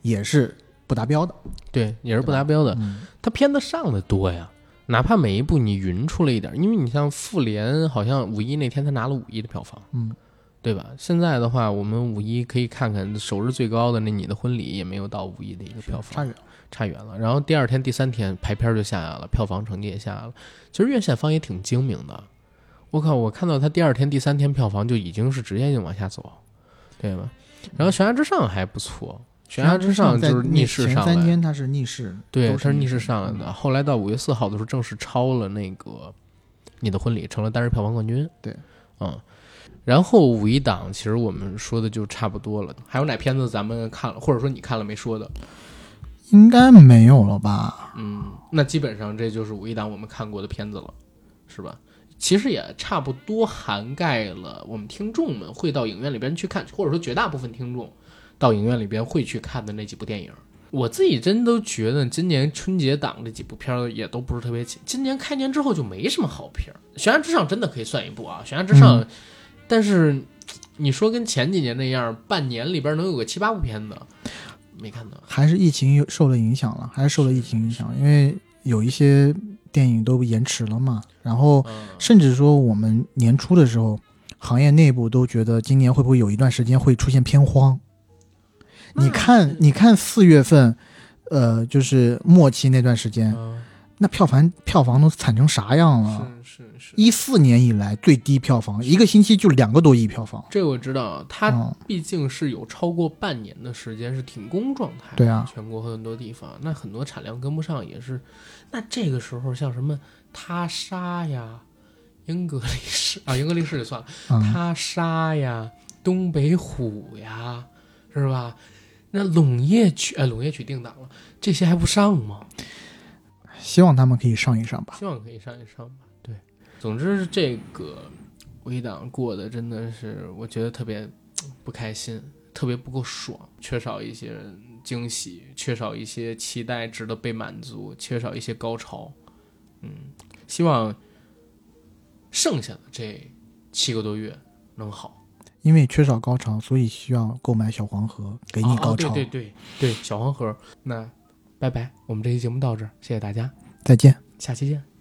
Speaker 2: 也是不达标的。
Speaker 1: 对，也是不达标的。
Speaker 2: 嗯，
Speaker 1: 他片子上的多呀，哪怕每一部你匀出了一点儿，因为你像复联，好像五一那天他拿了五亿的票房，
Speaker 2: 嗯，
Speaker 1: 对吧？现在的话，我们五一可以看看首日最高的那《你的婚礼》也没有到五亿的一个票房，
Speaker 2: 差远了。
Speaker 1: 差远了。然后第二天、第三天排片就下来了，票房成绩也下来了。其实院线方也挺精明的，我靠，我看到他第二天、第三天票房就已经是直接就往下走，对吧？然后《悬崖之上》还不错，《悬崖之上》就是逆势
Speaker 2: 前
Speaker 1: 上来，
Speaker 2: 三天它是逆势，
Speaker 1: 对，它是逆势上来的。后来到五月四号的时候，正式超了那个《你的婚礼》，成了单日票房冠军。
Speaker 2: 对，
Speaker 1: 嗯。然后五一档，其实我们说的就差不多了。还有哪片子咱们看了，或者说你看了没说的？
Speaker 2: 应该没有了吧？
Speaker 1: 嗯，那基本上这就是五一档我们看过的片子了，是吧？其实也差不多涵盖了我们听众们会到影院里边去看，或者说绝大部分听众到影院里边会去看的那几部电影。我自己真都觉得今年春节档这几部片儿也都不是特别起，今年开年之后就没什么好片儿。《悬崖之上》真的可以算一部啊，《悬崖之上》
Speaker 2: 嗯
Speaker 1: 但是你说跟前几年那样，半年里边能有个七八部片子，没看到。
Speaker 2: 还是疫情有受了影响了？还是受了疫情影响？因为有一些电影都延迟了嘛。然后
Speaker 1: 嗯，
Speaker 2: 甚至说我们年初的时候，行业内部都觉得今年会不会有一段时间会出现片荒？你看，你看四月份，呃，就是末期那段时间，
Speaker 1: 嗯
Speaker 2: 那票房票房都惨成啥样了？
Speaker 1: 是是是，
Speaker 2: 一四年以来最低票房，一个星期就两个多亿票房。
Speaker 1: 这个我知道，它
Speaker 2: 嗯，
Speaker 1: 毕竟是有超过半年的时间是停工状态，
Speaker 2: 对啊，
Speaker 1: 全国很多地方，那很多产量跟不上也是。那这个时候像什么他杀呀、英格力士啊，英格力士就算了，
Speaker 2: 嗯，
Speaker 1: 他杀呀、东北虎呀，是吧？那陇夜曲，哎，陇夜曲定档了，这些还不上吗？
Speaker 2: 希望他们可以上一上吧。
Speaker 1: 希望可以上一上吧。对，总之这个五一档过得真的是，我觉得特别不开心，特别不够爽，缺少一些惊喜，缺少一些期待值得被满足，缺少一些高潮。嗯，希望剩下的这七个多月能好。
Speaker 2: 因为缺少高潮，所以需要购买小黄盒给你高潮。
Speaker 1: 哦对对对对，小黄盒。那拜拜，我们这期节目到这儿，谢谢大家，
Speaker 2: 再见。
Speaker 1: 下期见。